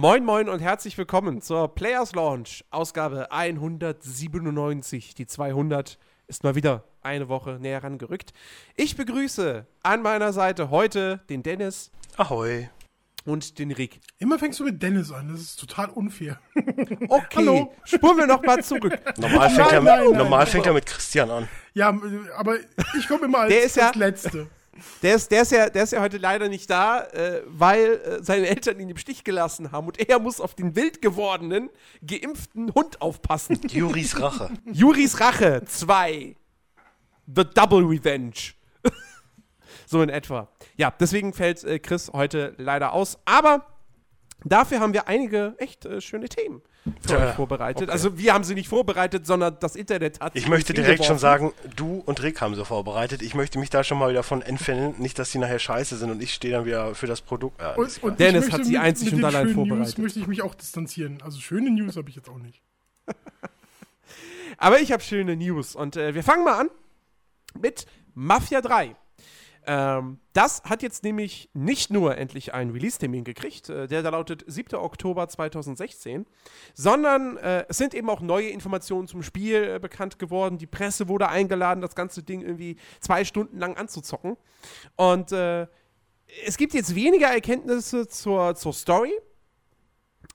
Moin, moin und herzlich willkommen zur Players Launch, Ausgabe 197. Die 200 ist mal wieder eine Woche näher rangerückt. Ich begrüße an meiner Seite heute den Dennis. Ahoi. Und den Rick. Immer fängst du mit Dennis an, das ist total unfair. Okay, Hallo. spuren wir noch mal zurück. Normal fängt, nein, er, nein, normal nein, fängt er mit Christian an. Ja, aber ich komme immer als, der ist als ja, Letzte. Der ist, der, ist ja, der ist ja heute leider nicht da, äh, weil äh, seine Eltern ihn im Stich gelassen haben und er muss auf den wild gewordenen, geimpften Hund aufpassen. Juris Rache. Juris Rache 2. The Double Revenge. so in etwa. Ja, deswegen fällt äh, Chris heute leider aus. Aber dafür haben wir einige echt äh, schöne Themen für ja, euch vorbereitet. Okay. Also wir haben sie nicht vorbereitet, sondern das Internet hat Ich möchte direkt schon sagen, du und Rick haben sie vorbereitet. Ich möchte mich da schon mal wieder von entfernen. Nicht, dass sie nachher scheiße sind und ich stehe dann wieder für das Produkt. Äh, und, und Dennis hat sie mit, einzig mit und allein vorbereitet. News möchte ich mich auch distanzieren. Also schöne News habe ich jetzt auch nicht. Aber ich habe schöne News und äh, wir fangen mal an mit Mafia 3. Ähm, das hat jetzt nämlich nicht nur endlich einen Release-Termin gekriegt, äh, der da lautet 7. Oktober 2016, sondern äh, es sind eben auch neue Informationen zum Spiel äh, bekannt geworden. Die Presse wurde eingeladen, das ganze Ding irgendwie zwei Stunden lang anzuzocken. Und äh, es gibt jetzt weniger Erkenntnisse zur, zur Story.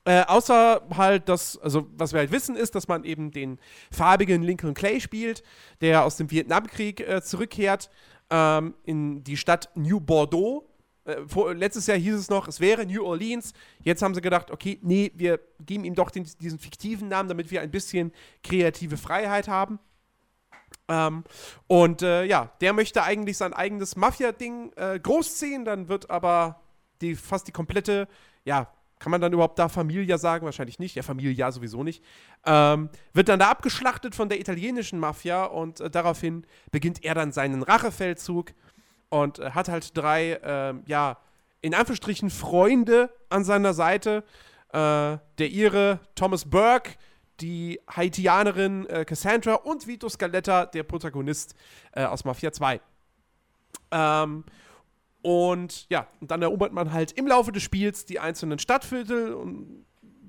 Äh, außer halt, dass, also was wir halt wissen, ist, dass man eben den farbigen Lincoln Clay spielt, der aus dem Vietnamkrieg äh, zurückkehrt ähm, in die Stadt New Bordeaux. Äh, vor, letztes Jahr hieß es noch, es wäre New Orleans. Jetzt haben sie gedacht, okay, nee, wir geben ihm doch den, diesen fiktiven Namen, damit wir ein bisschen kreative Freiheit haben. Ähm, und äh, ja, der möchte eigentlich sein eigenes Mafia-Ding äh, großziehen, dann wird aber die, fast die komplette, ja, kann man dann überhaupt da Familia sagen? Wahrscheinlich nicht. Ja, Familia sowieso nicht. Ähm, wird dann da abgeschlachtet von der italienischen Mafia und äh, daraufhin beginnt er dann seinen Rachefeldzug und äh, hat halt drei, äh, ja, in Anführungsstrichen Freunde an seiner Seite. Äh, der Ire Thomas Burke, die Haitianerin äh, Cassandra und Vito Scaletta, der Protagonist äh, aus Mafia 2. Ähm, und ja, und dann erobert man halt im Laufe des Spiels die einzelnen Stadtviertel und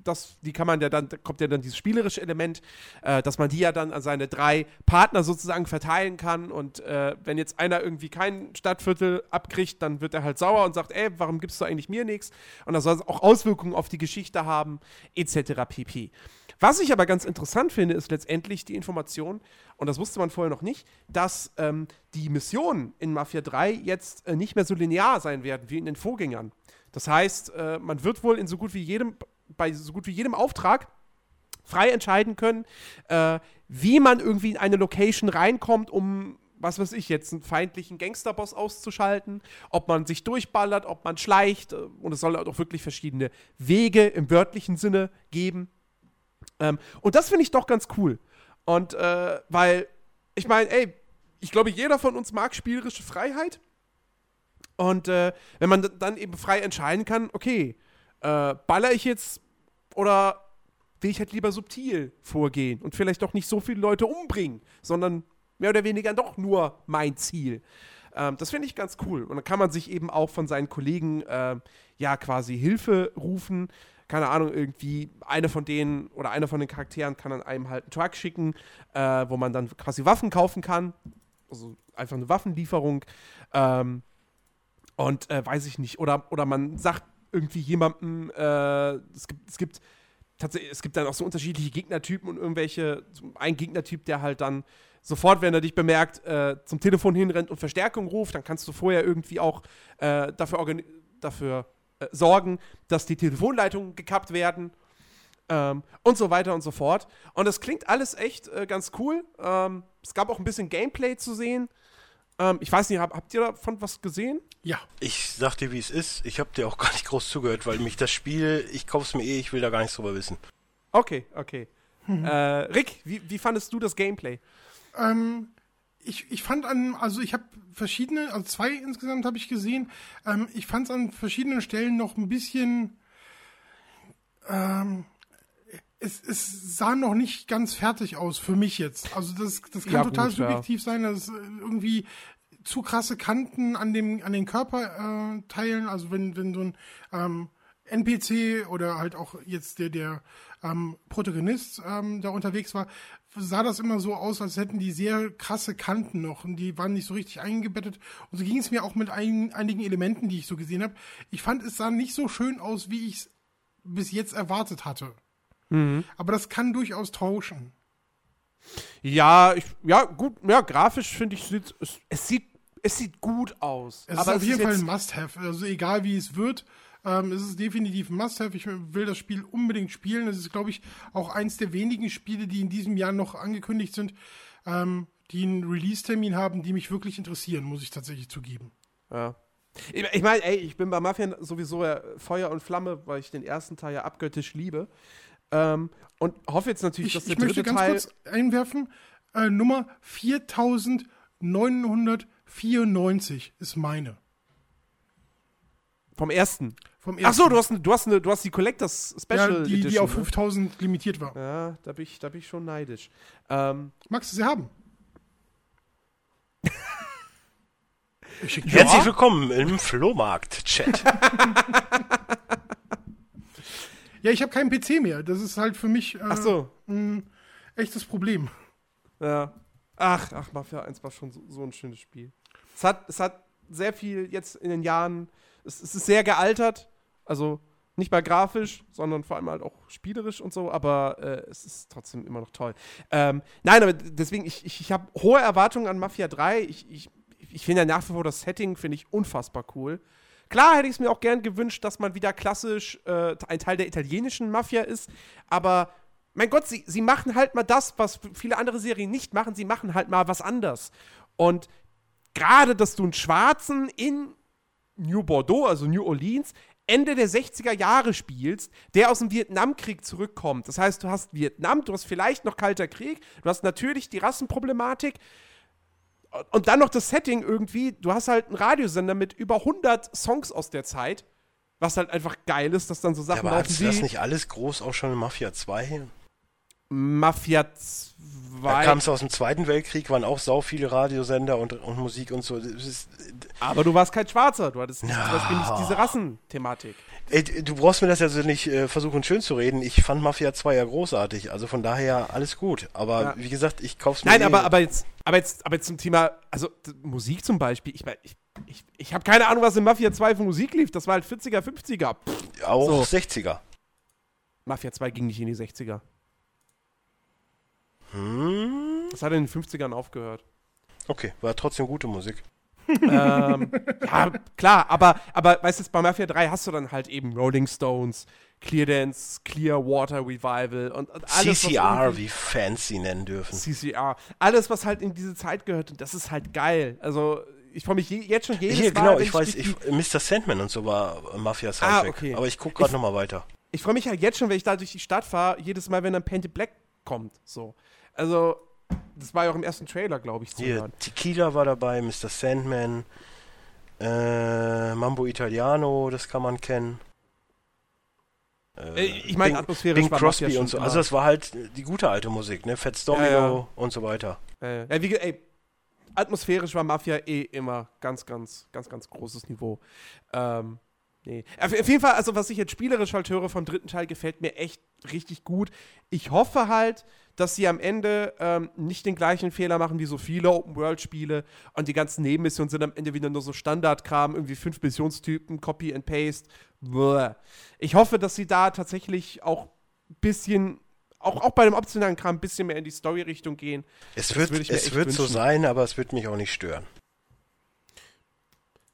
das, die kann man ja dann, da kommt ja dann dieses spielerische Element, äh, dass man die ja dann an seine drei Partner sozusagen verteilen kann. Und äh, wenn jetzt einer irgendwie kein Stadtviertel abkriegt, dann wird er halt sauer und sagt, ey, warum gibst du eigentlich mir nichts? Und das soll auch Auswirkungen auf die Geschichte haben, etc. pp. Was ich aber ganz interessant finde, ist letztendlich die Information, und das wusste man vorher noch nicht, dass ähm, die Missionen in Mafia 3 jetzt äh, nicht mehr so linear sein werden wie in den Vorgängern. Das heißt, äh, man wird wohl in so gut wie jedem, bei so gut wie jedem Auftrag frei entscheiden können, äh, wie man irgendwie in eine Location reinkommt, um was weiß ich, jetzt einen feindlichen Gangsterboss auszuschalten, ob man sich durchballert, ob man schleicht. Äh, und es soll auch wirklich verschiedene Wege im wörtlichen Sinne geben. Ähm, und das finde ich doch ganz cool. Und äh, weil, ich meine, ey, ich glaube, jeder von uns mag spielerische Freiheit. Und äh, wenn man dann eben frei entscheiden kann, okay, äh, baller ich jetzt oder will ich halt lieber subtil vorgehen und vielleicht doch nicht so viele Leute umbringen, sondern mehr oder weniger doch nur mein Ziel. Ähm, das finde ich ganz cool. Und dann kann man sich eben auch von seinen Kollegen äh, ja quasi Hilfe rufen keine Ahnung, irgendwie eine von denen oder einer von den Charakteren kann dann einem halt einen Truck schicken, äh, wo man dann quasi Waffen kaufen kann. Also einfach eine Waffenlieferung. Ähm, und äh, weiß ich nicht. Oder, oder man sagt irgendwie jemandem, äh, es gibt, es gibt tatsächlich, es gibt dann auch so unterschiedliche Gegnertypen und irgendwelche, ein Gegnertyp, der halt dann sofort, wenn er dich bemerkt, äh, zum Telefon hinrennt und Verstärkung ruft, dann kannst du vorher irgendwie auch äh, dafür, dafür äh, sorgen, dass die Telefonleitungen gekappt werden ähm, und so weiter und so fort. Und das klingt alles echt äh, ganz cool. Ähm, es gab auch ein bisschen Gameplay zu sehen. Ähm, ich weiß nicht, hab, habt ihr davon was gesehen? Ja. Ich sag dir, wie es ist. Ich hab dir auch gar nicht groß zugehört, weil mich das Spiel, ich kauf's mir eh, ich will da gar nichts drüber wissen. Okay, okay. Mhm. Äh, Rick, wie, wie fandest du das Gameplay? Ähm, ich, ich fand an, also ich habe verschiedene, also zwei insgesamt habe ich gesehen. Ähm, ich fand es an verschiedenen Stellen noch ein bisschen. Ähm, es, es sah noch nicht ganz fertig aus für mich jetzt. Also das, das kann ja, total gut, subjektiv ja. sein, dass irgendwie zu krasse Kanten an dem an den Körperteilen, äh, also wenn wenn so ein ähm, NPC oder halt auch jetzt der, der ähm, Protagonist ähm, da unterwegs war, sah das immer so aus, als hätten die sehr krasse Kanten noch und die waren nicht so richtig eingebettet. Und so ging es mir auch mit ein, einigen Elementen, die ich so gesehen habe. Ich fand, es sah nicht so schön aus, wie ich es bis jetzt erwartet hatte. Mhm. Aber das kann durchaus tauschen. Ja, ich, ja, gut, ja, grafisch finde ich, sieht, es, es, sieht, es sieht gut aus. Es aber ist auf jeden Fall jetzt- ein Must-Have. Also egal wie es wird, ähm, es ist definitiv ein Must-Have. Ich will das Spiel unbedingt spielen. Es ist, glaube ich, auch eins der wenigen Spiele, die in diesem Jahr noch angekündigt sind, ähm, die einen Release-Termin haben, die mich wirklich interessieren, muss ich tatsächlich zugeben. Ja. Ich, ich meine, ey, ich bin bei Mafia sowieso ja Feuer und Flamme, weil ich den ersten Teil ja abgöttisch liebe. Ähm, und hoffe jetzt natürlich, Ich, dass der ich möchte dritte ganz Teil. kurz einwerfen, äh, Nummer 4994 ist meine. vom ersten. Vom Ach so, ersten. du hast, ne- du hast, ne, du hast die Collectors Special ja, die, Edition. die auf ne? 5000 limitiert war. Ja, da bin ich, da bin ich schon neidisch. Ähm, Magst du sie haben? Herzlich willkommen im Flohmarkt-Chat. Ja, ich habe keinen PC mehr. Das ist halt für mich äh, ach so, ein echtes Problem. ja. Ach, ach, Mafia 1 war schon so, so ein schönes Spiel. Es hat, es hat sehr viel jetzt in den Jahren, es, es ist sehr gealtert, also nicht mal grafisch, sondern vor allem halt auch spielerisch und so, aber äh, es ist trotzdem immer noch toll. Ähm, nein, aber deswegen, ich, ich, ich habe hohe Erwartungen an Mafia 3. Ich, ich, ich finde ja nach wie vor das Setting, finde ich unfassbar cool. Klar hätte ich es mir auch gern gewünscht, dass man wieder klassisch äh, ein Teil der italienischen Mafia ist, aber mein Gott, sie, sie machen halt mal das, was viele andere Serien nicht machen, sie machen halt mal was anders. Und gerade, dass du einen Schwarzen in New Bordeaux, also New Orleans, Ende der 60er Jahre spielst, der aus dem Vietnamkrieg zurückkommt. Das heißt, du hast Vietnam, du hast vielleicht noch Kalter Krieg, du hast natürlich die Rassenproblematik und dann noch das Setting irgendwie, du hast halt einen Radiosender mit über 100 Songs aus der Zeit, was halt einfach geil ist, dass dann so Ja, Sachen aber laufen du das wie nicht alles groß auch schon in Mafia 2? Mafia Da 2. kam es aus dem Zweiten Weltkrieg, waren auch sau viele Radiosender und, und Musik und so. Ist, Aber du warst kein Schwarzer, du hattest Ja. zum Beispiel nicht diese Rassenthematik. Ey, du brauchst mir das ja so nicht äh, versuchen schön zu reden. Ich fand Mafia 2 ja großartig, also von daher alles gut. Aber Ja. wie gesagt, ich kauf's mir Nein, eh- aber, aber, jetzt, aber, jetzt, aber jetzt zum Thema, also Musik zum Beispiel, ich meine, ich, ich, ich habe keine Ahnung, was in Mafia 2 für Musik lief, das war halt 40er, 50er. Pff, auch so. 60er. Mafia 2 ging nicht in die 60er. Hm? Das hat in den 50ern aufgehört. Okay, war trotzdem gute Musik. Ähm, ja, klar, aber, aber weißt du, bei Mafia 3 hast du dann halt eben Rolling Stones, Clear Dance, Clear Water Revival und, und alles. was CCR, wie Fans sie nennen dürfen. CCR. Alles, was halt in diese Zeit gehört und das ist halt geil. Also, ich freue mich je, jetzt schon jedes Hier, Mal. genau, wenn ich weiß, ich, Mr. Sandman und so war Mafia Soundtrack. Ah, okay. Aber ich gucke gerade Ich- nochmal weiter. ich freue mich halt jetzt schon, wenn ich da durch die Stadt fahre, jedes Mal, wenn dann Painted Black kommt. So. Also, das war ja auch im ersten Trailer, glaube ich, zu Hier, hören. Tequila war dabei, Mr. Sandman, äh, Mambo Italiano, das kann man kennen. Äh, ich meine, atmosphärisch Bing war Crosby Mafia schon und so. immer- Also das war halt die gute alte Musik, ne? Fats Domino Ja, ja. und so weiter. Äh, ja, wie, ey, atmosphärisch war Mafia eh immer ganz, ganz, ganz, ganz großes Niveau. Ähm, nee. Auf, auf jeden Fall, also was ich jetzt spielerisch halt höre vom dritten Teil, gefällt mir echt richtig gut. Ich hoffe halt, dass sie am Ende ähm, nicht den gleichen Fehler machen wie so viele Open-World-Spiele und die ganzen Nebenmissionen sind am Ende wieder nur so Standardkram, irgendwie fünf Missionstypen, Copy and Paste. Bäh. Ich hoffe, dass sie da tatsächlich auch ein bisschen, auch, auch bei dem optionalen Kram ein bisschen mehr in die Story-Richtung gehen. Es wird, es wird so sein, aber es wird mich auch nicht stören.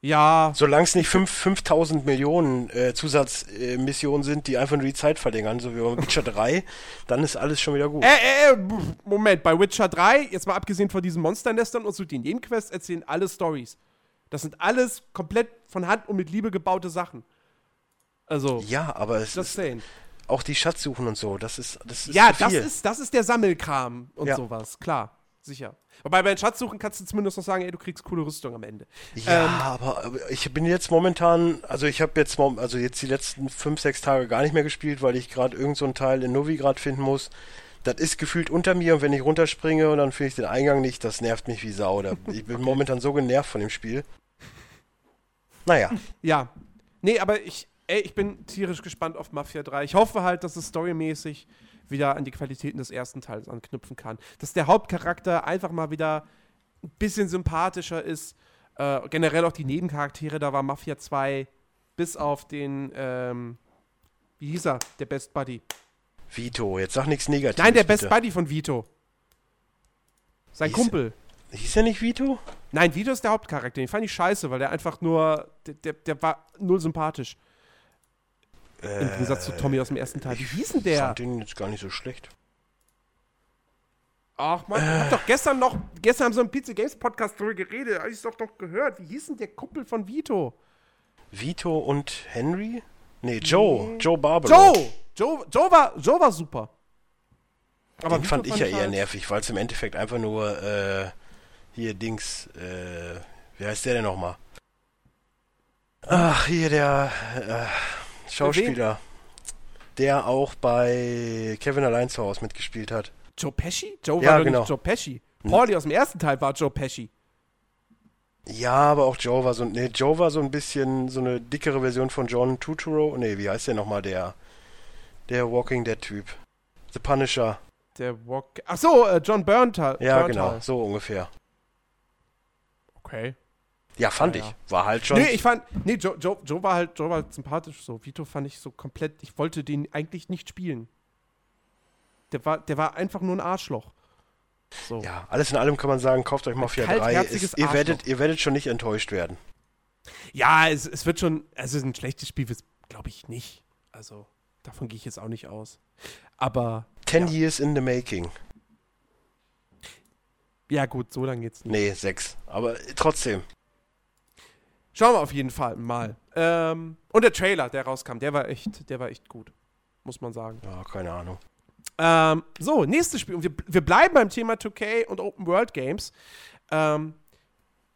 Ja, Solange es nicht fünf- 5000 Millionen äh, Zusatzmissionen äh, sind, die einfach nur die Zeit verlängern, so wie bei Witcher 3, dann ist alles schon wieder gut. Äh, äh, äh, Moment, bei Witcher 3, jetzt mal abgesehen von diesen Monsternestern und so, die Nebenquests erzählen alle Stories. Das sind alles komplett von Hand und mit Liebe gebaute Sachen. Also, Ja, aber es ist saying. auch die Schatzsuchen und so, das ist, das ist Ja, das ist, das ist der Sammelkram und Ja. sowas, klar, sicher. Wobei bei den Schatzsuchen kannst du zumindest noch sagen, ey, du kriegst coole Rüstung am Ende. Ja, Ähm, aber, aber ich bin jetzt momentan, also ich habe jetzt also jetzt die letzten fünf, sechs Tage gar nicht mehr gespielt, weil ich gerade irgend so Teil in Novigrad finden muss. Das ist gefühlt unter mir und wenn ich runterspringe und dann finde ich den Eingang nicht, das nervt mich wie Sau. Da, ich bin momentan so genervt von dem Spiel. Naja, Ja. Nee, aber ich, ey, ich bin tierisch gespannt auf Mafia 3. Ich hoffe halt, dass es storymäßig wieder an die Qualitäten des ersten Teils anknüpfen kann. Dass der Hauptcharakter einfach mal wieder ein bisschen sympathischer ist. Äh, generell auch die Nebencharaktere, da war Mafia 2 bis auf den, ähm, wie hieß er, der Best Buddy. Vito, jetzt sag nichts Negatives. Nein, der bitte. Best Buddy von Vito. Sein Hieß- Kumpel. Hieß er nicht Vito? Nein, Vito ist der Hauptcharakter. Den fand ich scheiße, weil der einfach nur, der, der, der war null sympathisch. Im Gegensatz zu Tommy aus dem ersten Teil. Wie hieß denn Ich der? fand den jetzt gar nicht so schlecht. Ach man, ich hab doch gestern noch, gestern haben sie im PC Games Podcast drüber geredet, hab ich's doch noch gehört. Wie hieß denn der Kumpel von Vito? Vito und Henry? Nee, Joe. Joe Barbaro. Joe! Joe, Joe, war, Joe war super. Aber Den fand ich ja eher halt- nervig, weil es im Endeffekt einfach nur äh, hier Dings, äh, wie heißt der denn nochmal? Ach, hier der äh, Schauspieler, der auch bei Kevin allein zu Hause mitgespielt hat. Joe Pesci? Joe Ja, war doch genau. nicht Joe Pesci. Pauli aus dem ersten Teil war Joe Pesci. Ja, aber auch Joe war so, nee, Joe war so ein bisschen so eine dickere Version von John Turturro. Nee, wie heißt der nochmal, der, der Walking Dead Typ? The Punisher. Der Walk. Ach so, äh, John Berntal. Ja, Berntal. genau, so ungefähr. Okay. Ja, fand Ja, ich. War halt schon. Nee, ich fand, nee, Joe, Joe, Joe war halt, Joe war halt sympathisch so. Vito fand ich so komplett, ich wollte den eigentlich nicht spielen. Der war, der war einfach nur ein Arschloch. So. Ja, alles in allem kann man sagen, kauft euch Mafia 3. kaltherziges Es, ihr, werdet, ihr werdet schon nicht enttäuscht werden. Ja, es, es wird schon, also ein schlechtes Spiel wird glaube ich nicht. Also, davon gehe ich jetzt auch nicht aus. Aber, Ten Ja. years in the making. ja gut, so lange geht's nicht. Nee, sechs. Aber trotzdem. Schauen wir auf jeden Fall mal. Ähm, und der Trailer, der rauskam, der war echt, der war echt gut. Muss man sagen. Ja, keine Ahnung. Ähm, so, nächstes Spiel. Und wir, wir bleiben beim Thema 2K und Open World Games. Ähm,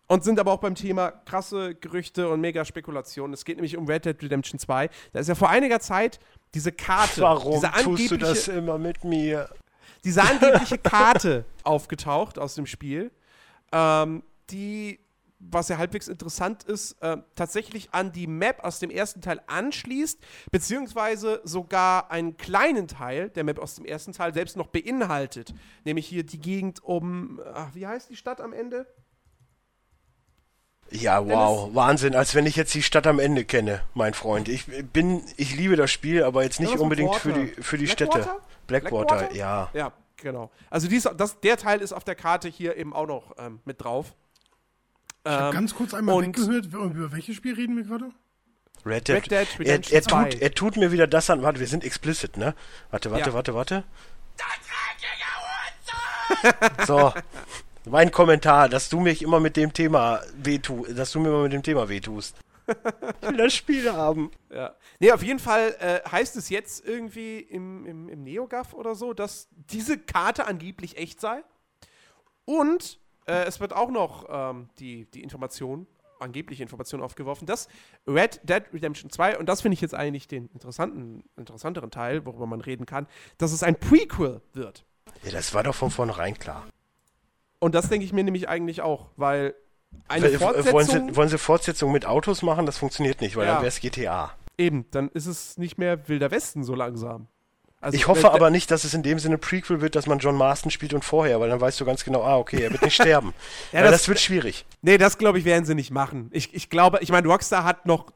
und sind aber auch beim Thema krasse Gerüchte und mega Spekulationen. Es geht nämlich um Red Dead Redemption 2. Da ist ja vor einiger Zeit diese Karte, Warum diese tust du angebliche, das immer mit mir? diese angebliche Karte aufgetaucht aus dem Spiel, ähm, die, was ja halbwegs interessant ist, äh, tatsächlich an die Map aus dem ersten Teil anschließt, beziehungsweise sogar einen kleinen Teil der Map aus dem ersten Teil selbst noch beinhaltet. Nämlich hier die Gegend um, ach, wie heißt die Stadt am Ende? Ja, wow, Wahnsinn, als wenn ich jetzt die Stadt am Ende kenne, mein Freund. Ich bin, ich liebe das Spiel, aber jetzt nicht unbedingt für die, für die Blackwater? Städte. Blackwater, Blackwater? ja. Ja, genau. Also dies, das, der Teil ist auf der Karte hier eben auch noch ähm, mit drauf. Ich habe Ähm, ganz kurz einmal und- weggehört, über welches Spiel reden wir gerade? Red Dead, Red Dead er, Redemption er, 2. tut, er tut mir wieder das an. Warte, wir sind explicit, ne? Warte, warte, Ja. warte, warte. So, mein Kommentar, dass du mich immer mit dem Thema wehtu, dass du mir immer mit dem Thema wehtust. Ich will das Spiel haben. Ja. Nee, auf jeden Fall äh, heißt es jetzt irgendwie im, im, im NeoGAF oder so, dass diese Karte angeblich echt sei. Und äh, es wird auch noch ähm, die, die Information, angebliche Information aufgeworfen, dass Red Dead Redemption 2, und das finde ich jetzt eigentlich den interessanten, interessanteren Teil, worüber man reden kann, dass es ein Prequel wird. Ja, das war doch von vornherein klar. Und das denke ich mir nämlich eigentlich auch, weil eine Fortsetzung. Wollen sie, wollen sie Fortsetzung mit Autos machen? Das funktioniert nicht, weil Ja. dann wäre es GTA. eben, dann ist es nicht mehr Wilder Westen so langsam. Also, Ich hoffe aber nicht, dass es in dem Sinne Prequel wird, dass man John Marston spielt und vorher, weil dann weißt du ganz genau, ah, okay, er wird nicht sterben. Ja, das- das, wird schwierig. Nee, das glaube ich, werden sie nicht machen. Ich, ich glaube, ich meine, Rockstar hat noch.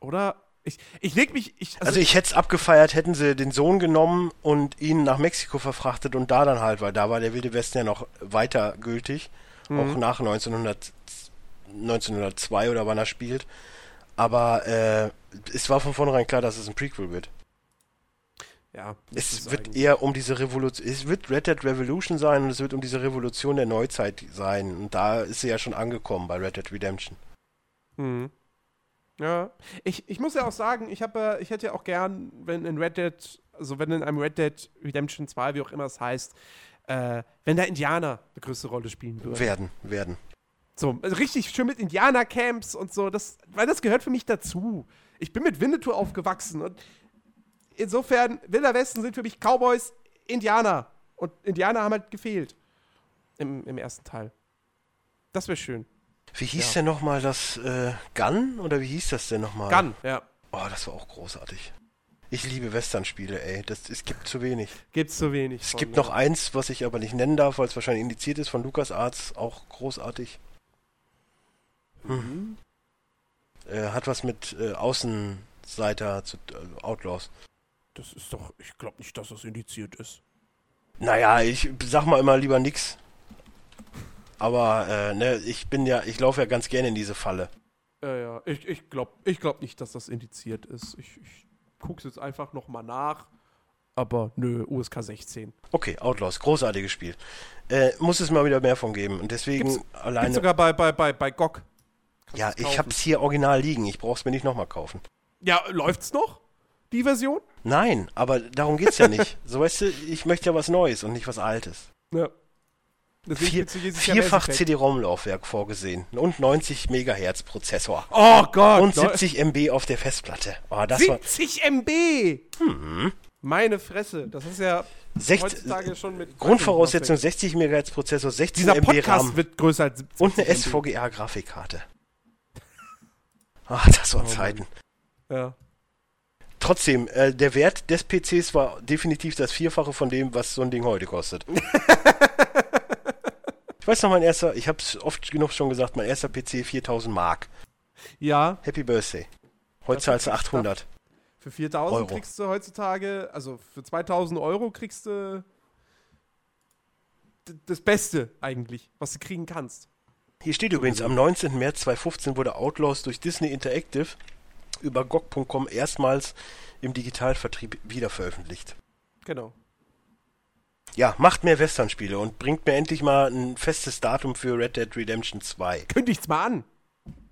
Oder? Ich, ich leg mich. Ich, Also ich hätte es abgefeiert, hätten sie den Sohn genommen und ihn nach Mexiko verfrachtet und da dann halt, weil da war der Wilde Westen ja noch weiter gültig, Mhm. auch nach 1900, 1902 oder wann er spielt. Aber äh, es war von vornherein klar, dass es ein Prequel wird. Ja, Es wird eher um diese Revolution, es wird Red Dead Revolution sein und es wird um diese Revolution der Neuzeit sein. Und da ist sie ja schon angekommen bei Red Dead Redemption. Mhm. Ja. Ich, ich muss ja auch sagen, ich habe, ich hätte ja auch gern, wenn in Red Dead, also wenn in einem Red Dead Redemption 2, wie auch immer es heißt, äh, wenn da Indianer eine größere Rolle spielen würden. Werden, werden. So, also richtig schön mit Indianercamps und so, das, weil das gehört für mich dazu. Ich bin mit Winnetou aufgewachsen und insofern, Wilder Westen sind für mich Cowboys, Indianer. Und Indianer haben halt gefehlt. Im, im ersten Teil. Das wäre schön. Wie hieß Ja. denn nochmal das äh, Gun? Oder wie hieß das denn nochmal? Gun, ja. Oh, das war auch großartig. Ich liebe Western-Spiele, ey. Das, es gibt zu wenig. Gibt's zu wenig. Es von, gibt ja. noch eins, was ich aber nicht nennen darf, weil es wahrscheinlich indiziert ist, von LucasArts, auch großartig. Mhm. Äh, hat was mit äh, Außenseiter zu äh, Outlaws. Das ist doch, ich glaube nicht, dass das indiziert ist. Naja, ich sag mal immer lieber nix. Aber äh, ne, ich bin ja, ich laufe ja ganz gerne in diese Falle. Ja, ja, ich, ich glaube ich glaub nicht, dass das indiziert ist. Ich, ich guck's jetzt einfach nochmal nach. Aber nö, USK 16. Okay, Outlaws, großartiges Spiel. Äh, muss es mal wieder mehr von geben. Und deswegen Gibt's- alleine. Gibt sogar bei, bei, bei, bei GOG. Kannst ja, ich hab's hier original liegen. Ich brauch's mir nicht nochmal kaufen. Ja, läuft's noch? Die Version? Nein, aber darum geht's ja nicht. So weißt du, ich möchte ja was Neues und nicht was Altes. Ja. Vier, vierfach. CD-ROM-Laufwerk vorgesehen und 90 Megahertz Prozessor. Oh Gott! Und Leu- 70 MB auf der Festplatte. Oh, das war 70 MB! Meine Fresse, das ist ja 60, heutzutage schon mit. Grundvoraussetzung 60 MHz Prozessor, 16 Dieser MB Podcast RAM wird größer als 70 und eine MB. SVGA-Grafikkarte. Ach, das waren Oh. Zeiten. Ja. Trotzdem, äh, der Wert des PCs war definitiv das Vierfache von dem, was so ein Ding heute kostet. ich weiß noch, mein erster, ich habe es oft genug schon gesagt, mein erster PC 4000 Mark. ja, Happy Birthday. Heute zahlst du ist 800. für 4000 Euro. kriegst du heutzutage, also für 2000 Euro kriegst du das Beste eigentlich, was du kriegen kannst. Hier steht übrigens, am 19. März 2015 wurde Outlaws durch Disney Interactive über GOG.com erstmals im Digitalvertrieb wiederveröffentlicht. Genau. Ja, macht mehr Western-Spiele und bringt mir endlich mal ein festes Datum für Red Dead Redemption 2. Kündigt's mal an.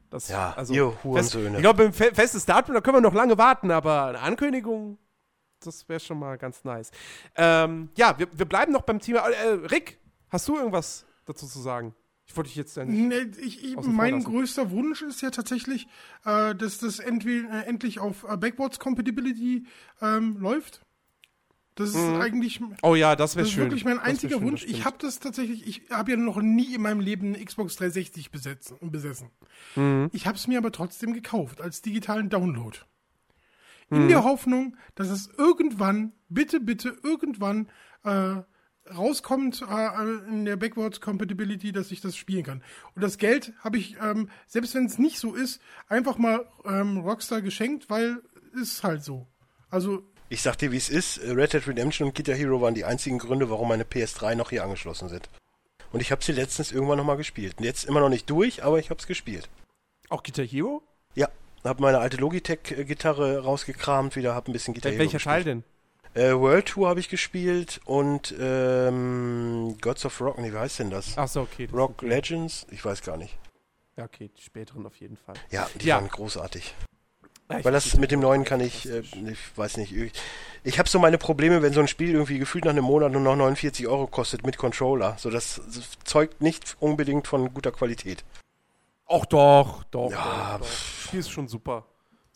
Das, Ja, also, ihr fest, Hurensöhne. ich glaube, ein fe festes Datum, da können wir noch lange warten, aber eine Ankündigung, das wäre schon mal ganz nice. Ähm, ja, wir, wir bleiben noch beim Thema. Äh, Rick, hast du irgendwas dazu zu sagen? Ich wollte dich jetzt nicht. Nee, ich, ich, mein größter Wunsch ist ja tatsächlich, äh, dass das entweder, äh, endlich auf äh, Backwards Compatibility ähm, läuft. Das ist eigentlich, Oh ja, das wäre das ist schön. wirklich mein einziger schön, Wunsch. Ich habe das tatsächlich, ich habe ja noch nie in meinem Leben eine Xbox 360 besetzen, besessen. Mhm. Ich habe es mir aber trotzdem gekauft als digitalen Download. Mhm. In der Hoffnung, dass es irgendwann, bitte, bitte, irgendwann äh, rauskommt äh, in der Backwards Compatibility, dass ich das spielen kann. Und das Geld habe ich, ähm, selbst wenn es nicht so ist, einfach mal ähm, Rockstar geschenkt, weil ist halt so. Also Ich sag dir, wie es ist. äh, Red Dead Redemption und Guitar Hero waren die einzigen Gründe, warum meine PS3 noch hier angeschlossen sind. Und ich habe sie letztens irgendwann nochmal gespielt. Und jetzt immer noch nicht durch, aber ich habe es gespielt. Auch Guitar Hero? Ja, habe meine alte Logitech-Gitarre rausgekramt, wieder habe ein bisschen Guitar Hero Welcher Teil denn? Äh, World Tour habe ich gespielt und ähm, Gods of Rock, nee, wie heißt denn das? Ach so, okay. das Rock sind- Legends? Ich weiß gar nicht. Ja, okay, die späteren auf jeden Fall. Ja, die Ja. waren großartig. Ja, Weil das mit dem neuen kann ich, äh, ich weiß nicht, ich, ich habe so meine Probleme, wenn so ein Spiel irgendwie gefühlt nach einem Monat nur noch 49 Euro kostet mit Controller. So, das, das zeugt nicht unbedingt von guter Qualität. Ach doch, doch, Ja, doch, doch. Das Spiel ist schon super.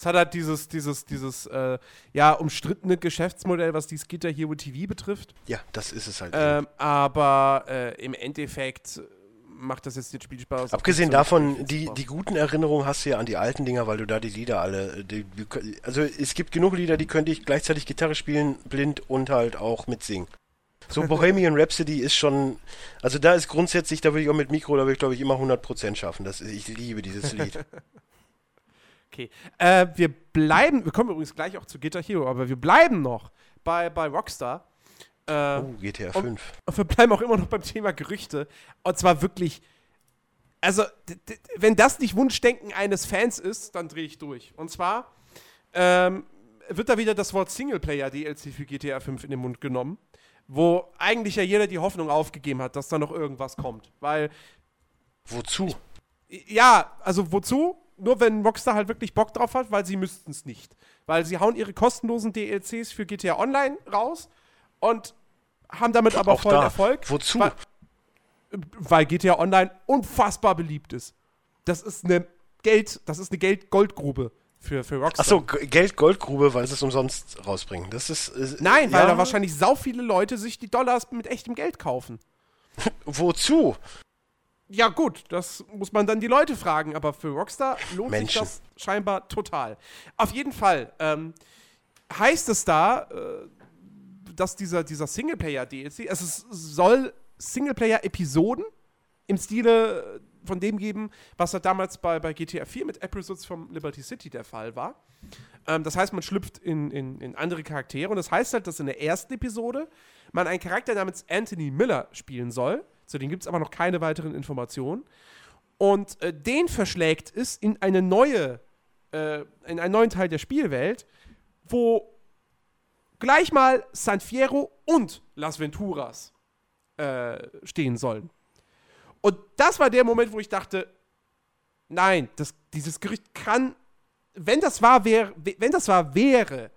Es hat halt dieses, dieses, dieses, äh, ja, umstrittene Geschäftsmodell, was dieses Guitar Hero TV betrifft. Ja, das ist es halt. Ähm, aber äh, im Endeffekt äh, macht das jetzt den Spiel Spaß. Abgesehen davon, die, die guten Erinnerungen hast du ja an die alten Dinger, weil du da die Lieder alle. Die, die, also es gibt genug Lieder, die könnte ich gleichzeitig Gitarre spielen, blind und halt auch mitsingen. So Bohemian Rhapsody ist schon. Also da ist grundsätzlich, da würde ich auch mit Mikro, da würde ich glaube ich immer 100% schaffen. Das, ich liebe dieses Lied. Okay. Äh, wir bleiben, wir kommen übrigens gleich auch zu Guitar Hero, aber wir bleiben noch bei, bei Rockstar. Äh, Oh, GTA Und- 5. Und wir bleiben auch immer noch beim Thema Gerüchte. Und zwar wirklich. Also, wenn das nicht Wunschdenken eines Fans ist, dann drehe ich durch. Und zwar ähm, wird da wieder das Wort Singleplayer-DLC für GTA 5 in den Mund genommen, wo eigentlich ja jeder die Hoffnung aufgegeben hat, dass da noch irgendwas kommt. Weil, Wozu? ja, also wozu? Nur wenn Rockstar halt wirklich Bock drauf hat, weil sie müssten es nicht. Weil sie hauen ihre kostenlosen DLCs für GTA Online raus und haben damit aber Auch vollen da. Erfolg. Wozu? Weil, weil GTA Online unfassbar beliebt ist. Das ist eine Geld, das ist eine Geld-Goldgrube für, für Rockstar. Achso, Geld-Goldgrube, weil sie es umsonst rausbringen. Das ist. ist Nein, weil ja, da wahrscheinlich sau viele Leute sich die Dollars mit echtem Geld kaufen. Wozu? Ja, gut, das muss man dann die Leute fragen, aber für Rockstar lohnt Menschen. sich das scheinbar total. Auf jeden Fall ähm, heißt es da, äh, dass dieser, dieser Singleplayer-DLC, also es soll Singleplayer-Episoden im Stile von dem geben, was halt damals bei, bei GTA 4 mit Episodes vom Liberty City der Fall war. Ähm, das heißt, man schlüpft in, in, in andere Charaktere und das heißt halt, dass in der ersten Episode man einen Charakter namens Anthony Miller spielen soll. Zu dem gibt es aber noch keine weiteren Informationen. Und äh, den verschlägt es in eine neue, äh, in einen neuen Teil der Spielwelt, wo gleich mal San Fierro und Las Venturas äh, stehen sollen. Und das war der Moment, wo ich dachte, nein, das, dieses Gerücht kann, wenn das wahr wäre, wenn das wahr wäre,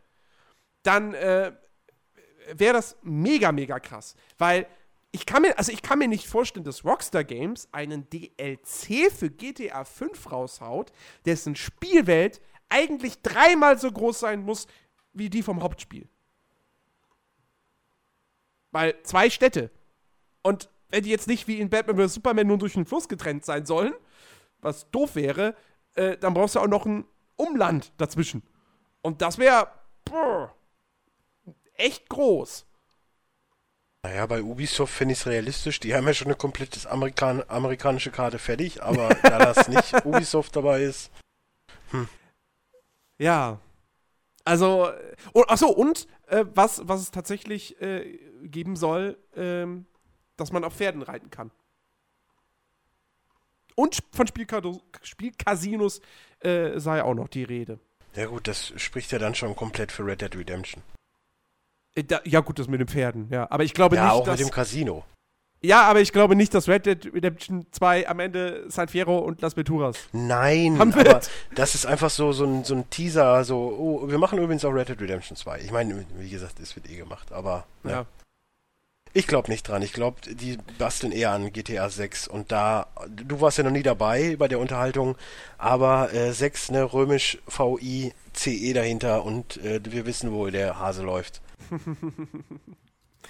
dann äh, wäre das mega, mega krass. Weil ich kann mir, also ich kann mir nicht vorstellen, dass Rockstar Games einen DLC für GTA 5 raushaut, dessen Spielwelt eigentlich dreimal so groß sein muss wie die vom Hauptspiel. Weil zwei Städte. Und wenn die jetzt nicht wie in Batman vs. Superman nur durch einen Fluss getrennt sein sollen, was doof wäre, äh, dann brauchst du auch noch ein Umland dazwischen. Und das wäre echt groß. Naja, bei Ubisoft finde ich es realistisch. Die haben ja schon eine komplette Amerikan amerikanische Karte fertig, aber da das nicht Ubisoft dabei ist. Ja. Also, oh, achso, und äh, was, was es tatsächlich äh, geben soll, ähm, dass man auf Pferden reiten kann. Und von Spielcasinos äh, sei auch noch die Rede. Ja gut, das spricht ja dann schon komplett für Red Dead Redemption. Äh, da, ja, gut, das mit den Pferden, ja. Aber ich glaube Ja, nicht, auch dass. mit dem Casino. ja, aber ich glaube nicht, dass Red Dead Redemption 2 am Ende San Fierro und Las Venturas. Nein, Haben aber das ist einfach so, so, ein, so ein Teaser, so, oh, wir machen übrigens auch Red Dead Redemption 2. Ich meine, wie gesagt, es wird eh gemacht, aber Ja. ja. ich glaube nicht dran. Ich glaube, die basteln eher an GTA 6 und da, du warst ja noch nie dabei bei der Unterhaltung, aber äh, 6, ne, römisch VI, CE dahinter und äh, wir wissen, wo der Hase läuft.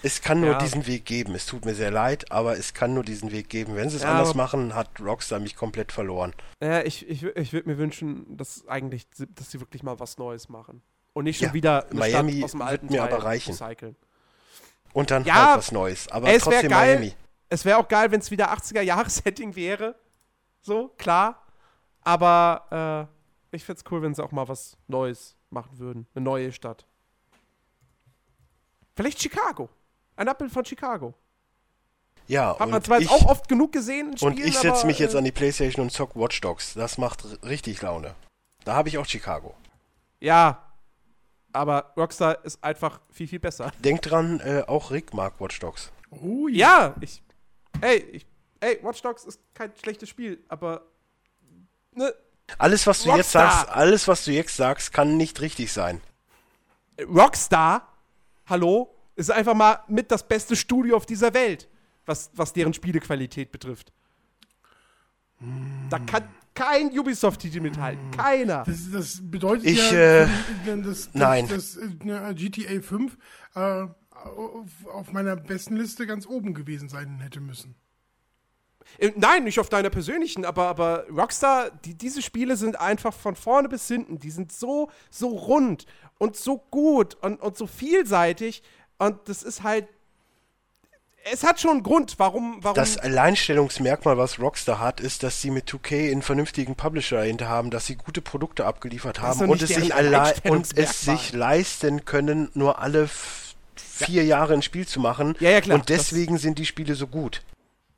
Es kann nur Ja. diesen Weg geben. Es tut mir sehr leid, aber es kann nur diesen Weg geben. Wenn sie es Ja, anders machen, hat Rockstar mich komplett verloren. Ja, ich, ich, ich würde mir wünschen, dass eigentlich, sie- dass sie wirklich mal was Neues machen. Und nicht schon Ja, wieder eine Miami Stadt aus dem alten mir Teil aber reichen. recyceln. Und dann Ja, halt was Neues. Aber es trotzdem geil. Miami. Es wäre auch geil, wenn es wieder 80er-Jahres-Setting wäre. So, klar. Aber äh, ich fände es cool, wenn sie auch mal was Neues machen würden. Eine neue Stadt. Vielleicht Chicago. Ein Abbild von Chicago. Ja, Hat man und zwar ich, jetzt auch oft genug gesehen in und Spielen, ich setze mich jetzt äh, an die Playstation und zock Watch Dogs. Das macht richtig Laune. Da habe ich auch Chicago. Ja. Aber Rockstar ist einfach viel, viel besser. Denk dran, äh, auch Rick mag Watch Dogs. Oh ja. Ja, ich. Ey, ich. Ey, Watch Dogs ist kein schlechtes Spiel, aber. Ne, Alles, was du jetzt Rockstar! sagst, alles, was du jetzt sagst, kann nicht richtig sein. Rockstar, hallo, ist einfach mal mit das beste Studio auf dieser Welt, was, was deren Spielequalität betrifft. Da kann kein Ubisoft-Titel mithalten. Keiner. Das, das bedeutet Ich, ja, äh, dass, dass, nein. äh, ne, GTA 5 äh, auf, auf meiner besten Liste ganz oben gewesen sein hätte müssen. Äh, Nein, nicht auf deiner persönlichen, aber, aber Rockstar, die, diese Spiele sind einfach von vorne bis hinten, die sind so, so rund und so gut und, und so vielseitig und das ist halt, es hat schon einen Grund, warum, warum, Das Alleinstellungsmerkmal, was Rockstar hat, ist, dass sie mit 2K einen vernünftigen Publisher dahinter haben, dass sie gute Produkte abgeliefert haben und es, sich und es sich leisten können, nur alle vier Jahre ein Spiel zu machen. Ja, ja, klar, Und deswegen sind die Spiele so gut.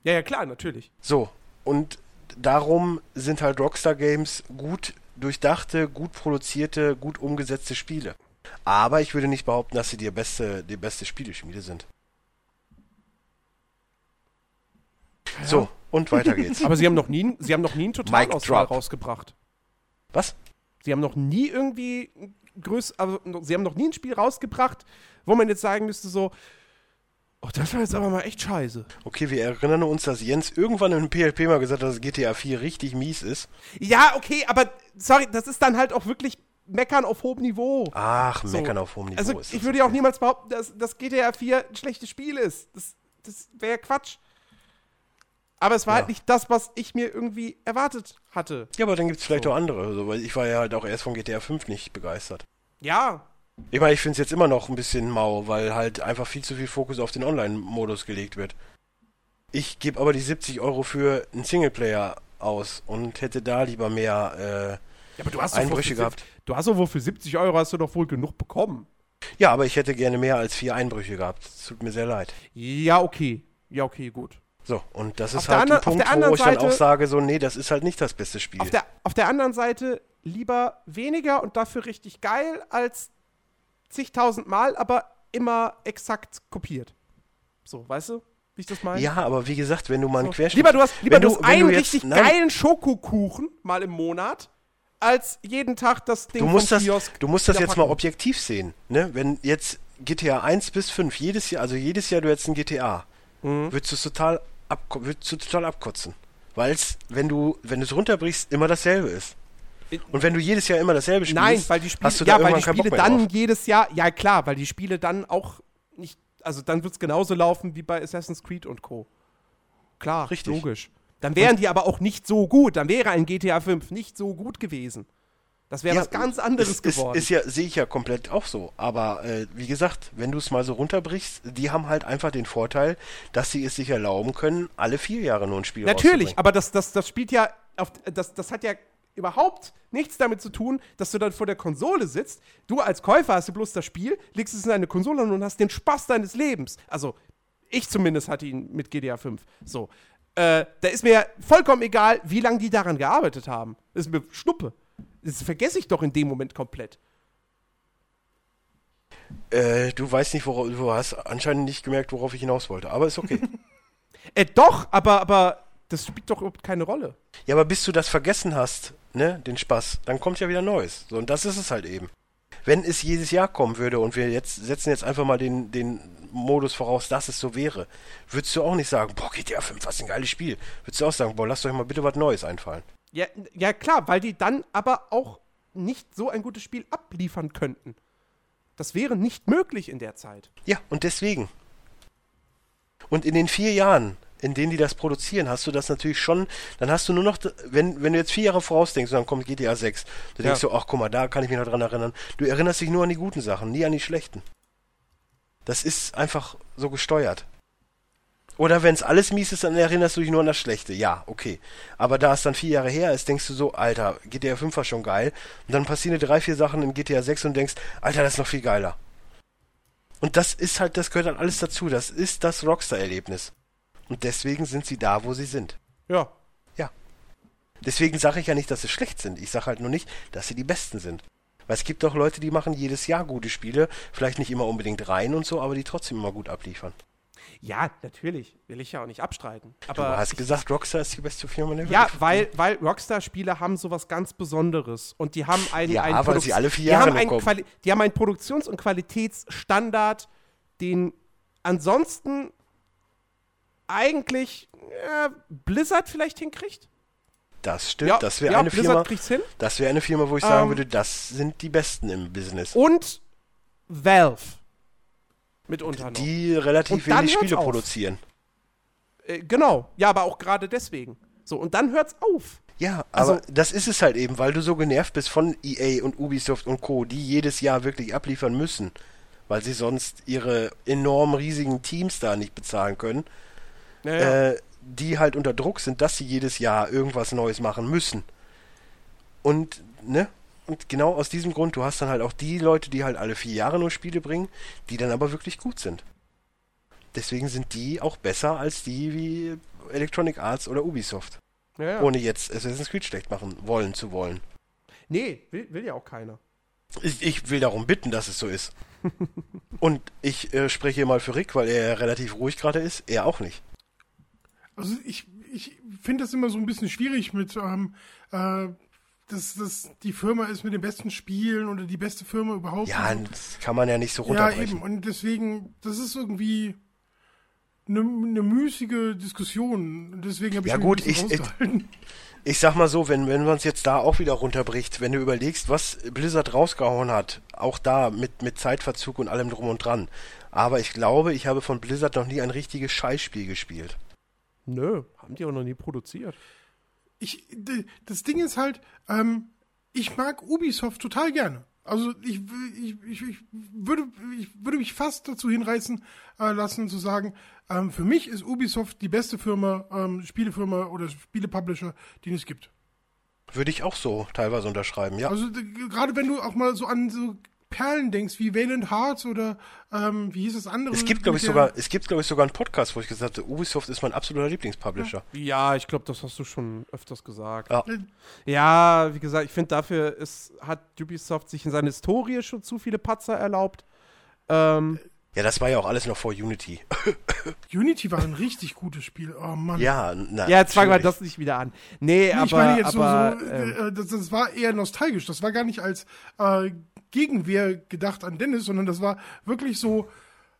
ja, ja, klar, natürlich. So, und darum sind halt Rockstar Games gut durchdachte, gut produzierte, gut umgesetzte Spiele. Aber ich würde nicht behaupten, dass sie die beste, die beste Spieleschmiede sind. So, und weiter geht's. Aber sie haben noch nie, sie haben noch nie einen Totalausfall rausgebracht. Was? Sie haben noch nie irgendwie größ, also sie haben noch nie ein Spiel rausgebracht, wo man jetzt sagen müsste so, oh, das war jetzt aber mal echt scheiße. Okay, wir erinnern uns, dass Jens irgendwann im PLP mal gesagt hat, dass GTA 4 richtig mies ist. Ja, okay, aber sorry, das ist dann halt auch wirklich Meckern auf hohem Niveau. Ach, So. meckern auf hohem Niveau Also ist ich würde ja auch okay. niemals behaupten, dass, dass GTA 4 ein schlechtes Spiel ist. Das, das wäre Quatsch. Aber es war Ja. halt nicht das, was ich mir irgendwie erwartet hatte. Ja, aber dann gibt es vielleicht So. auch andere. Also, weil ich war ja halt auch erst von GTA 5 nicht begeistert. Ja, Ich meine, ich finde es jetzt immer noch ein bisschen mau, weil halt einfach viel zu viel Fokus auf den Online-Modus gelegt wird. Ich gebe aber die 70 Euro für einen Singleplayer aus und hätte da lieber mehr ja aber du hast äh, Einbrüche für, gehabt. Du hast doch wohl für 70 Euro hast du doch wohl genug bekommen. Ja, aber ich hätte gerne mehr als vier Einbrüche gehabt. Es tut mir sehr leid. Ja, okay. Ja, okay, gut. So, und das ist halt ein auf der Punkt, anderen wo ich dann auch Seite- sage, so, nee, das ist halt nicht das beste Spiel. Auf der, auf der anderen Seite lieber weniger und dafür richtig geil als zigtausend Mal, aber immer exakt kopiert. So, weißt du, wie ich das meine? ja, aber wie gesagt, wenn du mal einen So. Querschnitt... Lieber du hast, lieber du du- hast einen du jetzt- richtig nein. geilen Schokokuchen mal im Monat, als jeden Tag das Ding Du musst das, du musst das jetzt mal Packung. objektiv sehen. Ne? Wenn jetzt GTA 1 bis 5 jedes Jahr, also jedes Jahr du jetzt ein GTA, Mhm. würdest du es total, abko würdest du total abkotzen. Weil es, wenn du, wenn du es runterbrichst, immer dasselbe ist. Und wenn du jedes Jahr immer dasselbe spielst, Nein, weil die Spiele, hast du da ja, weil die Spiele dann drauf. jedes Jahr, ja klar, weil die Spiele dann auch nicht, also dann wird es genauso laufen wie bei Assassin's Creed und Co. Klar, Richtig. logisch. Dann wären die aber auch nicht so gut, dann wäre ein GTA 5 nicht so gut gewesen. Das wäre Ja, was ganz anderes ist, geworden. Ist, ist ja, sehe ich ja komplett auch so. Aber äh, wie gesagt, wenn du es mal so runterbrichst, die haben halt einfach den Vorteil, dass sie es sich erlauben können, alle vier Jahre nur ein Spiel Natürlich, aber das, das, das spielt ja, auf, das, das hat ja überhaupt nichts damit zu tun, dass du dann vor der Konsole sitzt. Du als Käufer hast du bloß das Spiel, legst es in deine Konsole und hast den Spaß deines Lebens. Also, ich zumindest hatte ihn mit GTA 5. So. Äh, da ist mir vollkommen egal, wie lange die daran gearbeitet haben. Das ist mir Schnuppe. Das vergesse ich doch in dem Moment komplett. Äh, du weißt nicht, worauf du hast anscheinend nicht gemerkt, worauf ich hinaus wollte. Aber ist okay. Äh, doch, aber, aber das spielt doch überhaupt keine Rolle. ja, aber bis du das vergessen hast, ne, den Spaß, dann kommt ja wieder Neues. So, und das ist es halt eben. Wenn es jedes Jahr kommen würde und wir jetzt setzen jetzt einfach mal den, den Modus voraus, dass es so wäre, würdest du auch nicht sagen, boah, GTA 5, was ein geiles Spiel. Würdest du auch sagen, boah, lasst euch mal bitte was Neues einfallen. Ja, ja, klar, weil die dann aber auch nicht so ein gutes Spiel abliefern könnten. Das wäre nicht möglich in der Zeit. Ja, und deswegen. Und in den vier Jahren, in denen die das produzieren, hast du das natürlich schon, dann hast du nur noch, wenn, wenn du jetzt vier Jahre vorausdenkst und dann kommt GTA 6, du denkst Ja. so, ach guck mal, da kann ich mich noch dran erinnern. Du erinnerst dich nur an die guten Sachen, nie an die schlechten. Das ist einfach so gesteuert. Oder wenn es alles mies ist, dann erinnerst du dich nur an das Schlechte. Ja, okay. Aber da es dann vier Jahre her ist, denkst du so, Alter, GTA 5 war schon geil. Und dann passieren dir drei, vier Sachen in GTA 6 und denkst, Alter, das ist noch viel geiler. Und das ist halt, das gehört halt alles dazu. Das ist das Rockstar-Erlebnis. Und deswegen sind sie da, wo sie sind. Ja. Ja. Deswegen sage ich ja nicht, dass sie schlecht sind. Ich sage halt nur nicht, dass sie die Besten sind. Weil es gibt auch Leute, die machen jedes Jahr gute Spiele, vielleicht nicht immer unbedingt rein und so, aber die trotzdem immer gut abliefern. Ja, natürlich. Will ich ja auch nicht abstreiten. Du Aber hast ich, gesagt, Rockstar ist die beste Firma der Welt. ja, weil, weil Rockstar-Spiele haben sowas ganz Besonderes. Und die haben einen, Ja, einen weil Produk- sie alle vier die haben einen Die haben einen Produktions- und Qualitätsstandard, den ansonsten eigentlich äh, Blizzard vielleicht hinkriegt. Das stimmt. Ja, das wäre ja, eine Blizzard Firma. Das wäre eine Firma, wo ich sagen Ähm, würde, das sind die Besten im Business. Und Valve. Mitunter noch. Die relativ wenig Spiele auf. produzieren. Äh, genau. Ja, aber auch gerade deswegen. So, und dann hört's auf. Ja, Also- aber das ist es halt eben, weil du so genervt bist von EA und Ubisoft und Co., die jedes Jahr wirklich abliefern müssen, weil sie sonst ihre enorm riesigen Teams da nicht bezahlen können, Ja, ja. äh, die halt unter Druck sind, dass sie jedes Jahr irgendwas Neues machen müssen. Und, ne? Und genau aus diesem Grund, du hast dann halt auch die Leute, die halt alle vier Jahre nur Spiele bringen, die dann aber wirklich gut sind. Deswegen sind die auch besser als die wie Electronic Arts oder Ubisoft. ja. Ohne jetzt Assassin's Creed schlecht machen wollen zu wollen. Nee, will, will ja auch keiner. Ich, will darum bitten, dass es so ist. Und ich äh, spreche hier mal für Rick, weil er relativ ruhig gerade ist. Er auch nicht. Also ich, ich finde das immer so ein bisschen schwierig mit, ähm, äh, dass das die Firma ist mit den besten Spielen oder die beste Firma überhaupt. Ja, das kann man ja nicht so ja runterbrechen. eben. Und deswegen, das ist irgendwie eine, eine müßige Diskussion. Deswegen habe ich Ja, gut, ich- rausgehalten. Ich sag mal so, wenn, wenn man es jetzt da auch wieder runterbricht, wenn du überlegst, was Blizzard rausgehauen hat, auch da mit, mit Zeitverzug und allem drum und dran. Aber ich glaube, ich habe von Blizzard noch nie ein richtiges Scheißspiel gespielt. Nö, haben die auch noch nie produziert. Ich, das Ding ist halt, ähm, ich mag Ubisoft total gerne. Also ich, ich, ich, ich, würde, ich würde mich fast dazu hinreißen äh, lassen zu sagen, ähm, für mich ist Ubisoft die beste Firma, ähm, Spielefirma oder Spielepublisher, den es gibt. Würde ich auch so teilweise unterschreiben, ja. Also gerade wenn du auch mal so an so Perlen denkst, wie Valiant Hearts oder ähm, wie hieß das andere? es gibt, glaube ich, sogar, es gibt, glaube ich, sogar einen Podcast, wo ich gesagt habe, Ubisoft ist mein absoluter Lieblingspublisher. Ja, ich glaube, das hast du schon öfters gesagt. Ja. Ja, wie gesagt, ich finde, dafür ist, hat Ubisoft sich in seiner Historie schon zu viele Patzer erlaubt. Ähm, Ja, das war ja auch alles noch vor Unity. Unity war ein richtig gutes Spiel. Oh Mann. ja, na, ja, jetzt fangen wir das nicht wieder an. Nee, aber. ich meine jetzt aber, so, so ähm, äh, das, das war eher nostalgisch. Das war gar nicht als äh, Gegenwehr gedacht an Dennis, sondern das war wirklich so,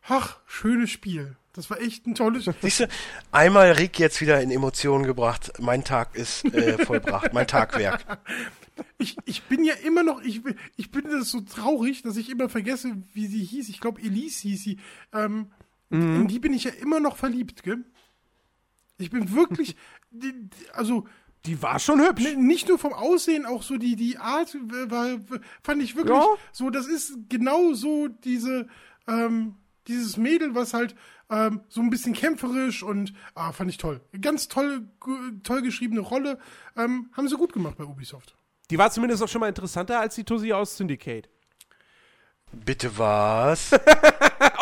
ach, schönes Spiel. Das war echt ein tolles Spiel. Siehst du, einmal Rick jetzt wieder in Emotionen gebracht. Mein Tag ist äh, vollbracht, mein Tagwerk. Ich, ich bin ja immer noch, ich, bin- ich bin das so traurig, dass ich immer vergesse, wie sie hieß. Ich glaube, Elise hieß sie. Ähm, In die bin ich ja immer noch verliebt, gell? Ich bin wirklich, die, die- also die war schon hübsch. n- nicht nur vom Aussehen, auch so die, die Art war, fand ich wirklich Ja. so, das ist genau so diese, ähm, dieses Mädel, was halt ähm, so ein bisschen kämpferisch und ah, fand ich toll. Ganz toll, gu- toll geschriebene Rolle. Ähm, haben sie gut gemacht bei Ubisoft. Die war zumindest auch schon mal interessanter als die Tussi aus Syndicate. Bitte was?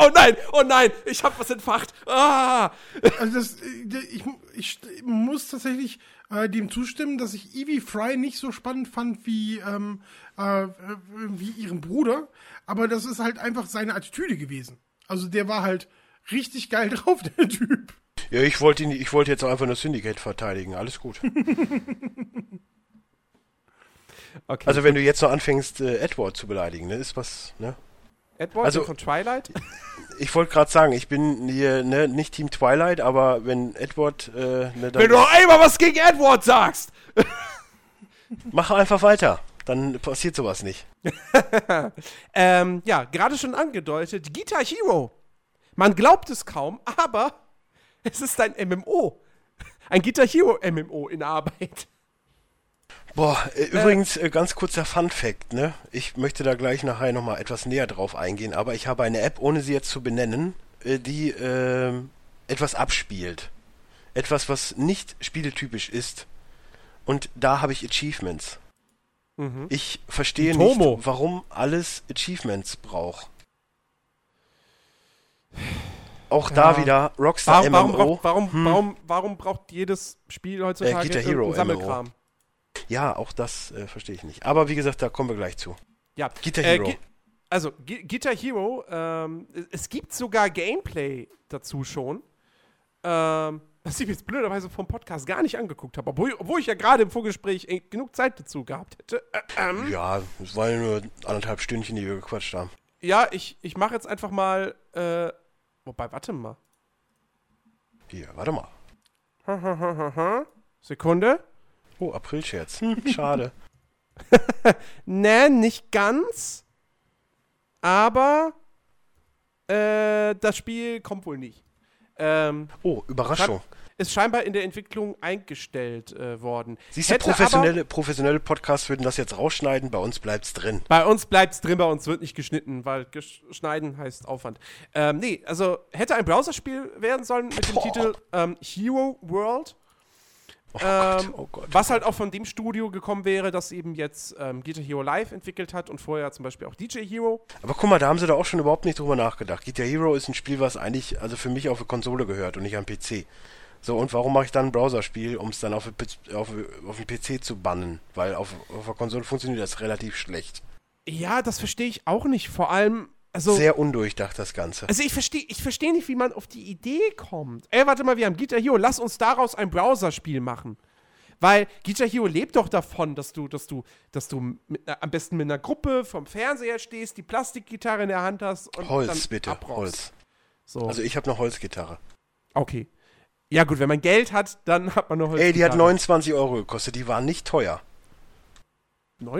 Oh nein, oh nein, ich hab was entfacht. Ah! Also das, äh, ich, ich muss tatsächlich äh, dem zustimmen, dass ich Evie Fry nicht so spannend fand wie, ähm, äh, wie ihren Bruder, aber das ist halt einfach seine Attitüde gewesen. Also der war halt richtig geil drauf, der Typ. Ja, ich wollte ihn, ich wollte jetzt auch einfach nur Syndicate verteidigen. Alles gut. Okay. Also wenn du jetzt noch anfängst, äh, Edward zu beleidigen, ne, ist was, ne? Edward also- von Twilight? Ich wollte gerade sagen, ich bin hier, ne, nicht Team Twilight, aber wenn Edward, äh, ne, dann Wenn du noch einmal was gegen Edward sagst! mach einfach weiter. Dann passiert sowas nicht. Ähm, ja, gerade schon angedeutet, Guitar Hero. Man glaubt es kaum, aber es ist ein MMO. Ein Guitar Hero MMO in Arbeit. Boah, äh, übrigens, äh, ganz kurzer Fun Fact, ne? Ich möchte da gleich nachher nochmal etwas näher drauf eingehen, aber ich habe eine App, ohne sie jetzt zu benennen, äh, die ähm, etwas abspielt. Etwas, was nicht spieletypisch ist. Und da habe ich Achievements. Ich verstehe nicht, warum alles Achievements braucht. Auch da Ja. wieder Rockstar Warum, warum, MMO. braucht, warum, warum, warum braucht jedes Spiel heutzutage Guitar Hero irgendeinen MMO. Sammelkram? Ja, auch das äh, verstehe ich nicht. Aber wie gesagt, da kommen wir gleich zu. Ja. Guitar Äh, Hero. Gi- also, Gi Guitar Hero, ähm, es- gibt sogar Gameplay dazu schon. Ähm, was ich jetzt blöderweise vom Podcast gar nicht angeguckt habe, obwohl, obwohl ich ja gerade im Vorgespräch äh, genug Zeit dazu gehabt hätte. Äh, ähm, Ja, es waren nur anderthalb Stündchen, die wir gequatscht haben. Ja, ich, ich mache jetzt einfach mal. Äh, wobei, warte mal. Hier, warte mal. Sekunde. Oh, Aprilscherz. Hm, schade. Ne, nicht ganz. Aber äh, das Spiel kommt wohl nicht. Ähm, Oh, Überraschung. Ist scheinbar in der Entwicklung eingestellt äh, worden. Siehst du, professionelle, professionelle Podcasts würden das jetzt rausschneiden, bei uns bleibt's drin. Aber bei uns bleibt's drin, bei uns wird nicht geschnitten, weil schneiden heißt Aufwand. Ähm, nee, also hätte ein Browserspiel werden sollen mit dem Boah. Titel ähm, Hero World. Oh Ähm, Gott, oh Gott. Was halt auch von dem Studio gekommen wäre, das eben jetzt ähm, Guitar Hero Live entwickelt hat und vorher zum Beispiel auch DJ Hero. Aber guck mal, da haben sie da auch schon überhaupt nicht drüber nachgedacht. Guitar Hero ist ein Spiel, was eigentlich, also für mich auf eine Konsole gehört und nicht am PC. So, und warum mache ich dann ein Browserspiel, um es dann auf, auf, auf den PC zu bannen? Weil auf, auf der Konsole funktioniert das relativ schlecht. Ja, das verstehe ich auch nicht. Vor allem, also. Sehr undurchdacht, das Ganze. Also ich verstehe ich versteh nicht, wie man auf die Idee kommt. Ey, warte mal, wir haben Guitar Hero, lass uns daraus ein Browserspiel machen. Weil Guitar Hero lebt doch davon, dass du, dass du, dass du mit, am besten mit einer Gruppe vom Fernseher stehst, die Plastikgitarre in der Hand hast und Holz, dann bitte, abrockst. Holz. So. Also ich habe eine Holzgitarre. okay. Ja gut, wenn man Geld hat, dann hat man Holz. Ey, die hat 29 Euro gekostet, die war nicht teuer.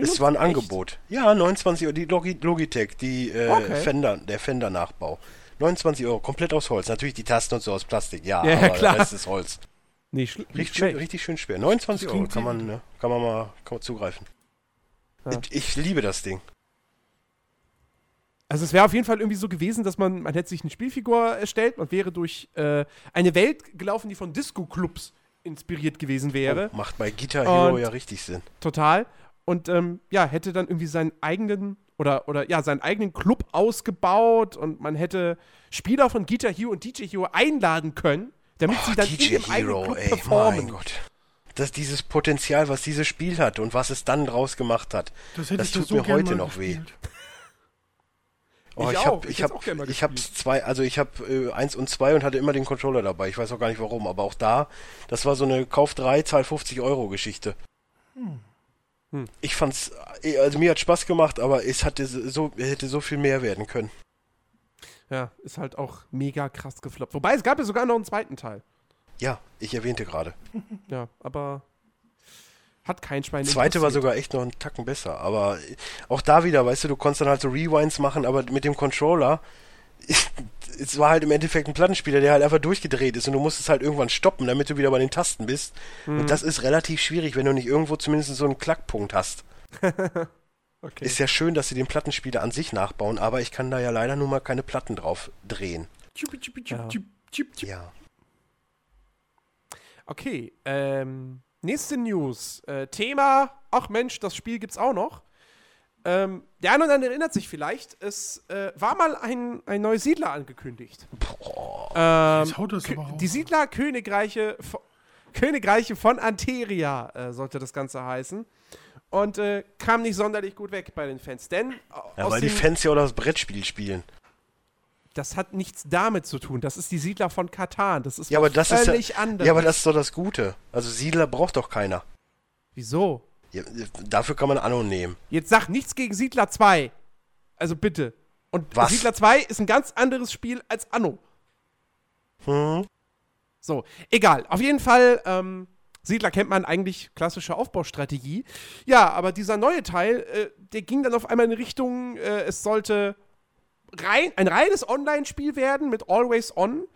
Es war ein Angebot. Ja, 29 Euro, die Logi Logitech, die äh, Okay. Fender, der Fender-Nachbau. 29 Euro, komplett aus Holz. Natürlich die Tasten und so aus Plastik, ja, Ja, aber klar. der Rest ist Holz. Nicht Richtig, schlecht. richtig schön schwer. 29 Das Euro kann man, ne, kann man mal kann man zugreifen. Ja. Ich, ich liebe das Ding. Also es wäre auf jeden Fall irgendwie so gewesen, dass man, man hätte sich eine Spielfigur erstellt, man wäre durch äh, eine Welt gelaufen, die von Disco-Clubs inspiriert gewesen wäre. Oh, macht bei Guitar Hero Und- ja richtig Sinn. Total. Und ähm, ja, hätte dann irgendwie seinen eigenen oder, oder ja, seinen eigenen Club ausgebaut und man hätte Spieler von Guitar Hero und DJ Hero einladen können, damit sie Oh, dann DJ in dem eigenen Hero, Club ey, performen. mein Gott. Das, dieses Potenzial, was dieses Spiel hat und was es dann draus gemacht hat. Das Das tut so mir heute noch weh. Oh, Ich ich auch. hab, Ich ich hätt's hab, auch gern mal ich zwei, also ich hab äh, eins und zwei und hatte immer den Controller dabei. Ich weiß auch gar nicht warum, aber auch da, das war so eine Kauf 3, Zahl 50 Euro Geschichte. Hm. Ich fand's, äh, also mir hat Spaß gemacht, aber es hatte so, hätte so viel mehr werden können. Ja, ist halt auch mega krass gefloppt. Wobei, es gab ja sogar noch einen zweiten Teil. Ja, ich erwähnte gerade. Ja, aber hat kein Schwein Zweite war sogar echt noch einen Tacken besser, aber auch da wieder, weißt du, du konntest dann halt so Rewinds machen, aber mit dem Controller, es war halt im Endeffekt ein Plattenspieler, der halt einfach durchgedreht ist und du musstest halt irgendwann stoppen, damit du wieder bei den Tasten bist. Mhm. Und das ist relativ schwierig, wenn du nicht irgendwo zumindest so einen Klackpunkt hast. Okay. Ist ja schön, dass sie den Plattenspieler an sich nachbauen, aber ich kann da ja leider nur mal keine Platten drauf drehen. Ja. Ja. Okay, ähm, nächste News. Äh, Thema, ach Mensch, das Spiel gibt's auch noch. Ähm, der eine oder andere erinnert sich vielleicht, es äh, war mal ein, ein neues Siedler angekündigt. Ähm, Jetzt haut das aber raus. die Siedler Königreiche, vo- Königreiche von Anteria äh, sollte das Ganze heißen. Und äh, kam nicht sonderlich gut weg bei den Fans. Denn Ja, aus weil die Fans ja auch das Brettspiel spielen. Das hat nichts damit zu tun. Das ist die Siedler von Katan. Das ist Ja, aber das ist ja, völlig anderes. ja, aber das ist doch das Gute. Also Siedler braucht doch keiner. Wieso? Ja, dafür kann man Anno nehmen. Jetzt sag nichts gegen Siedler 2. Also bitte. Und Was? Siedler 2 ist ein ganz anderes Spiel als Anno. Hm? So, egal. Auf jeden Fall, ähm, Siedler kennt man eigentlich klassische Aufbaustrategie. Ja, aber dieser neue Teil, äh, der ging dann auf einmal in Richtung, äh, es sollte rein, ein reines Online-Spiel werden mit Always On.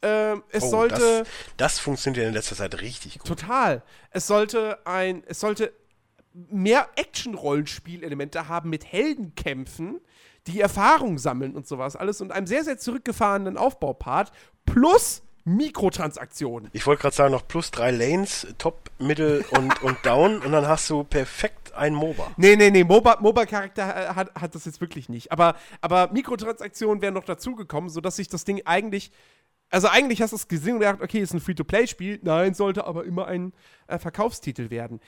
Ähm, es Oh, sollte. das, das funktioniert in letzter Zeit richtig gut. Total. Es sollte ein, es sollte mehr Action-Rollenspiel-Elemente haben mit Heldenkämpfen, die Erfahrung sammeln und sowas alles und einem sehr, sehr zurückgefahrenen Aufbaupart plus Mikrotransaktionen. Ich wollte gerade sagen, noch plus drei Lanes, Top, Middle und, und Down und dann hast du perfekt ein MOBA. Nee, nee, nee, MOBA- MOBA-Charakter äh, hat, hat das jetzt wirklich nicht. Aber, aber Mikrotransaktionen wären noch dazugekommen, sodass sich das Ding eigentlich. Also eigentlich hast du es gesehen und gedacht, okay, ist ein Free-to-Play-Spiel. Nein, sollte aber immer ein äh, Verkaufstitel werden.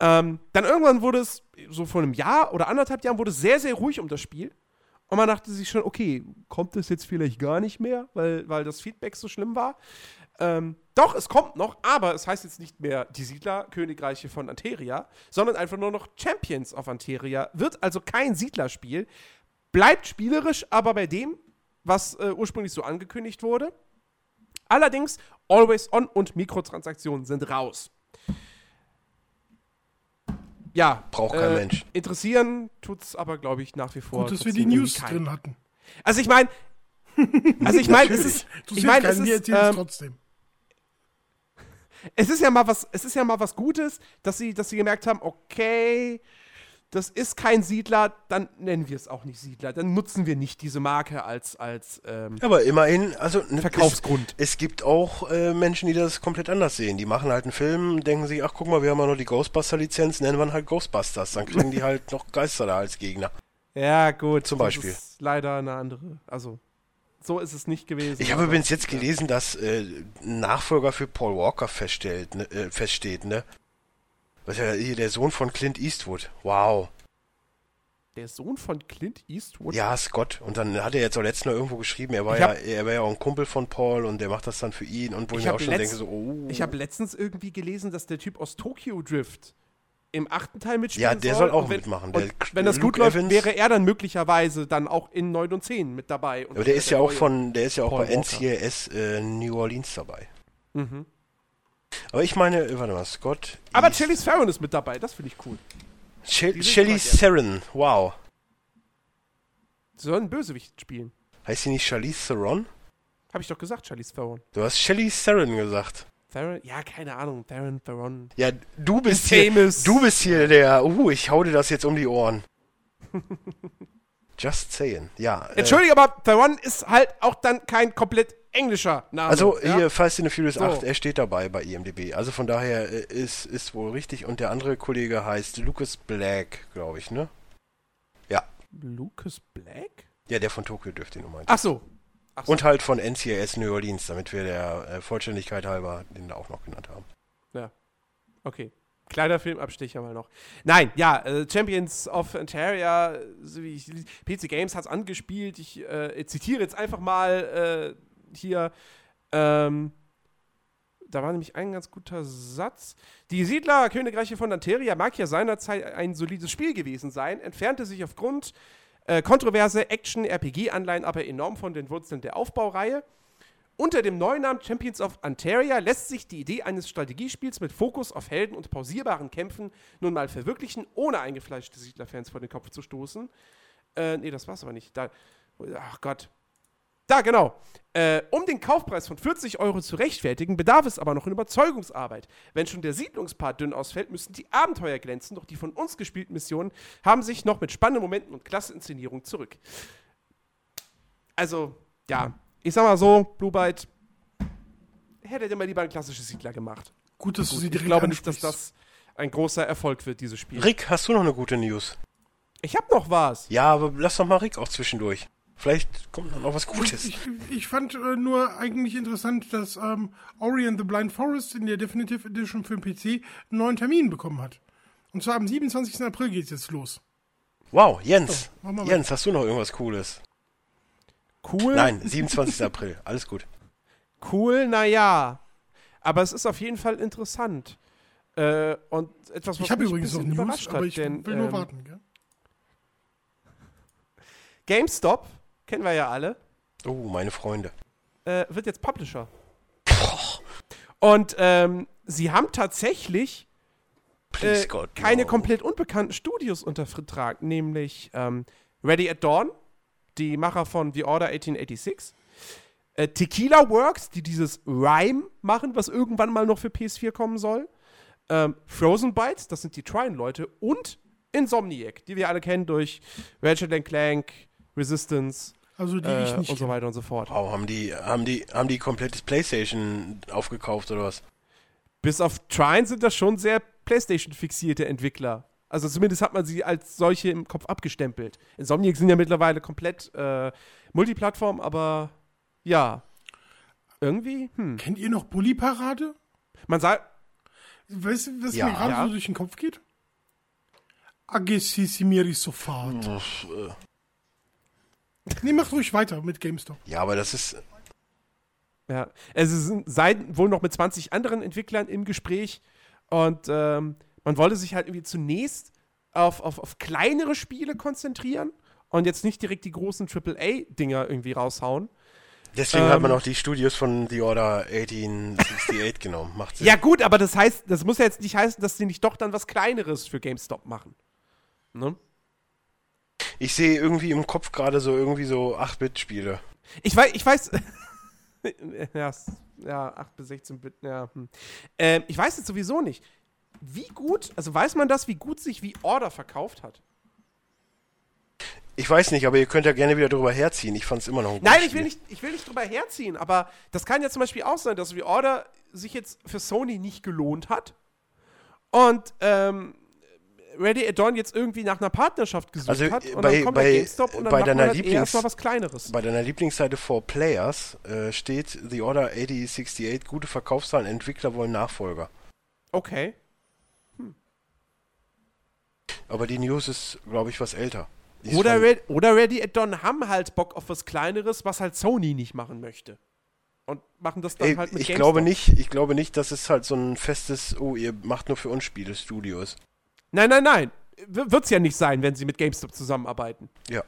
Ähm, dann irgendwann wurde es, so vor einem Jahr oder anderthalb Jahren, wurde es sehr, sehr ruhig um das Spiel. Und man dachte sich schon, okay, kommt es jetzt vielleicht gar nicht mehr, weil, weil das Feedback so schlimm war. Ähm, doch, es kommt noch, aber es heißt jetzt nicht mehr die Siedler-Königreiche von Anteria, sondern einfach nur noch Champions of Anteria. Wird also kein Siedlerspiel. Bleibt spielerisch, aber bei dem, was äh, ursprünglich so angekündigt wurde. Allerdings, Always On und Mikrotransaktionen sind raus. Ja. Braucht kein äh, Mensch. Interessieren tut's aber, glaube ich, nach wie vor. Gut, dass wir die News keinen. drin hatten. Also ich meine, also ich meine, es ist, ich meine, es ist, ähm, trotzdem. es ist ja mal was, es ist ja mal was Gutes, dass sie, dass sie gemerkt haben, okay, das ist kein Siedler, dann nennen wir es auch nicht Siedler, dann nutzen wir nicht diese Marke als, als ähm, Aber immerhin, also ne, Verkaufsgrund. Es, es gibt auch äh, Menschen, die das komplett anders sehen. Die machen halt einen Film, denken sich, ach guck mal, wir haben ja noch die Ghostbuster-Lizenz, nennen wir halt Ghostbusters. Dann kriegen die halt noch Geister da als Gegner. Ja, gut. Zum das Beispiel. ist leider eine andere. Also, so ist es nicht gewesen. Ich habe übrigens jetzt gelesen, dass äh, ein Nachfolger für Paul Walker feststellt, ne, äh, feststeht, ne? Was ist ja der Sohn von Clint Eastwood. Wow. Der Sohn von Clint Eastwood. Ja, Scott. Und dann hat er jetzt auch letztens noch irgendwo geschrieben, er war ja, er war ja auch ein Kumpel von Paul und der macht das dann für ihn und wo ich, Ich mir auch schon denke, so, oh. Ich habe letztens irgendwie gelesen, dass der Typ aus Tokyo Drift im achten Teil mitspielen Ja, der soll auch und wenn, mitmachen. Der wenn das Luke gut läuft, Evans- wäre er dann möglicherweise dann auch in 9 und 10 mit dabei. Und Aber der ist ja auch von, der ist ja auch Paul bei Walker. NCIS äh, New Orleans dabei. Mhm. Aber ich meine, äh, warte mal, Scott. Aber East- Charlize Theron ist mit dabei, das finde ich cool. Shell- die sind Shelley immer gerne. Theron, wow. Sie sollen einen Bösewicht spielen. Heißt sie nicht Charlize Theron? Habe ich doch gesagt, Charlize Theron. Du hast Shelley Theron gesagt. Theron? Ja, keine Ahnung. Theron, Theron. Ja, du bist Ist hier, famous. du bist hier der, uh, ich hau dir das jetzt um die Ohren. Just saying, ja. äh, Entschuldige, aber Theron ist halt auch dann kein komplett englischer Name. Also ja? hier Fast and the Furious So. 8, er steht dabei bei IMDb. Also von daher äh, ist, ist wohl richtig. Und der andere Kollege heißt Lucas Black, glaube ich, ne? Ja. Lucas Black? Ja, der von Tokyo dürfte ihn meinen. Ach so. Ach so. Und halt von NCIS New Orleans, damit wir der äh, Vollständigkeit halber den da auch noch genannt haben. Ja. Okay. Kleiner Filmabstecher mal noch. Nein, ja, äh, Champions of wie ich, PC Games hat es angespielt. Ich äh, zitiere jetzt einfach mal äh, hier. Ähm, da war nämlich ein ganz guter Satz. Die Siedler Königreiche von Anteria mag ja seinerzeit ein solides Spiel gewesen sein, entfernte sich aufgrund äh, kontroverse Action-RPG-Anleihen aber enorm von den Wurzeln der Aufbaureihe. Unter dem neuen Namen Champions of Antaria lässt sich die Idee eines Strategiespiels mit Fokus auf Helden und pausierbaren Kämpfen nun mal verwirklichen, ohne eingefleischte Siedlerfans vor den Kopf zu stoßen. Äh, nee, das war's aber nicht. Da, ach Gott. Da, genau. Äh, um den Kaufpreis von 40 Euro zu rechtfertigen, bedarf es aber noch in Überzeugungsarbeit. Wenn schon der Siedlungspart dünn ausfällt, müssen die Abenteuer glänzen, doch die von uns gespielten Missionen haben sich noch mit spannenden Momenten und klasse Inszenierung zurück. Also, ja, ich sag mal so, Blue Byte hätte immer lieber ein klassisches Siedler gemacht. Gut, dass du sie Ich glaube nicht, dass das ein großer Erfolg wird, dieses Spiel. Rick, hast du noch eine gute News? Ich hab noch was. Ja, aber lass doch mal Rick auch zwischendurch. Vielleicht kommt noch was Gutes. Ich, ich fand äh, nur eigentlich interessant, dass ähm, Ori and the Blind Forest in der Definitive Edition für den PC einen neuen Termin bekommen hat. Und zwar am 27. April geht's jetzt los. Wow, Jens. So, Jens, hast du noch irgendwas Cooles? Cool. Nein, 27. April. Alles gut. Cool, naja. Aber es ist auf jeden Fall interessant. Äh, und etwas, was Ich habe mich übrigens ein noch bisschen News, überrascht aber ich denn, will nur ähm, warten. Gell? GameStop, kennen wir ja alle, Oh, meine Freunde. äh, wird jetzt Publisher. Und ähm, sie haben tatsächlich äh, God, keine no. komplett unbekannten Studios unter Vertrag, nämlich ähm, Ready at Dawn, die Macher von The Order 1886, äh, Tequila Works, die dieses Rhyme machen, was irgendwann mal noch für PS4 kommen soll, ähm, Frozen Bytes, das sind die Trine-Leute, und Insomniac, die wir alle kennen durch Ratchet Clank, Resistance Also die äh, ich nicht. und so weiter und so fort. Wow, haben die, haben die, haben die komplettes Playstation aufgekauft oder was? Bis auf Trine sind das schon sehr PlayStation-fixierte Entwickler. Also zumindest hat man sie als solche im Kopf abgestempelt. Insomniac sind ja mittlerweile komplett äh, Multiplattform, aber ja. Irgendwie, hm. Kennt ihr noch Bully Parade? Man sagt, Weißt du, was Ja. mir gerade Ja. so durch den Kopf geht? Agessimiri sofort. Nee, macht ruhig weiter mit GameStop. Ja, aber das ist, ja, es sind seien wohl noch mit 20 anderen Entwicklern im Gespräch und ähm, man wollte sich halt irgendwie zunächst auf, auf, auf kleinere Spiele konzentrieren und jetzt nicht direkt die großen AAA-Dinger irgendwie raushauen. deswegen hat man Ähm. auch die Studios von The Order 1868 genommen. Macht Sinn. Ja, gut, aber das heißt, das muss ja jetzt nicht heißen, dass sie nicht doch dann was Kleineres für GameStop machen. Ne? Ich sehe irgendwie im Kopf gerade so irgendwie so 8-Bit-Spiele. Ich weiß, ich weiß. ja, ja, 8 bis 16 Bit, ja. Hm. Ähm, ich weiß jetzt sowieso nicht, wie gut, also weiß man das, wie gut sich wie Order verkauft hat? Ich weiß nicht, aber ihr könnt ja gerne wieder drüber herziehen. Ich fand es immer noch ein Nein, ich will, nicht, ich will nicht drüber herziehen, aber das kann ja zum Beispiel auch sein, dass wie Order sich jetzt für Sony nicht gelohnt hat und ähm, Ready at Dawn jetzt irgendwie nach einer Partnerschaft gesucht Also, hat und bei- dann kommt bei- der GameStop und dann bei deiner eher Lieblings- erstmal was Kleineres. Bei deiner Lieblingsseite for Players äh, steht The Order 8068, gute Verkaufszahlen, Entwickler wollen Nachfolger. Okay. Aber die News ist, glaube ich, was älter. Die Oder, Red, oder Ready at Dawn haben halt Bock auf was Kleineres, was halt Sony nicht machen möchte. Und machen das dann Ey, halt mit ich GameStop. glaube nicht, ich glaube nicht, dass es halt so ein festes, oh, ihr macht nur für uns Spiele, Studio ist. Nein, nein, nein. W wird's ja nicht sein, wenn sie mit GameStop zusammenarbeiten. Ja.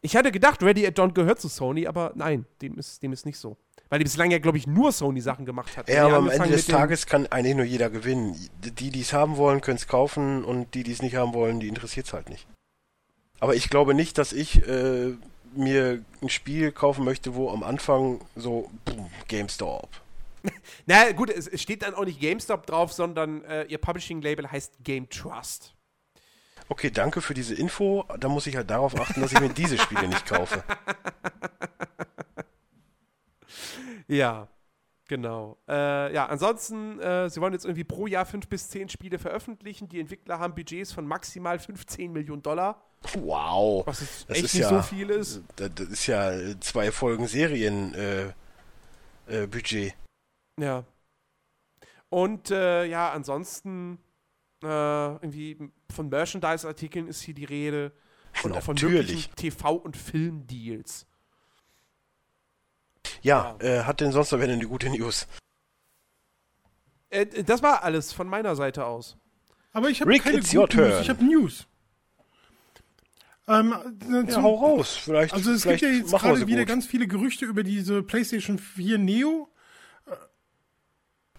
Ich hatte gedacht, Ready at Dawn gehört zu Sony, aber nein, dem ist, dem ist nicht so. Weil die bislang ja, glaube ich, nur Sony-Sachen gemacht hat. Ja, aber am Ende des Tages kann eigentlich nur jeder gewinnen. Die, die es haben wollen, können es kaufen und die, die es nicht haben wollen, die interessiert es halt nicht. Aber ich glaube nicht, dass ich äh, mir ein Spiel kaufen möchte, wo am Anfang so boom, GameStop. Na gut, es, es steht dann auch nicht GameStop drauf, sondern äh, ihr Publishing-Label heißt Game Trust. Okay, danke für diese Info. Da muss ich halt darauf achten, dass ich mir diese Spiele nicht kaufe. Ja, genau. Äh, ja, ansonsten, äh, sie wollen jetzt irgendwie pro Jahr fünf bis zehn Spiele veröffentlichen. Die Entwickler haben Budgets von maximal 15 Millionen Dollar, Wow. was jetzt Das echt ist nicht ja- so viel ist. Das, das ist ja zwei Folgen Serien äh, äh, Budget. Ja. Und äh, ja, ansonsten äh, irgendwie von Merchandise-Artikeln ist hier die Rede. Und auch von Natürlich. wirklichen TV- und Filmdeals. Ja, äh, hat denn sonst noch wer eine gute News? Äh, das war alles von meiner Seite aus. Aber ich habe keine it's your guten News, ich habe News. Ähm, äh, Ja, zum- hau raus. Vielleicht, also es vielleicht gibt ja jetzt gerade wieder gut. ganz viele Gerüchte über diese PlayStation 4 Neo.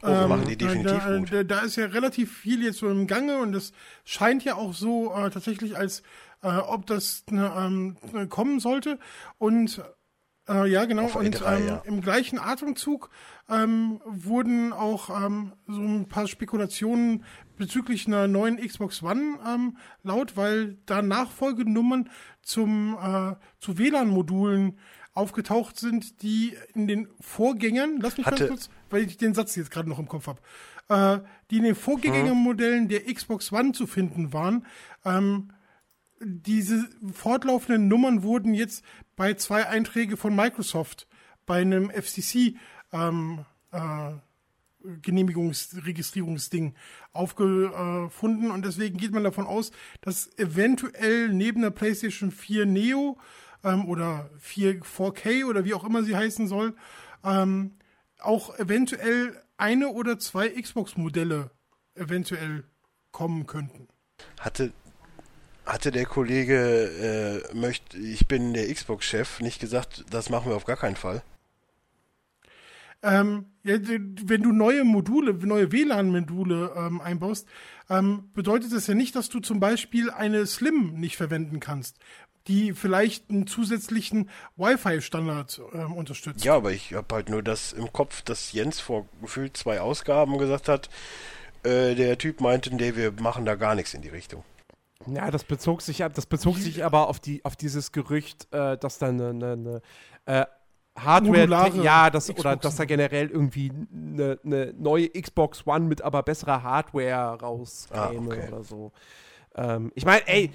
Oh, wir machen die äh, definitiv da, gut. Da, da ist ja relativ viel jetzt so im Gange und es scheint ja auch so äh, tatsächlich, als äh, ob das ne, ähm, ne, kommen sollte. Und äh, ja, genau. Auf Und E3, ähm, ja. im gleichen Atemzug ähm, wurden auch ähm, so ein paar Spekulationen bezüglich einer neuen Xbox One ähm, laut, weil da Nachfolgenummern zum äh, zu WLAN-Modulen aufgetaucht sind, die in den Vorgängern, lass mich Hatte- ganz kurz, weil ich den Satz jetzt gerade noch im Kopf habe, äh, die in den Vorgängermodellen der Xbox One zu finden waren. Ähm, diese fortlaufenden Nummern wurden jetzt bei zwei Einträgen von Microsoft bei einem FCC ähm, äh, Genehmigungsregistrierungsding aufgefunden und deswegen geht man davon aus, dass eventuell neben der PlayStation 4 Neo ähm, oder 4 4K oder wie auch immer sie heißen soll, ähm, auch eventuell eine oder zwei Xbox-Modelle eventuell kommen könnten. Hatte, hatte der Kollege, äh, möchte, ich bin der Xbox-Chef, nicht gesagt, das machen wir auf gar keinen Fall? Ähm, ja, wenn du neue Module, neue WLAN-Module ähm, einbaust, ähm, bedeutet das ja nicht, dass du zum Beispiel eine Slim nicht verwenden kannst, die vielleicht einen zusätzlichen Wi-Fi-Standard ähm, unterstützt. Ja, aber ich habe halt nur das im Kopf, dass Jens vor gefühlt zwei Ausgaben gesagt hat, äh, der Typ meinte, nee, wir machen da gar nichts in die Richtung. Ja, das bezog sich, das bezog sich aber auf, die, auf dieses Gerücht, äh, dass da eine, eine, eine äh, Hardware, Modulare ja, das, oder dass da generell irgendwie eine, eine neue Xbox One mit aber besserer Hardware rauskäme Ah, okay. oder so. Ähm, ich meine, ey,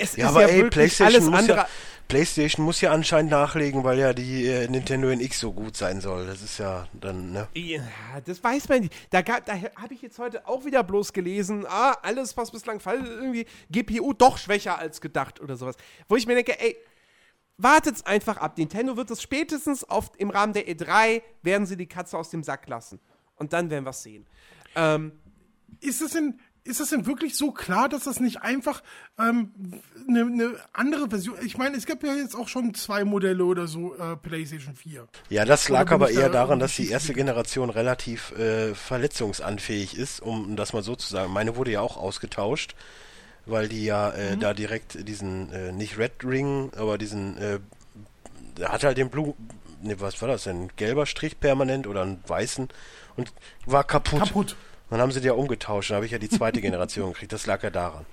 es Ja, ist aber ja ey, wirklich PlayStation alles muss andere. ja, PlayStation muss ja anscheinend nachlegen, weil ja die äh, Nintendo NX so gut sein soll. Das ist ja dann, ne? Ja, das weiß man nicht. Da, gab- da habe ich jetzt heute auch wieder bloß gelesen, ah, alles, was bislang Fall irgendwie GPU doch schwächer als gedacht oder sowas. Wo ich mir denke, ey, wartet's einfach ab. Nintendo wird es spätestens auf, im Rahmen der E3, werden sie die Katze aus dem Sack lassen. Und dann werden wir es sehen. Ähm, Ist das denn, ist das denn wirklich so klar, dass das nicht einfach ähm, eine ne andere Version, ich meine, es gab ja jetzt auch schon zwei Modelle oder so, äh, PlayStation 4. Ja, das lag aber da eher daran, dass die erste Generation relativ äh, verletzungsanfähig ist, um das mal so zu sagen. Meine wurde ja auch ausgetauscht, weil die ja äh, da direkt diesen, äh, nicht Red Ring, aber diesen, äh, hat halt den Blue, ne, was war das denn? Gelber Strich permanent oder einen weißen und war kaputt. Kaputt. Dann haben sie die ja umgetauscht, dann habe ich ja die zweite Generation gekriegt. Das lag ja daran.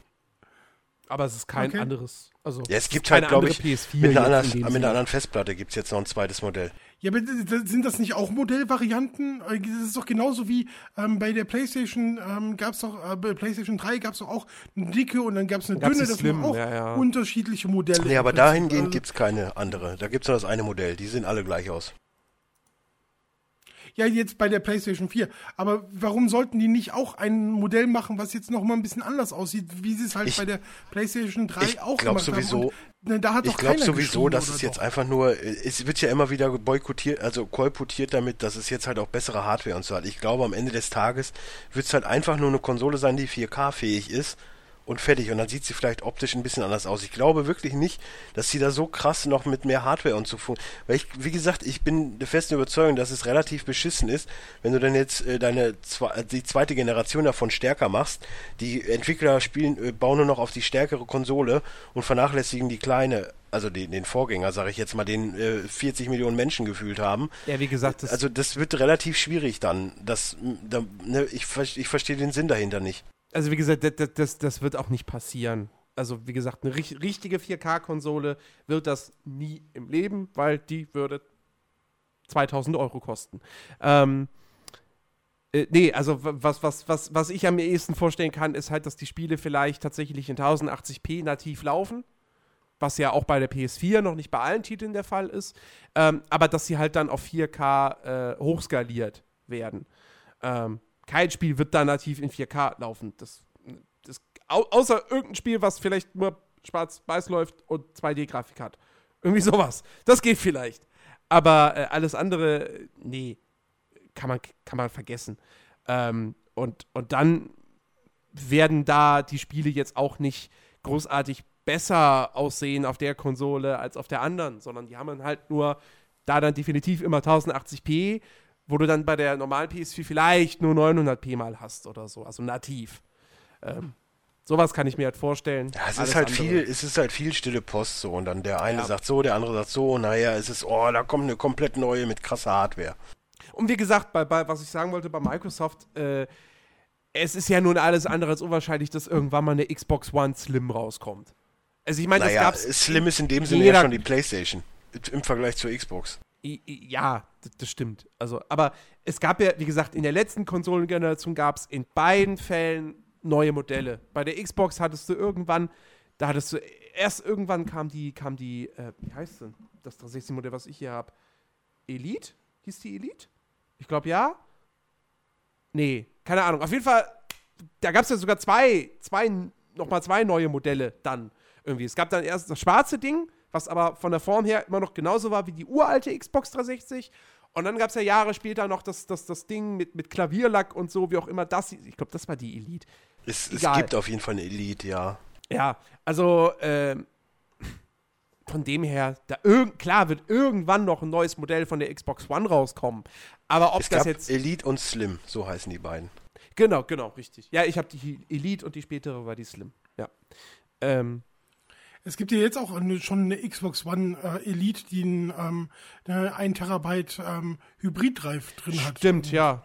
aber es ist kein Okay. anderes. Also, Ja, es ist gibt halt, glaube andere ich, PS4 mit einer, anderen, mit einer anderen Festplatte gibt es jetzt noch ein zweites Modell. Ja, aber sind das nicht auch Modellvarianten? Das ist doch genauso wie ähm, bei der PlayStation ähm, gab es doch, äh, bei PlayStation 3 gab es doch auch eine dicke und dann gab es eine Gab's dünne, das waren auch ja, ja. unterschiedliche Modelle. Nee, aber dahingehend Also, gibt es keine andere. Da gibt es nur das eine Modell. Die sehen alle gleich aus. Ja, jetzt bei der PlayStation 4. Aber warum sollten die nicht auch ein Modell machen, was jetzt noch mal ein bisschen anders aussieht, wie sie es halt Ich- bei der PlayStation 3 ich auch glaub gemacht sowieso- haben? Und, ne, da hat Ich glaube sowieso, dass es jetzt doch? einfach nur, äh, es wird ja immer wieder boykottiert, also kolportiert damit, dass es jetzt halt auch bessere Hardware und so hat. Ich glaube, am Ende des Tages wird es halt einfach nur eine Konsole sein, die 4K-fähig ist und fertig. Und dann sieht sie vielleicht optisch ein bisschen anders aus. Ich glaube wirklich nicht, dass sie da so krass noch mit mehr Hardware und so funktioniert. Weil ich, wie gesagt, ich bin der festen Überzeugung, dass es relativ beschissen ist, wenn du dann jetzt äh, deine die zweite Generation davon stärker machst. Die Entwickler spielen, äh, bauen nur noch auf die stärkere Konsole und vernachlässigen die kleine also den, den Vorgänger, sage ich jetzt mal, den äh, 40 Millionen Menschen gefühlt haben. Ja, wie gesagt, das also das wird relativ schwierig dann. Das, da, ne, ich, ich verstehe den Sinn dahinter nicht. Also wie gesagt, das, das, das wird auch nicht passieren. Also wie gesagt, eine richtige 4K-Konsole wird das nie im Leben, weil die würde 2000 Euro kosten. Ähm, äh, nee, also was, was, was, was ich am ehesten vorstellen kann, ist halt, dass die Spiele vielleicht tatsächlich in 1080p nativ laufen was ja auch bei der PS4 noch nicht bei allen Titeln der Fall ist, ähm, aber dass sie halt dann auf 4K äh, hochskaliert werden. Ähm, kein Spiel wird da nativ in 4K laufen. Das, das, au außer irgendein Spiel, was vielleicht nur schwarz-weiß läuft und 2D-Grafik hat. Irgendwie sowas. Das geht vielleicht. Aber äh, alles andere, nee, kann man, kann man vergessen. Ähm, und, und dann werden da die Spiele jetzt auch nicht großartig besser aussehen auf der Konsole als auf der anderen, sondern die haben dann halt nur da dann definitiv immer 1080p, wo du dann bei der normalen PS4 vielleicht nur 900p mal hast oder so, also nativ. Ähm, sowas kann ich mir halt vorstellen. Ja, es ist halt andere. viel, es ist halt viel stille Post so und dann der eine ja. sagt so, der andere sagt so, naja, es ist, oh, da kommt eine komplett neue mit krasser Hardware. Und wie gesagt, bei, bei was ich sagen wollte bei Microsoft, äh, es ist ja nun alles andere als unwahrscheinlich, dass irgendwann mal eine Xbox One Slim rauskommt. Also ich meine, naja, das gab's. Slim ist in dem Sinne ja schon die PlayStation im Vergleich zur Xbox. Ja, das stimmt. Also, aber es gab ja, wie gesagt, in der letzten Konsolengeneration gab es in beiden Fällen neue Modelle. Bei der Xbox hattest du irgendwann, da hattest du erst irgendwann kam die, kam die, äh, wie heißt denn das 360-Modell, was ich hier habe? Elite? Hieß die Elite? Ich glaube ja. Nee, keine Ahnung. Auf jeden Fall, da gab es ja sogar zwei, zwei, nochmal zwei neue Modelle dann. Irgendwie. Es gab dann erst das schwarze Ding, was aber von der Form her immer noch genauso war wie die uralte Xbox 360. Und dann gab es ja Jahre später noch das, das, das Ding mit, mit Klavierlack und so, wie auch immer das. Ich glaube, das war die Elite. Es, es, gibt auf jeden Fall eine Elite, ja. Ja, also äh, von dem her, da irgend, klar wird irgendwann noch ein neues Modell von der Xbox One rauskommen. Aber ob es das jetzt. Elite und Slim, so heißen die beiden. Genau, genau, richtig. Ja, ich habe die Elite und die spätere war die Slim. Ja. Ähm, es gibt ja jetzt auch eine, schon eine Xbox One äh, Elite, die ein, ähm, eine 1 Terabyte ähm, Hybrid-Drive drin hat. Stimmt, ja.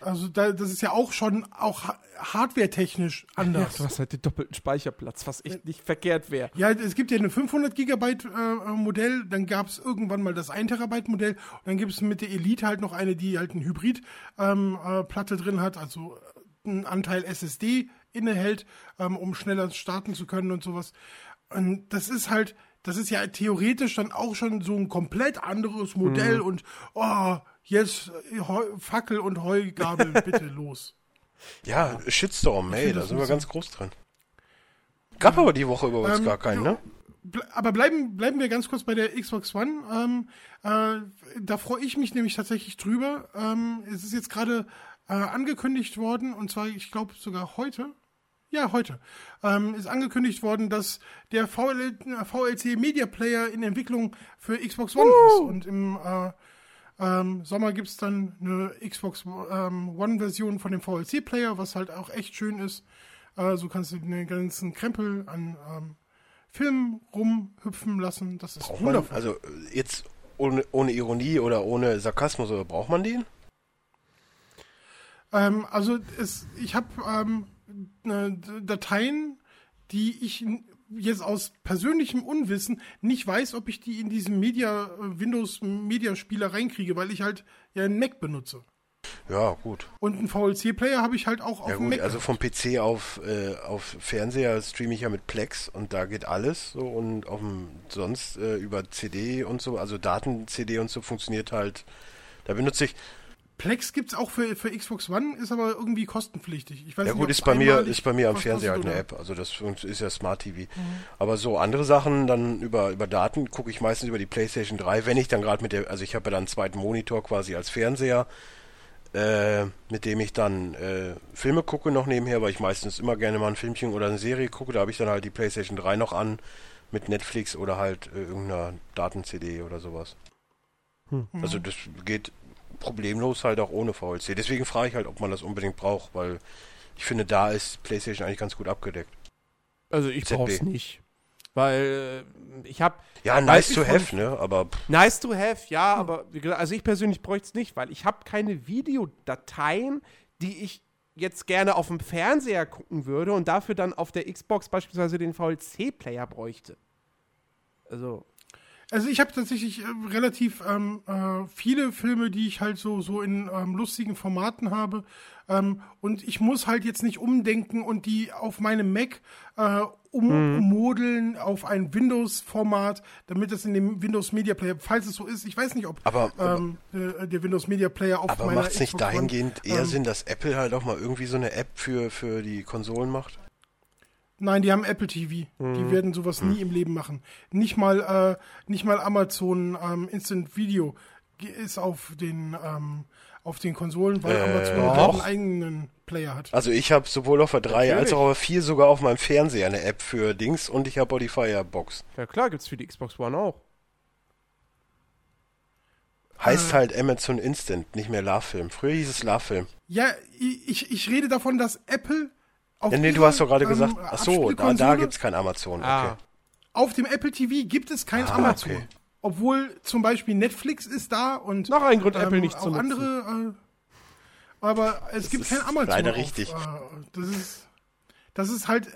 Also da, das ist ja auch schon auch hardware-technisch anders. Ja, du hast halt den doppelten Speicherplatz, was echt nicht verkehrt wäre. Ja, es gibt ja eine 500 Gigabyte äh, Modell, dann gab es irgendwann mal das 1 Terabyte Modell und dann gibt es mit der Elite halt noch eine, die halt eine Hybrid-Platte ähm, äh, drin hat, also einen Anteil SSD innehält, ähm, um schneller starten zu können und sowas. Und das ist halt, das ist ja theoretisch dann auch schon so ein komplett anderes Modell mhm. und oh, jetzt Heu, Fackel und Heugabel, bitte los. Ja, Shitstorm, ey, da sind wir ganz groß dran. Gab ja. aber die Woche übrigens ähm, gar keinen, ne? aber bleiben, bleiben wir ganz kurz bei der Xbox One. Ähm, äh, da freue ich mich nämlich tatsächlich drüber. Ähm, es ist jetzt gerade äh, angekündigt worden, und zwar, ich glaube, sogar heute, ja, heute, ähm, ist angekündigt worden, dass der VL VLC Media Player in Entwicklung für Xbox One uh. ist. Und im äh, ähm, Sommer gibt es dann eine Xbox ähm, One-Version von dem VLC-Player, was halt auch echt schön ist. Äh, so kannst du den ganzen Krempel an ähm, Filmen rumhüpfen lassen. Das ist braucht wundervoll. Man, also jetzt ohne, ohne Ironie oder ohne Sarkasmus, oder braucht man den? Ähm, also es, ich habe ähm, äh, Dateien, die ich jetzt aus persönlichem Unwissen nicht weiß, ob ich die in diesen Media, äh, Windows Media Spieler reinkriege, weil ich halt ja einen Mac benutze. Ja, gut. Und einen VLC-Player habe ich halt auch auf ja, dem Mac. Also vom PC auf, äh, auf Fernseher streame ich ja mit Plex und da geht alles so und auf dem, sonst äh, über CD und so, also Daten-CD und so funktioniert halt. Da benutze ich, Plex gibt es auch für, für Xbox One, ist aber irgendwie kostenpflichtig. Ich weiß ja nicht, gut, ist bei mir ist bei mir am Fernseher halt eine App, also das ist ja Smart TV. Mhm. Aber so andere Sachen dann über über Daten gucke ich meistens über die PlayStation 3, wenn ich dann gerade mit der, also ich habe ja dann einen zweiten Monitor quasi als Fernseher. äh, mit dem ich dann äh, Filme gucke noch nebenher, weil ich meistens immer gerne mal ein Filmchen oder eine Serie gucke. Da habe ich dann halt die PlayStation 3 noch an mit Netflix oder halt äh, irgendeiner Daten-CD oder sowas. Hm. Also das geht problemlos halt auch ohne VLC. Deswegen frage ich halt, ob man das unbedingt braucht, weil ich finde, da ist PlayStation eigentlich ganz gut abgedeckt. Also ich brauche es nicht. Weil äh, ich habe. Ja, nice to have, ne? Aber. Nice to have, ja, aber also ich persönlich bräuchte es nicht, weil ich habe keine Videodateien, die ich jetzt gerne auf dem Fernseher gucken würde und dafür dann auf der Xbox beispielsweise den VLC-Player bräuchte. Also. Also ich habe tatsächlich äh, relativ ähm, äh, viele Filme, die ich halt so so in ähm, lustigen Formaten habe. Ähm, und ich muss halt jetzt nicht umdenken und die auf meinem Mac äh, ummodeln mhm. auf ein Windows-Format, damit es in dem Windows Media Player, falls es so ist, ich weiß nicht, ob aber, ähm, äh, der Windows Media Player auf aber meiner macht es nicht dahingehend eher ähm, Sinn, dass Apple halt auch mal irgendwie so eine App für, für die Konsolen macht? Nein, die haben Apple TV. Mhm. Die werden sowas mhm. nie im Leben machen. Nicht mal, äh, nicht mal Amazon ähm, Instant Video ist auf den ähm, auf den Konsolen, weil äh, Amazon halt einen eigenen Player hat. Also ich habe sowohl auf der 3 Natürlich. als auch auf der 4 sogar auf meinem Fernseher eine App für Dings und ich habe auch die Firebox. Ja klar, gibt's für die Xbox One auch. Heißt äh, halt Amazon Instant, nicht mehr Love-Film. Früher hieß es Love-Film. Ja, ich, ich rede davon, dass Apple auf ja, nee, du hast doch gerade ähm, gesagt, ach so, da, da gibt es kein Amazon. Ah. Okay. Auf dem Apple TV gibt es kein ah, Amazon. Okay. Obwohl zum Beispiel Netflix ist da und noch ein Grund, ähm, Apple nicht zu nutzen. andere. Äh, aber es das gibt kein Amazon. Leider auf, richtig. Äh, das ist, das ist halt,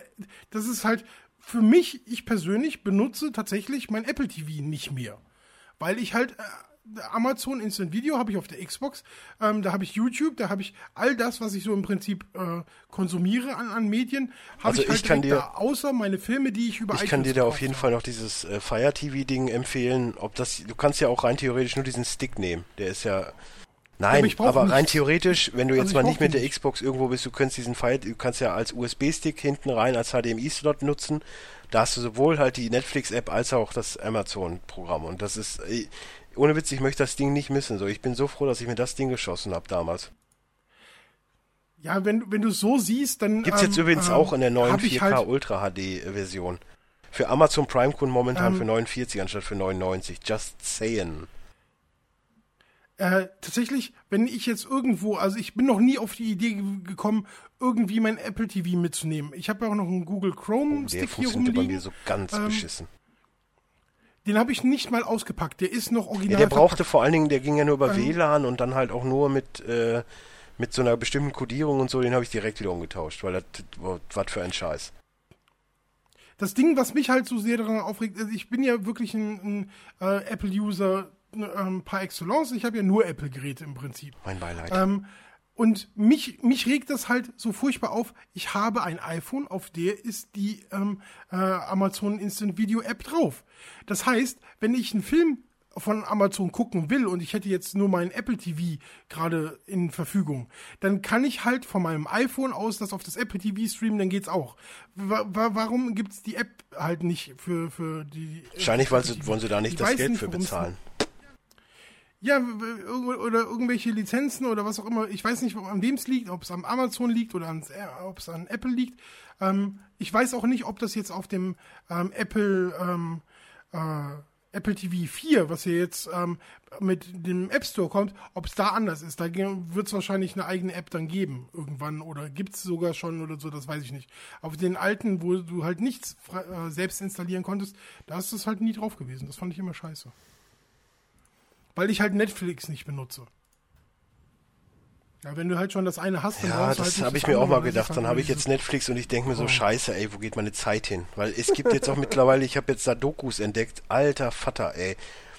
das ist halt für mich. Ich persönlich benutze tatsächlich mein Apple TV nicht mehr, weil ich halt äh, Amazon Instant Video habe ich auf der Xbox, ähm, da habe ich YouTube, da habe ich all das, was ich so im Prinzip äh, konsumiere an, an Medien, habe also ich, halt ich kann dir, da, außer meine Filme, die ich über Ich kann dir da auf jeden habe. Fall noch dieses äh, Fire TV Ding empfehlen, ob das du kannst ja auch rein theoretisch nur diesen Stick nehmen, der ist ja Nein, aber, aber rein theoretisch, wenn du jetzt also mal nicht mit der Xbox irgendwo bist, du kannst diesen Fire, du kannst ja als USB-Stick hinten rein als HDMI-Slot nutzen. Da hast du sowohl halt die Netflix-App als auch das Amazon-Programm. Und das ist, äh, ohne Witz, ich möchte das Ding nicht missen. So, ich bin so froh, dass ich mir das Ding geschossen habe damals. Ja, wenn, wenn du so siehst, dann. Gibt's jetzt ähm, übrigens ähm, auch in der neuen 4K halt Ultra HD Version. Für Amazon Prime Kunden momentan ähm, für 49 anstatt für 99. Just saying. Äh, tatsächlich, wenn ich jetzt irgendwo, also ich bin noch nie auf die Idee gekommen, irgendwie mein Apple TV mitzunehmen. Ich habe ja auch noch einen Google Chrome oh, Stick hier rumliegen. bei mir so ganz ähm, beschissen. Den habe ich nicht mal ausgepackt. Der ist noch original. Ja, der brauchte verpackt. vor allen Dingen, der ging ja nur über ähm, WLAN und dann halt auch nur mit, äh, mit so einer bestimmten Codierung und so. Den habe ich direkt wieder umgetauscht, weil das was für ein Scheiß. Das Ding, was mich halt so sehr daran aufregt, also ich bin ja wirklich ein, ein äh, Apple-User ähm, par excellence. Ich habe ja nur Apple-Geräte im Prinzip. Mein Beileid. Ähm, und mich, mich regt das halt so furchtbar auf. Ich habe ein iPhone, auf der ist die ähm, äh, Amazon Instant Video App drauf. Das heißt, wenn ich einen Film von Amazon gucken will und ich hätte jetzt nur meinen Apple TV gerade in Verfügung, dann kann ich halt von meinem iPhone aus das auf das Apple TV streamen, dann geht's auch. Wa warum gibt's die App halt nicht für, für die. Wahrscheinlich weil sie, wollen sie da nicht ich das Geld nicht, für bezahlen. Ja, oder irgendwelche Lizenzen oder was auch immer. Ich weiß nicht, an wem es liegt, ob es am Amazon liegt oder ob es an Apple liegt. Ähm, ich weiß auch nicht, ob das jetzt auf dem ähm, Apple ähm, äh, Apple TV 4, was hier jetzt ähm, mit dem App Store kommt, ob es da anders ist. Da wird es wahrscheinlich eine eigene App dann geben irgendwann oder gibt es sogar schon oder so, das weiß ich nicht. Auf den alten, wo du halt nichts äh, selbst installieren konntest, da ist es halt nie drauf gewesen. Das fand ich immer scheiße weil ich halt Netflix nicht benutze. Ja, wenn du halt schon das eine hast, dann ja, brauchst du halt das habe ich mir auch mal gedacht. Dann habe ich jetzt Netflix und ich denke mir so, oh. scheiße, ey, wo geht meine Zeit hin? Weil es gibt jetzt auch mittlerweile, ich habe jetzt da Dokus entdeckt, alter Vater, ey.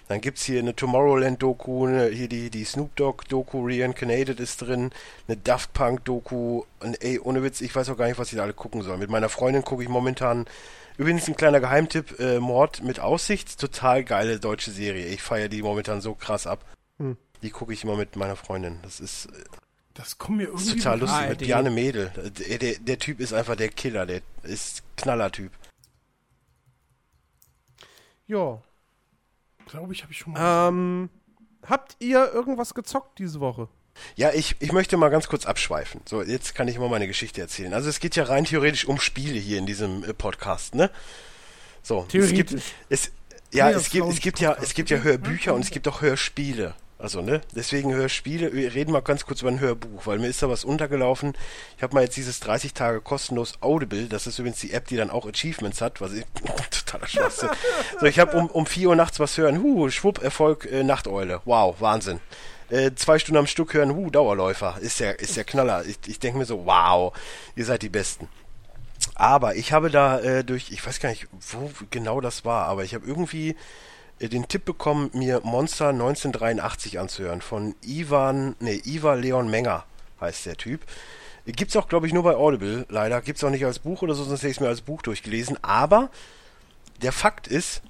Dann gibt es hier eine Tomorrowland-Doku, ne, hier die, die Snoop Dogg-Doku, Reincarnated ist drin, eine Daft Punk-Doku, und ey, ohne Witz, ich weiß auch gar nicht, was ich da alle gucken soll. Mit meiner Freundin gucke ich momentan Übrigens ein kleiner Geheimtipp, äh, Mord mit Aussicht, total geile deutsche Serie. Ich feiere die momentan so krass ab. Hm. Die gucke ich immer mit meiner Freundin. Das ist äh, das kommt mir irgendwie total lustig mit Diane Mädel. Der, der, der, Typ ist einfach der Killer, der ist Knallertyp. Ja. Glaube ich, habe ich schon mal. Ähm, habt ihr irgendwas gezockt diese Woche? Ja, ich, ich möchte mal ganz kurz abschweifen. So, jetzt kann ich mal meine Geschichte erzählen. Also es geht ja rein theoretisch um Spiele hier in diesem äh, Podcast, ne? So, es gibt, es, ja, es gibt, es gibt ja, es gibt ja Hörbücher und es gibt auch Hörspiele. Also, ne? Deswegen Hörspiele. Wir reden mal ganz kurz über ein Hörbuch, weil mir ist da was untergelaufen. Ich habe mal jetzt dieses 30 Tage kostenlos Audible. Das ist übrigens die App, die dann auch Achievements hat, was ich totaler Schwachsinn. so, ich habe um, um 4 Uhr nachts was hören. Huh, Schwupp, Erfolg, äh, Nachteule. Wow, Wahnsinn. Äh, zwei Stunden am Stück hören, huh, Dauerläufer. Ist ja, ist ja Knaller. Ich, ich denke mir so, wow, ihr seid die Besten. Aber ich habe da äh, durch, ich weiß gar nicht, wo genau das war, aber ich habe irgendwie äh, den Tipp bekommen, mir Monster 1983 anzuhören von Ivan, nee, Iva Leon Menger heißt der Typ. Gibt's auch, glaube ich, nur bei Audible, leider. Gibt's auch nicht als Buch oder so, sonst hätte ich es mir als Buch durchgelesen. Aber der Fakt ist,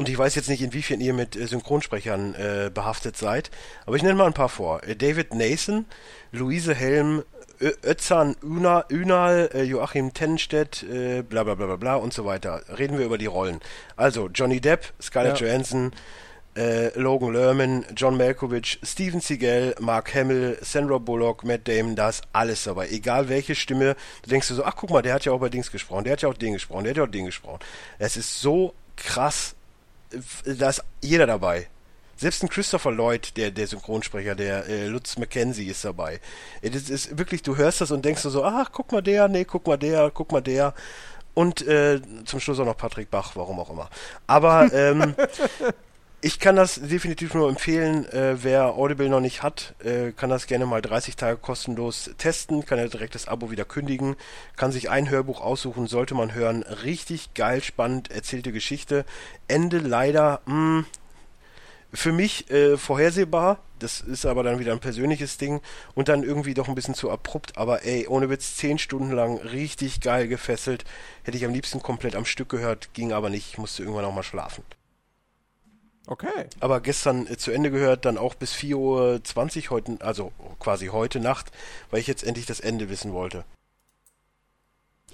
und ich weiß jetzt nicht, inwiefern ihr mit äh, Synchronsprechern äh, behaftet seid, aber ich nenne mal ein paar vor. Äh, David Nason, Luise Helm, Ö Özcan Ünal, Ünal äh, Joachim Tenstedt, äh, bla bla bla bla bla und so weiter. Reden wir über die Rollen. Also Johnny Depp, Scarlett ja. Johansson, äh, Logan Lerman, John Malkovich, Steven Seagal, Mark Hamill, Sandra Bullock, Matt Damon, da ist alles dabei. Egal welche Stimme, du denkst du so, ach guck mal, der hat ja auch bei Dings gesprochen, der hat ja auch den gesprochen, der hat ja auch den gesprochen. Es ist so krass, da ist jeder dabei. Selbst ein Christopher Lloyd, der, der Synchronsprecher, der äh, Lutz McKenzie ist dabei. Das ist wirklich, du hörst das und denkst so, ach, guck mal der, nee, guck mal der, guck mal der. Und äh, zum Schluss auch noch Patrick Bach, warum auch immer. Aber ähm, ich kann das definitiv nur empfehlen. Äh, wer Audible noch nicht hat, äh, kann das gerne mal 30 Tage kostenlos testen, kann ja direkt das Abo wieder kündigen, kann sich ein Hörbuch aussuchen, sollte man hören. Richtig geil, spannend erzählte Geschichte. Ende leider, mh, hm, für mich äh, vorhersehbar. Das ist aber dann wieder ein persönliches Ding und dann irgendwie doch ein bisschen zu abrupt. Aber ey, ohne Witz, zehn Stunden lang richtig geil gefesselt. Hätte ich am liebsten komplett am Stück gehört, ging aber nicht. Ich musste irgendwann auch mal schlafen. Okay. Aber gestern äh, zu Ende gehört, dann auch bis 4.20 Uhr heute, also quasi heute Nacht, weil ich jetzt endlich das Ende wissen wollte.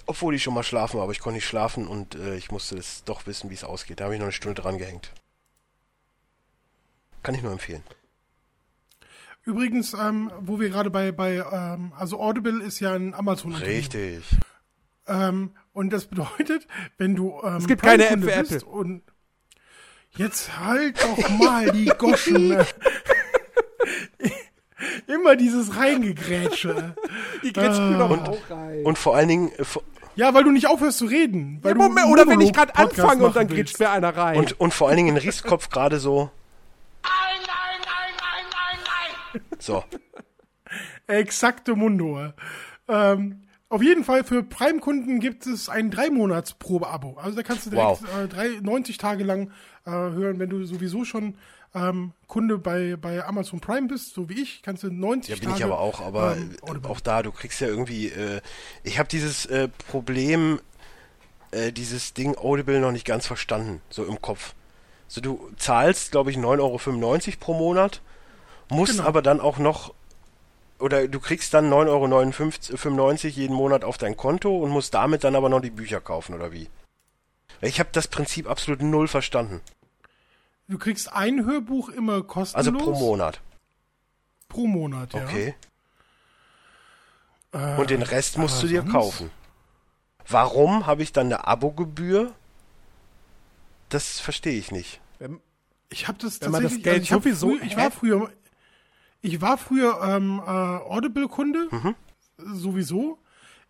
Obwohl ich schon mal schlafen war, aber ich konnte nicht schlafen und äh, ich musste es doch wissen, wie es ausgeht. Da habe ich noch eine Stunde dran gehängt. Kann ich nur empfehlen. Übrigens, ähm, wo wir gerade bei, bei ähm, also Audible ist ja ein amazon. Richtig. Ähm, und das bedeutet, wenn du ähm, es gibt keine App für Apple. Und jetzt halt doch mal die Goschen. Immer dieses Reingegrätsche. Die grätschen ah. doch auch rein. Und vor allen Dingen, äh, ja, weil du nicht aufhörst zu reden. Ja, Moment, oder wenn ich gerade anfange und dann grätscht mir einer rein. Und, und vor allen Dingen in Rieskopf gerade so. Nein, nein, nein, nein, nein, nein. So. Exakte Mundo. Ähm, auf jeden Fall für Prime-Kunden gibt es ein drei Monats Probe-Abo. Also da kannst du direkt wow. äh, drei, 90 Tage lang äh, hören, wenn du sowieso schon ähm, Kunde bei, bei Amazon Prime bist, so wie ich, kannst du 90 Tage. Ja, bin Tage, ich aber auch, aber ähm, auch da, du kriegst ja irgendwie, äh, ich habe dieses äh, Problem, äh, dieses Ding Audible noch nicht ganz verstanden, so im Kopf. So, du zahlst, glaube ich, 9,95 Euro pro Monat, musst genau. aber dann auch noch oder du kriegst dann 9,95 Euro jeden Monat auf dein Konto und musst damit dann aber noch die Bücher kaufen, oder wie? Ich habe das Prinzip absolut null verstanden. Du kriegst ein Hörbuch immer kostenlos? Also pro Monat. Pro Monat, ja. Okay. Äh, und den Rest musst du dir sonst? kaufen. Warum habe ich dann eine Abogebühr? Das verstehe ich nicht. Ich habe das tatsächlich. Das Geld also ich, sowieso, früher, ich war früher, ich war früher ähm, äh, Audible-Kunde, mhm. sowieso.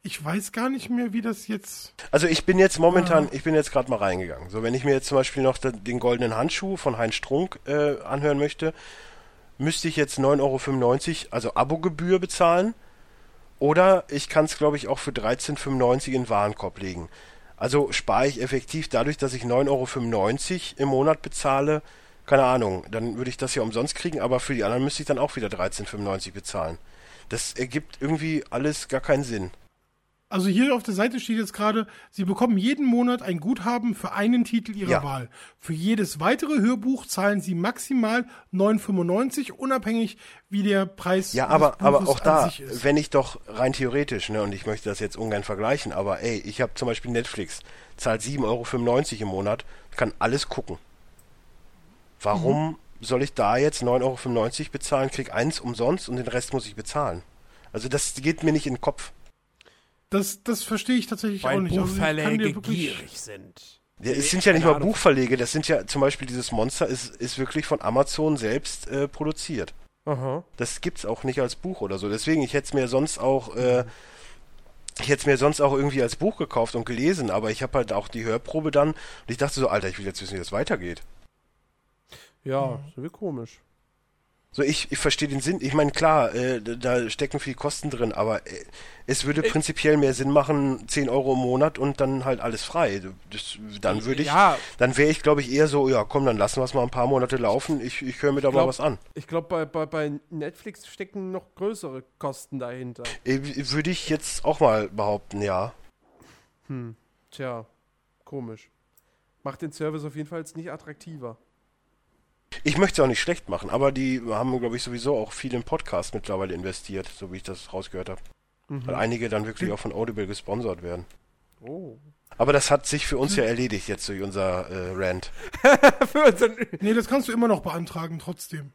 Ich weiß gar nicht mehr, wie das jetzt. Also ich bin jetzt momentan, äh, ich bin jetzt gerade mal reingegangen. So, wenn ich mir jetzt zum Beispiel noch den, den goldenen Handschuh von Heinz Strunk äh, anhören möchte, müsste ich jetzt 9,95 Euro, also Abogebühr bezahlen. Oder ich kann es, glaube ich, auch für 13,95 Euro in Warenkorb legen. Also spare ich effektiv dadurch, dass ich 9,95 Euro im Monat bezahle, keine Ahnung, dann würde ich das ja umsonst kriegen, aber für die anderen müsste ich dann auch wieder 13,95 bezahlen. Das ergibt irgendwie alles gar keinen Sinn. Also hier auf der Seite steht jetzt gerade, Sie bekommen jeden Monat ein Guthaben für einen Titel Ihrer ja. Wahl. Für jedes weitere Hörbuch zahlen Sie maximal 9,95, unabhängig wie der Preis Ja, aber, aber auch da, wenn ich doch rein theoretisch, ne, und ich möchte das jetzt ungern vergleichen, aber ey, ich habe zum Beispiel Netflix, zahlt 7,95 Euro im Monat, kann alles gucken. Warum mhm. soll ich da jetzt 9,95 Euro bezahlen, krieg eins umsonst und den Rest muss ich bezahlen? Also das geht mir nicht in den Kopf. Das, das verstehe ich tatsächlich auch Weil nicht. Also kann dir Buchverläge wirklich- gierig sind. Ja, es sind ja nicht mal. Buchverlege, das sind ja zum Beispiel dieses Monster ist, ist wirklich von Amazon selbst äh, produziert. Aha. Das gibt's auch nicht als Buch oder so. Deswegen, ich hätte es mir sonst auch, äh, ich hätte es mir sonst auch irgendwie als Buch gekauft und gelesen, aber ich habe halt auch die Hörprobe dann und ich dachte so, Alter, ich will jetzt wissen, wie das weitergeht. Ja, so wie komisch. So, ich, ich verstehe den Sinn. Ich meine, klar, äh, da- stecken viel Kosten drin, aber äh, es würde prinzipiell mehr Sinn machen, 10 Euro im Monat und dann halt alles frei. Das, dann würde ich, Ja. dann wäre ich, glaube ich, eher so, ja, komm, dann lassen wir es mal ein paar Monate laufen. Ich, ich höre mir da mal glaub- was an. Ich glaube, bei, bei, bei Netflix stecken noch größere Kosten dahinter. Äh, würde ich jetzt auch mal behaupten, ja. Tja, komisch. Macht den Service auf jeden Fall nicht attraktiver. Ich möchte es auch nicht schlecht machen, aber die haben, glaube ich, sowieso auch viel in Podcast mittlerweile investiert, so wie ich das rausgehört habe. Weil einige dann wirklich auch von Audible gesponsert werden. Oh. Aber das hat sich für uns ja erledigt jetzt durch unser äh, Rant. Für unseren Nee, das kannst du immer noch beantragen, trotzdem.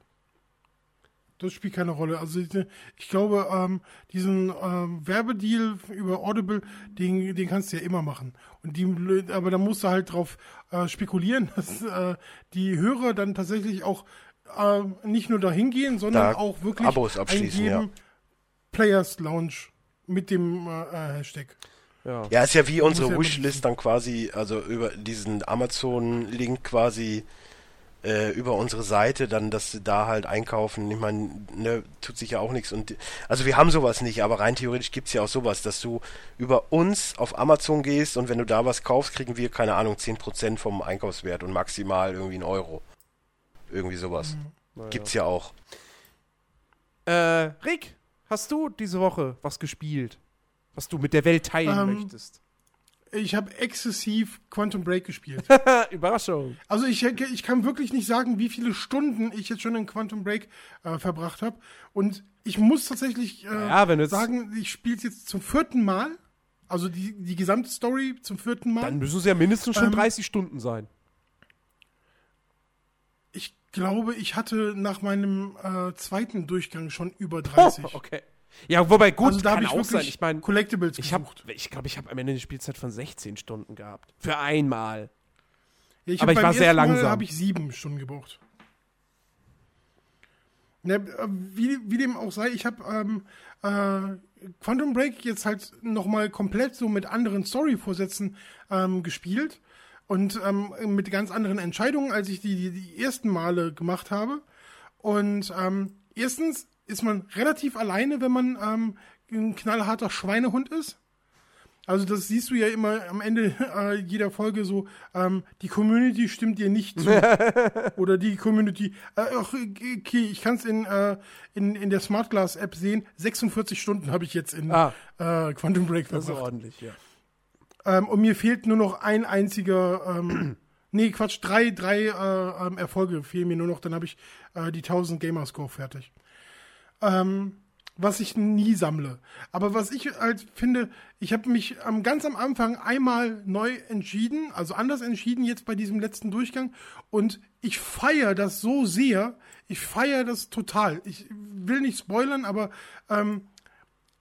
Das spielt keine Rolle. Also ich, ich glaube, ähm, diesen ähm, Werbedeal über Audible, den, den kannst du ja immer machen. Und die, aber da musst du halt drauf äh, spekulieren, dass äh, die Hörer dann tatsächlich auch äh, nicht nur dahin gehen, sondern Da auch wirklich Abos abschließen, ja. Players Lounge mit dem äh, äh, Hashtag. Ja. Ja, ist ja wie unsere Wishlist dann quasi, also über diesen Amazon-Link quasi äh, über unsere Seite, dann, dass sie da halt einkaufen. Ich meine, ne, tut sich ja auch nichts. Und also wir haben sowas nicht, aber rein theoretisch gibt's ja auch sowas, dass du über uns auf Amazon gehst und wenn du da was kaufst, kriegen wir, keine Ahnung, 10% vom Einkaufswert und maximal irgendwie ein Euro. Irgendwie sowas. Mhm. Gibt's ja auch. Äh, Rick, hast du diese Woche was gespielt? Was du mit der Welt teilen Ähm, möchtest? Ich habe exzessiv Quantum Break gespielt. Überraschung. Also ich, ich kann wirklich nicht sagen, wie viele Stunden ich jetzt schon in Quantum Break äh, verbracht habe. Und ich muss tatsächlich äh, Ja, sagen, ich spiele es jetzt zum vierten Mal. Also die, die gesamte Story zum vierten Mal. Dann müssen es ja mindestens schon Ähm, 30 Stunden sein. ich glaube, ich hatte nach meinem äh, zweiten Durchgang schon über 30. Oh, okay. Ja, wobei gut, also da habe kann ich auch sein. Ich meine, Collectibles ich habe, ich glaube, ich habe am Ende eine Spielzeit von 16 Stunden gehabt. Für einmal. Ja, aber hab ich war sehr langsam. habe ich sieben Stunden gebraucht. Ne, äh, wie, wie dem auch sei, ich habe ähm, äh, Quantum Break jetzt halt nochmal komplett so mit anderen Story-Vorsätzen ähm, gespielt und ähm, mit ganz anderen Entscheidungen, als ich die, die, die ersten Male gemacht habe. Und ähm, erstens ist man relativ alleine, wenn man ähm, ein knallharter Schweinehund ist. Also das siehst du ja immer am Ende äh, jeder Folge so, ähm, die Community stimmt dir nicht zu. Oder die Community, äh, ach, okay, ich kann es in, äh, in, in der Smart Glass App sehen, 46 Stunden habe ich jetzt in Ah. äh, Quantum Break Das ist verbracht. ordentlich, ja. Ähm, und mir fehlt nur noch ein einziger, ähm, nee, Quatsch, drei, drei äh, ähm, Erfolge fehlen mir nur noch, dann habe ich äh, die 1000 Gamerscore fertig. Ähm, was ich nie sammle. Aber was ich halt finde, ich habe mich ähm, ganz am Anfang einmal neu entschieden, also anders entschieden jetzt bei diesem letzten Durchgang und ich feiere das so sehr, ich feiere das total. Ich will nicht spoilern, aber ähm,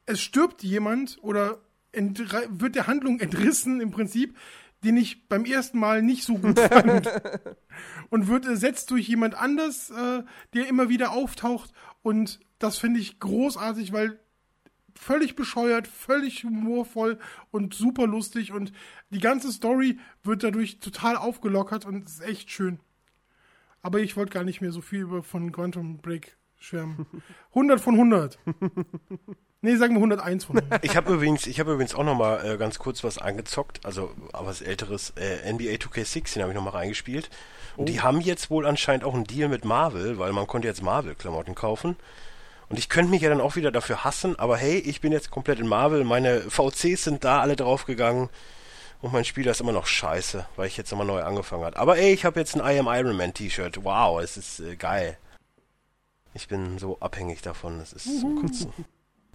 es stirbt jemand oder wird der Handlung entrissen im Prinzip, den ich beim ersten Mal nicht so gut fand. und wird ersetzt durch jemand anders, äh, der immer wieder auftaucht. Und das finde ich großartig, weil völlig bescheuert, völlig humorvoll und super lustig. Und die ganze Story wird dadurch total aufgelockert und ist echt schön. Aber ich wollte gar nicht mehr so viel über von Quantum Break schwärmen. 100 von 100. Nee, sagen wir 101 von 100. Ich habe übrigens, ich habe übrigens auch noch mal äh, ganz kurz was angezockt, also aber was älteres, äh, NBA 2K16 habe ich noch mal reingespielt. Und die haben jetzt wohl anscheinend auch einen Deal mit Marvel, weil man konnte jetzt Marvel-Klamotten kaufen. Und ich könnte mich ja dann auch wieder dafür hassen, aber hey, ich bin jetzt komplett in Marvel, meine VCs sind da alle draufgegangen und mein Spieler ist immer noch scheiße, weil ich jetzt nochmal neu angefangen habe. Aber ey, ich habe jetzt ein I Am Iron Man T-Shirt. Wow, es ist äh, geil. Ich bin so abhängig davon, das ist zum Kotzen.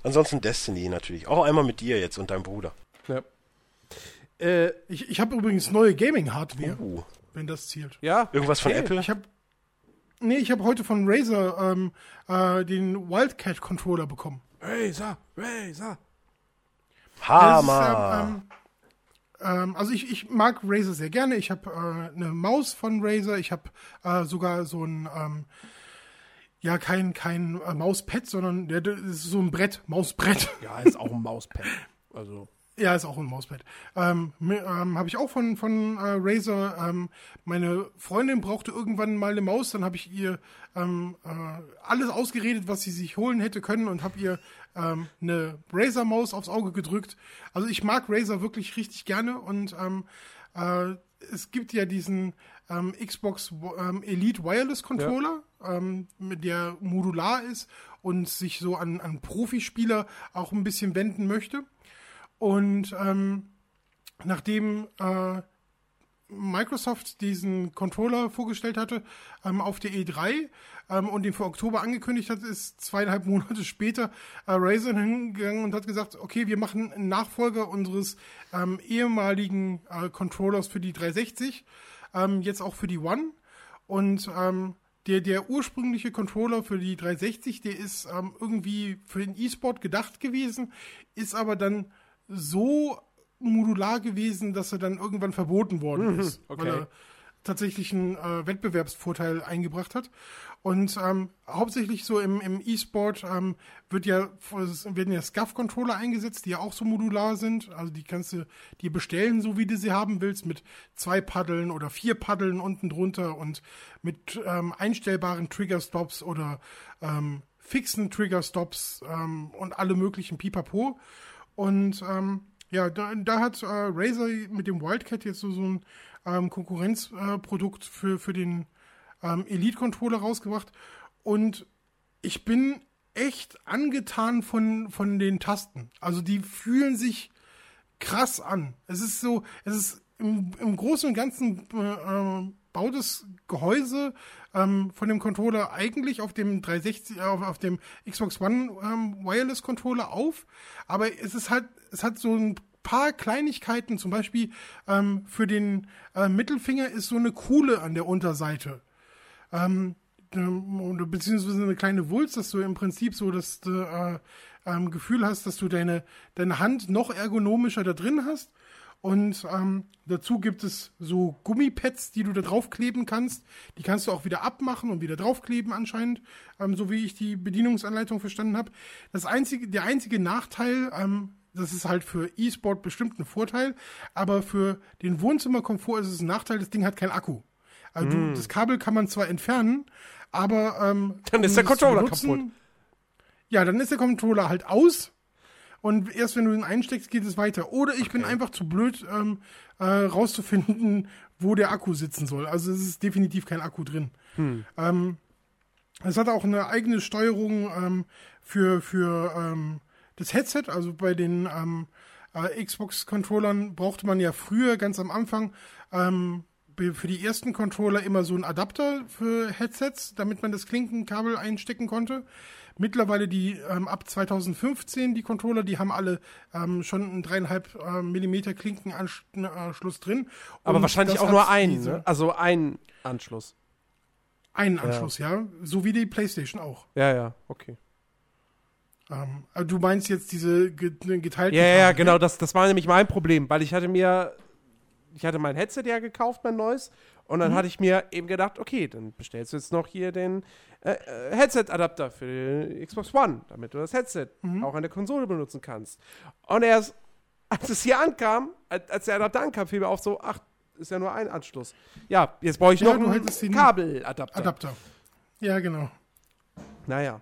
Ansonsten Destiny natürlich. Auch einmal mit dir jetzt und deinem Bruder. Ja. Äh, Ich, ich habe übrigens neue Gaming-Hardware, Uh. Wenn das zielt. ja. Irgendwas von Okay. Apple? Ich habe Nee, ich habe heute von Razer ähm, äh, den Wildcat Controller bekommen. Razer, Razer. Hammer. Ist, ähm, ähm, also ich, ich mag Razer sehr gerne. Ich habe äh, eine Maus von Razer. Ich habe äh, sogar so ein ähm, ja kein kein äh, Mauspad, sondern der, das ist so ein Brett, Mausbrett. Ja, ist auch ein Mauspad. Also. Ja, ist auch ein Mauspad. Ähm, ähm, habe ich auch von, von äh, Razer. Ähm, meine Freundin brauchte irgendwann mal eine Maus, dann habe ich ihr ähm, äh, alles ausgeredet, was sie sich holen hätte können und habe ihr ähm, eine Razer-Maus aufs Auge gedrückt. Also ich mag Razer wirklich richtig gerne und ähm, äh, es gibt ja diesen ähm, Xbox ähm, Elite Wireless Controller, ähm, mit der modular ist und sich so an, an Profispieler auch ein bisschen wenden möchte. Und ähm, nachdem äh, Microsoft diesen Controller vorgestellt hatte ähm, auf der E3 ähm, und den für Oktober angekündigt hat, ist zweieinhalb Monate später äh, Razer hingegangen und hat gesagt, okay, wir machen einen Nachfolger unseres ähm, ehemaligen äh, Controllers für die 360, ähm, jetzt auch für die One. Und ähm, der, der ursprüngliche Controller für die 360, der ist ähm, irgendwie für den E-Sport gedacht gewesen, ist aber dann so modular gewesen, dass er dann irgendwann verboten worden ist, okay. weil er tatsächlich einen äh, Wettbewerbsvorteil eingebracht hat. Und ähm, hauptsächlich so im, im E-Sport ähm, wird ja, werden ja SCUF-Controller eingesetzt, die ja auch so modular sind. Also die kannst du dir bestellen, so wie du sie haben willst, mit zwei Paddeln oder vier Paddeln unten drunter und mit ähm, einstellbaren Trigger-Stops oder ähm, fixen Trigger-Stops ähm, und alle möglichen Pipapo. Und ähm, ja, da, da hat äh, Razer mit dem Wildcat jetzt so, so ein ähm, Konkurrenzprodukt äh, für, für den ähm, Elite-Controller rausgebracht. Und ich bin echt angetan von, von den Tasten. Also die fühlen sich krass an. Es ist so, es ist im, im Großen und Ganzen äh, äh, baut das Gehäuse ähm, von dem Controller eigentlich auf dem 360, äh, auf, auf dem Xbox One ähm, Wireless Controller auf, aber es ist halt, es hat so ein paar Kleinigkeiten, zum Beispiel ähm, für den äh, Mittelfinger ist so eine Kuhle an der Unterseite. Ähm, oder beziehungsweise eine kleine Wulst, dass du im Prinzip so das äh, ähm, Gefühl hast, dass du deine, deine Hand noch ergonomischer da drin hast. Und ähm, dazu gibt es so Gummipads, die du da draufkleben kannst. Die kannst du auch wieder abmachen und wieder draufkleben anscheinend, ähm, so wie ich die Bedienungsanleitung verstanden habe. Das einzige, der einzige Nachteil, ähm, das ist halt für E-Sport bestimmt ein Vorteil, aber für den Wohnzimmerkomfort ist es ein Nachteil, das Ding hat keinen Akku. Also du, das Kabel kann man zwar entfernen, aber ähm, Dann ist um der Controller benutzen- kaputt. Ja, dann ist der Controller halt aus und erst wenn du ihn einsteckst, geht es weiter. Oder ich bin einfach zu blöd, ähm, äh, rauszufinden, wo der Akku sitzen soll. Also es ist definitiv kein Akku drin. Ähm, es hat auch eine eigene Steuerung ähm, für, für ähm, das Headset. Also bei den ähm, äh, Xbox-Controllern brauchte man ja früher ganz am Anfang ähm, für die ersten Controller immer so einen Adapter für Headsets, damit man das Klinkenkabel einstecken konnte. Mittlerweile die ähm, ab 2015 die Controller, die haben alle ähm, schon einen dreieinhalb äh, Millimeter Klinkenanschluss drin. Aber wahrscheinlich auch nur einen, ne? Also ein Anschluss. Einen Anschluss, ja. So wie die PlayStation auch. Ja, ja, okay. Ähm, du meinst jetzt diese ge geteilten Ja, ja, ja, genau, ne? das, das war nämlich mein Problem, weil ich hatte mir, ich hatte mein Headset ja gekauft, mein neues, und Mhm. dann hatte ich mir eben gedacht, okay, dann bestellst du jetzt noch hier den äh, äh, Headset-Adapter für die Xbox One, damit du das Headset Mhm. auch an der Konsole benutzen kannst. Und erst, als es hier ankam, als, der Adapter ankam, fiel mir auf so, ach, ist ja nur ein Anschluss. Ja, jetzt brauche ich Ja, noch einen Kabeladapter. Adapter. Ja, genau. Naja.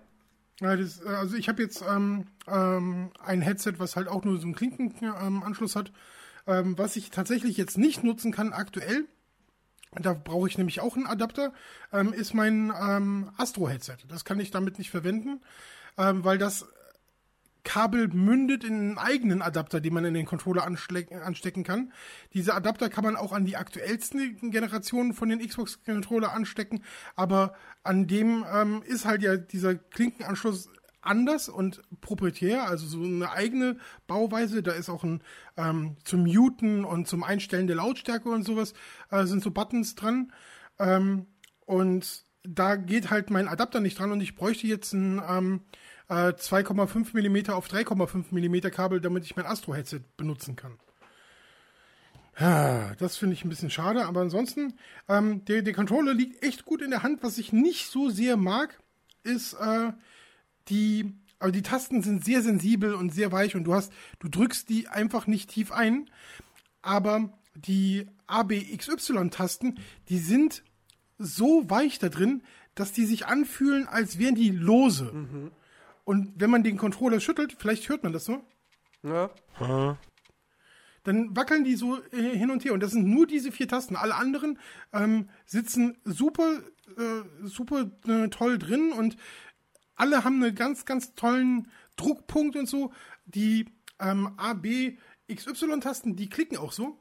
Ja, das, äh, also ich habe jetzt ähm, ähm, ein Headset, was halt auch nur so einen Klinkenanschluss ähm, Anschluss hat, ähm, was ich tatsächlich jetzt nicht nutzen kann aktuell. Da brauche ich nämlich auch einen Adapter, ähm, ist mein ähm, Astro-Headset. Das kann ich damit nicht verwenden, ähm, weil das Kabel mündet in einen eigenen Adapter, den man in den Controller anstecken kann. Diese Adapter kann man auch an die aktuellsten Generationen von den Xbox-Controller anstecken, aber an dem ähm, ist halt ja dieser Klinkenanschluss anders und proprietär, also so eine eigene Bauweise. Da ist auch ein ähm, zum Muten und zum Einstellen der Lautstärke und sowas äh, sind so Buttons dran. Ähm, und da geht halt mein Adapter nicht dran und ich bräuchte jetzt ein ähm, äh, 2,5 mm auf 3,5 mm Kabel, damit ich mein Astro-Headset benutzen kann. Das finde ich ein bisschen schade, aber ansonsten, ähm, der, der Controller liegt echt gut in der Hand. Was ich nicht so sehr mag, ist äh, die, aber die Tasten sind sehr sensibel und sehr weich und du hast, du drückst die einfach nicht tief ein. Aber die ABXY-Tasten, die sind so weich da drin, dass die sich anfühlen, als wären die lose. Und wenn man den Controller schüttelt, vielleicht hört man das so, Ja. dann wackeln die so äh, hin und her. Und das sind nur diese vier Tasten. Alle anderen ähm, sitzen super, äh, super äh, toll drin und alle haben einen ganz, ganz tollen Druckpunkt und so. Die ähm, A, B, XY-Tasten, die klicken auch so.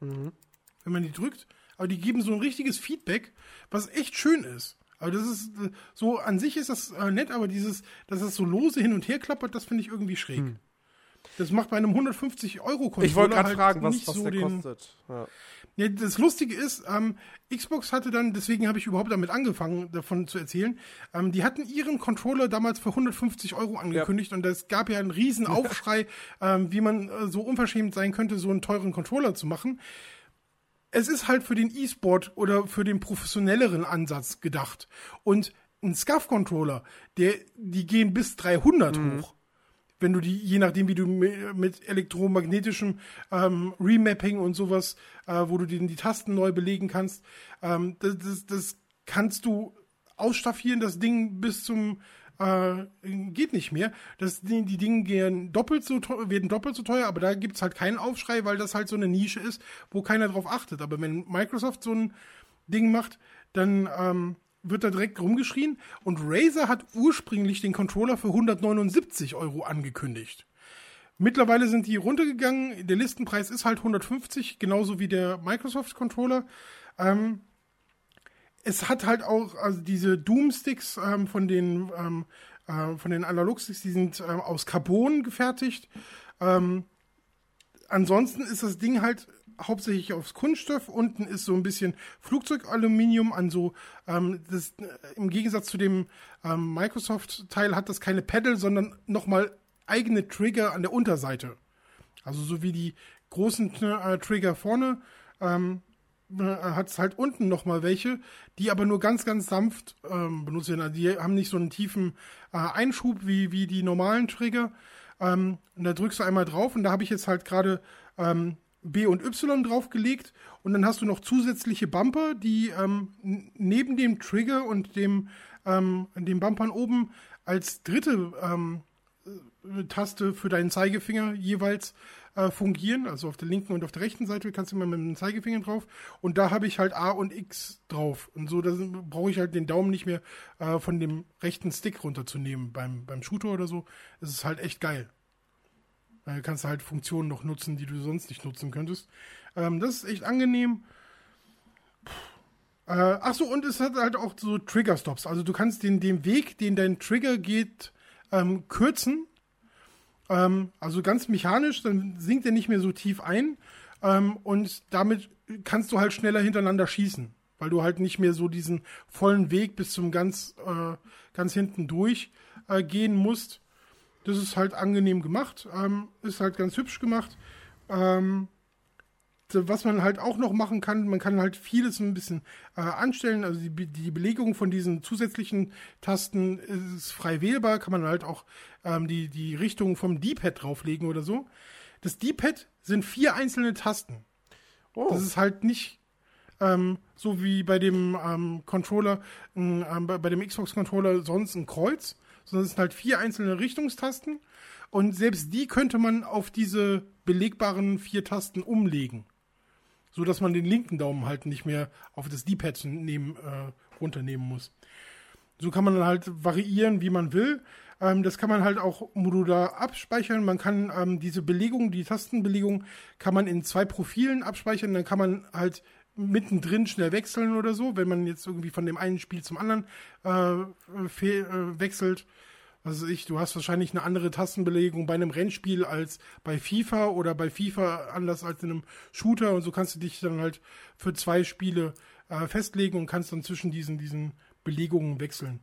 Wenn man die drückt. Aber die geben so ein richtiges Feedback, was echt schön ist. Aber das ist äh, so, an sich ist das äh, nett, aber dieses, dass das so lose hin und her klappert, das finde ich irgendwie schräg. Das macht bei einem 150 Euro Controller Ich wollte gerade halt fragen, was, was so der den, kostet. Ja. Ja, das Lustige ist, ähm, Xbox hatte dann, deswegen habe ich überhaupt damit angefangen, davon zu erzählen, ähm, die hatten ihren Controller damals für 150 Euro angekündigt und es gab ja einen riesen Aufschrei, ähm, wie man äh, so unverschämt sein könnte, so einen teuren Controller zu machen. Es ist halt für den E-Sport oder für den professionelleren Ansatz gedacht. Und ein SCAF-Controller, der, die gehen bis 300 hoch wenn du die, je nachdem, wie du mi- mit elektromagnetischem ähm, Remapping und sowas, äh, wo du den, die Tasten neu belegen kannst, ähm, das, das, das kannst du ausstaffieren, das Ding bis zum äh, geht nicht mehr. Das, die, die Dinge gehen doppelt so teuer, werden doppelt so teuer, aber da gibt's halt keinen Aufschrei, weil das halt so eine Nische ist, wo keiner drauf achtet. Aber wenn Microsoft so ein Ding macht, dann ähm, wird da direkt rumgeschrien. Und Razer hat ursprünglich den Controller für 179 Euro angekündigt. Mittlerweile sind die runtergegangen. Der Listenpreis ist halt 150, genauso wie der Microsoft Controller. Ähm, es hat halt auch, also diese Doom-Sticks ähm, von den ähm, äh, von den Analog-Sticks, die sind ähm, aus Carbon gefertigt. Ähm, ansonsten ist das Ding halt hauptsächlich aus Kunststoff. Unten ist so ein bisschen Flugzeugaluminium an so, ähm, das, äh, im Gegensatz zu dem ähm, Microsoft-Teil hat das keine Pedal, sondern nochmal eigene Trigger an der Unterseite. Also so wie die großen äh, Trigger vorne, ähm, hat es halt unten nochmal welche, die aber nur ganz, ganz sanft ähm, benutzt werden. Also die haben nicht so einen tiefen äh, Einschub wie, wie die normalen Trigger. Ähm, und da drückst du einmal drauf und da habe ich jetzt halt gerade ähm, B und Y draufgelegt und dann hast du noch zusätzliche Bumper, die ähm, neben dem Trigger und dem, ähm, den Bumpern oben als dritte ähm, äh, Taste für deinen Zeigefinger jeweils äh, fungieren. Also auf der linken und auf der rechten Seite kannst du immer mit dem Zeigefinger drauf. Und da habe ich halt A und X drauf. Und so brauche ich halt den Daumen nicht mehr äh, von dem rechten Stick runterzunehmen beim, beim Shooter oder so. Es ist halt echt geil. Da kannst du halt Funktionen noch nutzen, die du sonst nicht nutzen könntest. Ähm, das ist echt angenehm. Äh, ach so, und es hat halt auch so Trigger-Stops. Also du kannst den, den Weg, den dein Trigger geht, ähm, kürzen. Ähm, also ganz mechanisch, dann sinkt er nicht mehr so tief ein. Ähm, und damit kannst du halt schneller hintereinander schießen. Weil du halt nicht mehr so diesen vollen Weg bis zum ganz, äh, ganz hinten durch äh, gehen musst. Das ist halt angenehm gemacht. Ähm, ist halt ganz hübsch gemacht. Ähm, was man halt auch noch machen kann, man kann halt vieles ein bisschen äh, anstellen. Also die, Be- die Belegung von diesen zusätzlichen Tasten ist frei wählbar, kann man halt auch ähm, die, die Richtung vom D-Pad drauflegen oder so. Das D-Pad sind vier einzelne Tasten. Oh. Das ist halt nicht ähm, so wie bei dem ähm, Controller, ähm, bei, bei dem Xbox-Controller sonst ein Kreuz, sondern es sind halt vier einzelne Richtungstasten. Und selbst die könnte man auf diese belegbaren vier Tasten umlegen. So dass man den linken Daumen halt nicht mehr auf das D-Pad äh, runternehmen muss. So kann man dann halt variieren, wie man will. Ähm, das kann man halt auch modular abspeichern. Man kann ähm, diese Belegung, die Tastenbelegung, kann man in zwei Profilen abspeichern. Dann kann man halt mittendrin schnell wechseln oder so, wenn man jetzt irgendwie von dem einen Spiel zum anderen äh, äh, wechselt. weiß ich, du hast wahrscheinlich eine andere Tastenbelegung bei einem Rennspiel als bei FIFA oder bei FIFA anders als in einem Shooter und so kannst du dich dann halt für zwei Spiele äh, festlegen und kannst dann zwischen diesen, diesen Belegungen wechseln.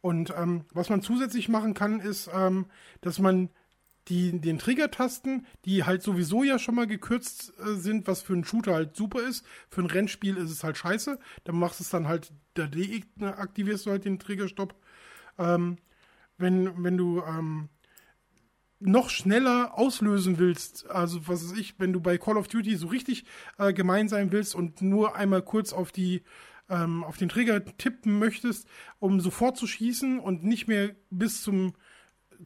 Und ähm, was man zusätzlich machen kann, ist, ähm, dass man die, den Trigger-Tasten, die halt sowieso ja schon mal gekürzt äh, sind, was für einen Shooter halt super ist. Für ein Rennspiel ist es halt scheiße. Dann machst du es dann halt, da deaktivierst du halt den Triggerstopp. Ähm, wenn, wenn du ähm, noch schneller auslösen willst, also was weiß ich, wenn du bei Call of Duty so richtig äh, gemein sein willst und nur einmal kurz auf die ähm, auf den Trigger tippen möchtest, um sofort zu schießen und nicht mehr bis zum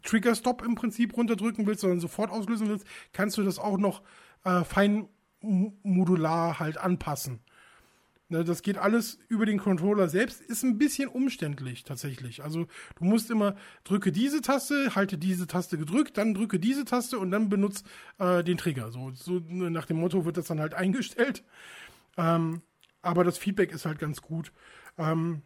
Trigger-Stop im Prinzip runterdrücken willst, sondern sofort auslösen willst, kannst du das auch noch äh, fein modular halt anpassen. Ne, das geht alles über den Controller selbst, ist ein bisschen umständlich tatsächlich. Also du musst immer drücke diese Taste, halte diese Taste gedrückt, dann drücke diese Taste und dann benutze äh, den Trigger. So, so nach dem Motto wird das dann halt eingestellt. Ähm, aber das Feedback ist halt ganz gut. Ähm,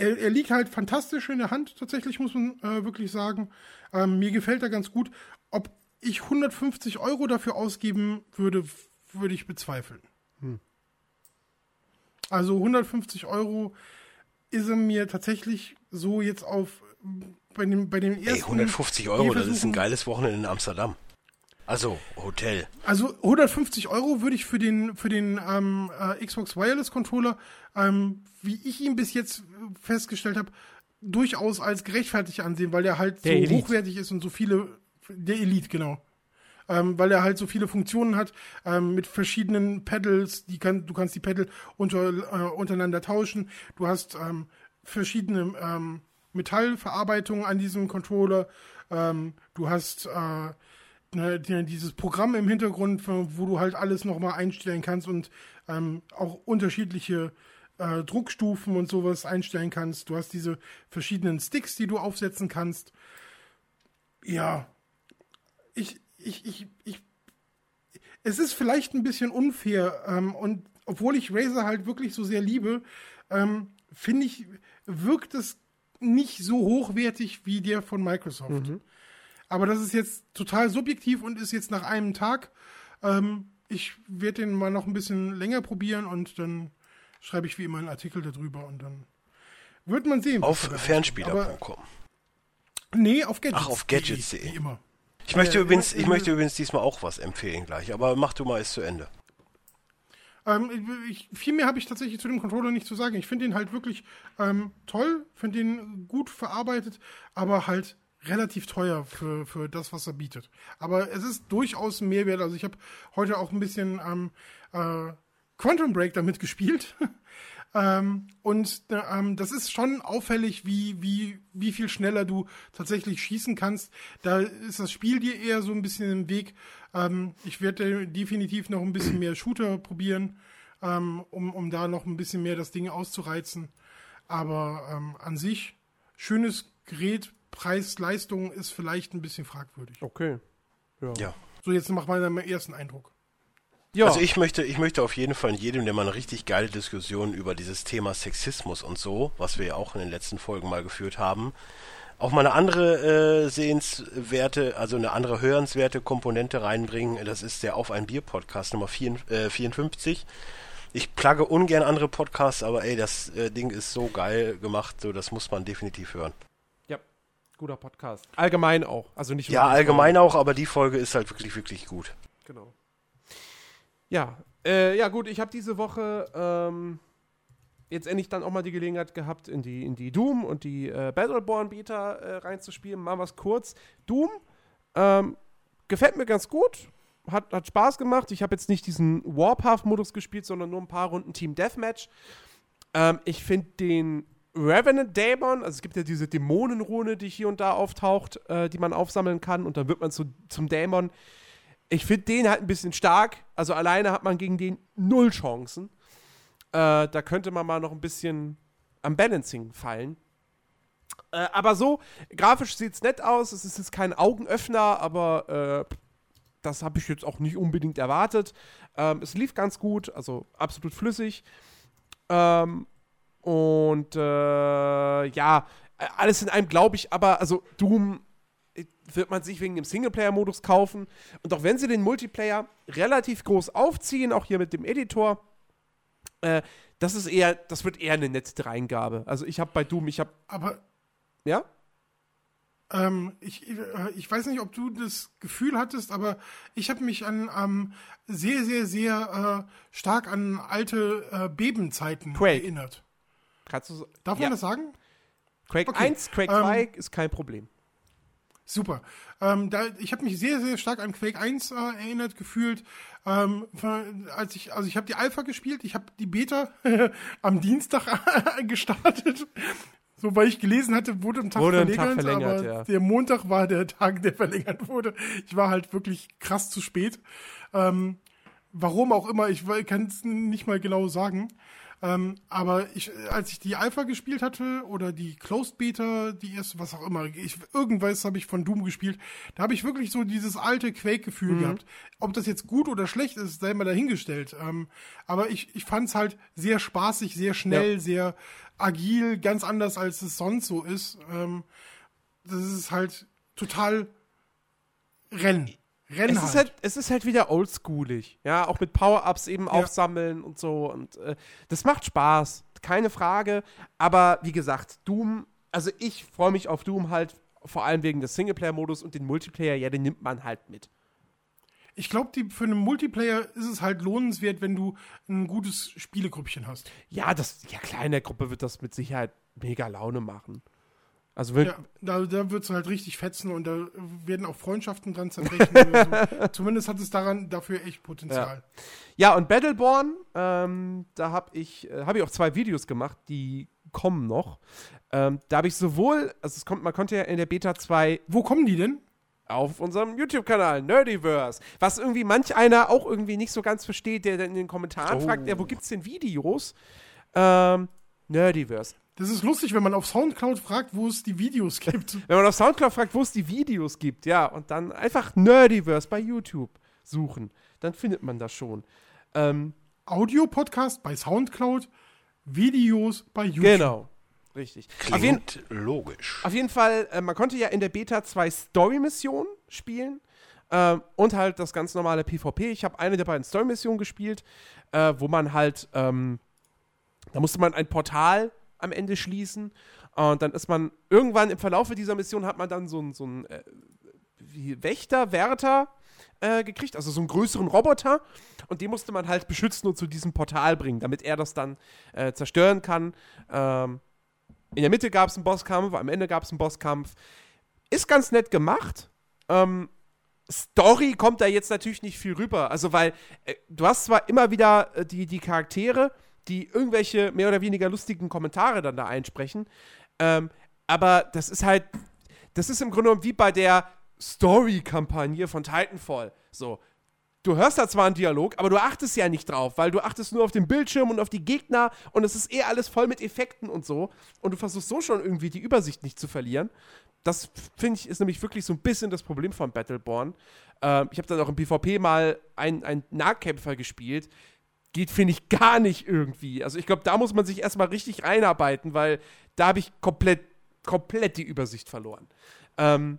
er, er, liegt halt fantastisch in der Hand, tatsächlich, muss man äh, wirklich sagen. Ähm, mir gefällt er ganz gut. Ob ich 150 Euro dafür ausgeben würde, würde ich bezweifeln. Hm. Also 150 Euro ist er mir tatsächlich so jetzt auf bei dem, bei dem ersten. Ey, 150 Euro, das ist ein geiles Wochenende in Amsterdam. Also, Hotel. Also 150 Euro würde ich für den, für den ähm, äh, Xbox Wireless Controller, ähm, wie ich ihn bis jetzt festgestellt habe, durchaus als gerechtfertigt ansehen, weil er halt der so Elite. hochwertig ist und so viele, der Elite, genau ähm, weil er halt so viele Funktionen hat ähm, mit verschiedenen Pedals. Die kann, du kannst die Pedal unter, äh, untereinander tauschen. Du hast ähm, verschiedene ähm, Metallverarbeitungen an diesem Controller. Ähm, du hast äh, dieses Programm im Hintergrund, wo du halt alles nochmal einstellen kannst und ähm, auch unterschiedliche äh, Druckstufen und sowas einstellen kannst. Du hast diese verschiedenen Sticks, die du aufsetzen kannst. Ja, ich, ich, ich, ich, es ist vielleicht ein bisschen unfair ähm, und obwohl ich Razer halt wirklich so sehr liebe, ähm, finde ich, wirkt es nicht so hochwertig wie der von Microsoft. Mhm. Aber das ist jetzt total subjektiv und ist jetzt nach einem Tag. Ähm, ich werde den mal noch ein bisschen länger probieren und dann schreibe ich wie immer einen Artikel darüber und dann wird man sehen. Auf fernspieler.com. Nee, auf Gadgets. Ach, auf Gadgets.de. Wie immer. Ich möchte, äh, übrigens, ich möchte übrigens diesmal auch was empfehlen gleich, aber mach du mal es zu Ende. Ähm, ich, viel mehr habe ich tatsächlich zu dem Controller nicht zu sagen. Ich finde ihn halt wirklich ähm, toll, finde ihn gut verarbeitet, aber halt relativ teuer für, für das, was er bietet. Aber es ist durchaus ein Mehrwert. Also ich habe heute auch ein bisschen ähm, äh, Quantum Break damit gespielt. Ähm, und ähm, das ist schon auffällig, wie, wie, wie viel schneller du tatsächlich schießen kannst. Da ist das Spiel dir eher so ein bisschen im Weg. Ähm, ich werde definitiv noch ein bisschen mehr Shooter probieren, ähm, um, um da noch ein bisschen mehr das Ding auszureizen. Aber ähm, an sich, schönes Gerät, Preis, Leistung ist vielleicht ein bisschen fragwürdig. Okay. Ja. ja. So, jetzt mach mal deinen ersten Eindruck. Ja. Also ich möchte, ich möchte auf jeden Fall jedem, der mal eine richtig geile Diskussion über dieses Thema Sexismus und so, was wir ja auch in den letzten Folgen mal geführt haben, auch mal eine andere äh, sehenswerte, also eine andere hörenswerte Komponente reinbringen. Das ist der Auf ein Bier Podcast Nummer 4, äh, 54. Ich plagge ungern andere Podcasts, aber ey, das äh, Ding ist so geil gemacht, so das muss man definitiv hören. Guter Podcast. Allgemein auch, also nicht Ja, allgemein auch, aber die Folge ist halt wirklich, wirklich gut. Genau. Ja, äh, ja gut, ich habe diese Woche ähm, jetzt endlich dann auch mal die Gelegenheit gehabt, in die, in die Doom und die äh, Battleborn Beta äh, reinzuspielen. Machen wir es kurz. Doom ähm, gefällt mir ganz gut. Hat, hat Spaß gemacht. Ich habe jetzt nicht diesen Warpath-Modus gespielt, sondern nur ein paar Runden Team Deathmatch. Ähm, ich finde den Revenant Daemon, also es gibt ja diese Dämonenrune, die hier und da auftaucht, äh, die man aufsammeln kann und dann wird man zu, zum Dämon ich finde den halt ein bisschen stark. Also alleine hat man gegen den null Chancen. Äh, da könnte man mal noch ein bisschen am Balancing fallen. Äh, aber so, grafisch sieht es nett aus. Es ist jetzt kein Augenöffner, aber äh, das habe ich jetzt auch nicht unbedingt erwartet. Ähm, es lief ganz gut, also absolut flüssig. Ähm, und äh, ja, alles in einem glaube ich, aber also Doom äh, wird man sich wegen dem Singleplayer-Modus kaufen. Und auch wenn sie den Multiplayer relativ groß aufziehen, auch hier mit dem Editor, äh, das ist eher, das wird eher eine nette Dreingabe. Also ich habe bei Doom, ich habe, Aber ja? ähm, ich, äh, ich weiß nicht, ob du das Gefühl hattest, aber ich habe mich an ähm, sehr, sehr, sehr äh, stark an alte äh, Bebenzeiten Quake. erinnert. Kannst du Darf ja. man das sagen? Quake Okay, 1, Quake ähm, 2 ist kein Problem. Super. Ähm, da, ich habe mich sehr, sehr stark an Quake 1 äh, erinnert gefühlt. Ähm, als ich, also ich habe die Alpha gespielt, ich habe die Beta am Dienstag gestartet. So, weil ich gelesen hatte, wurde ein Tag Wurde verlängert, Tag verlängert, aber ja. der Montag war der Tag, der verlängert wurde. Ich war halt wirklich krass zu spät. Ähm, warum auch immer, ich kann es nicht mal genau sagen. Ähm, aber ich, als ich die Alpha gespielt hatte oder die Closed Beta, die erste, was auch immer, ich, irgendwas habe ich von Doom gespielt, da habe ich wirklich so dieses alte Quake-Gefühl gehabt. Ob das jetzt gut oder schlecht ist, sei mal dahingestellt. Ähm, aber ich, ich fand es halt sehr spaßig, sehr schnell, Ja. sehr agil, ganz anders als es sonst so ist. Ähm, das ist halt total Rennen. Rennen Es ist, halt, es ist halt wieder oldschoolig. Ja, auch mit Power-Ups eben aufsammeln und so. Und äh, das macht Spaß, keine Frage. Aber wie gesagt, Doom, also ich freue mich auf Doom halt vor allem wegen des Singleplayer-Modus und den Multiplayer, ja, den nimmt man halt mit. Ich glaube, für einen Multiplayer ist es halt lohnenswert, wenn du ein gutes Spielegrüppchen hast. Ja, das, ja klar, in der Gruppe wird das mit Sicherheit mega Laune machen. Also Ja, da, da wird es halt richtig fetzen und da werden auch Freundschaften dran zerbrechen. so. Zumindest hat es daran dafür echt Potenzial. Ja, und Battleborn, ähm, da habe ich, äh, hab ich auch zwei Videos gemacht, die kommen noch. Ähm, da habe ich sowohl, also es kommt, man konnte ja in der Beta 2 Wo kommen die denn? auf unserem YouTube-Kanal, Nerdiverse, was irgendwie manch einer auch irgendwie nicht so ganz versteht, der dann in den Kommentaren Oh. fragt, ja, wo gibt's denn Videos? Ähm, Nerdiverse. Das ist lustig, wenn man auf Soundcloud fragt, wo es die Videos gibt. Wenn man auf Soundcloud fragt, wo es die Videos gibt, ja, und dann einfach Nerdiverse bei YouTube suchen, dann findet man das schon. Ähm, Audio-Podcast bei Soundcloud, Videos bei YouTube. genau. Richtig. Auf jeden, Klingt logisch. Auf jeden Fall, äh, man konnte ja in der Beta zwei Story-Missionen spielen ähm, und halt das ganz normale PvP. Ich habe eine der beiden Story-Missionen gespielt, äh, wo man halt, ähm, da musste man ein Portal am Ende schließen und dann ist man irgendwann im Verlauf dieser Mission hat man dann so einen so einen, äh, Wächter, Wärter äh, gekriegt, also so einen größeren Roboter und den musste man halt beschützen und zu diesem Portal bringen, damit er das dann äh, zerstören kann. Ähm, in der Mitte gab es einen Bosskampf, am Ende gab es einen Bosskampf. Ist ganz nett gemacht. Ähm, Story kommt da jetzt natürlich nicht viel rüber. Also, weil äh, du hast zwar immer wieder äh, die, die Charaktere, die irgendwelche mehr oder weniger lustigen Kommentare dann da einsprechen, ähm, aber das ist halt, das ist im Grunde genommen wie bei der Story-Kampagne von Titanfall. So, du hörst da zwar einen Dialog, aber du achtest ja nicht drauf, weil du achtest nur auf den Bildschirm und auf die Gegner und es ist eh alles voll mit Effekten und so. Und du versuchst so schon irgendwie die Übersicht nicht zu verlieren. Das finde ich ist nämlich wirklich so ein bisschen das Problem von Battleborn. Ähm, ich habe dann auch im PvP mal einen, einen Nahkämpfer gespielt. Geht, finde ich, gar nicht irgendwie. Also ich glaube, da muss man sich erstmal richtig reinarbeiten, weil da habe ich komplett, komplett die Übersicht verloren. Ähm,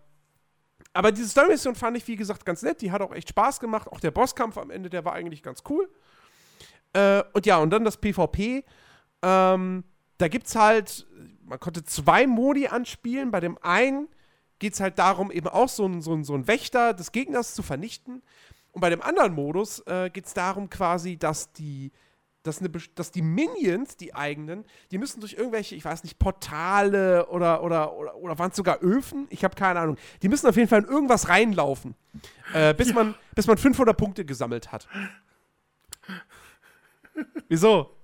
aber diese Story-Mission fand ich, wie gesagt, ganz nett. Die hat auch echt Spaß gemacht. Auch der Bosskampf am Ende, der war eigentlich ganz cool. Äh, und ja, und dann das PvP. Ähm, da gibt's halt, man konnte zwei Modi anspielen. Bei dem einen geht es halt darum, eben auch so einen so so ein Wächter des Gegners zu vernichten. Und bei dem anderen Modus äh, geht es darum quasi, dass die, dass, eine, dass die Minions, die eigenen, die müssen durch irgendwelche, ich weiß nicht, Portale oder, oder, oder, oder waren es sogar Öfen? Ich habe keine Ahnung. Die müssen auf jeden Fall in irgendwas reinlaufen, äh, bis, man, bis man 500 Punkte gesammelt hat. Wieso?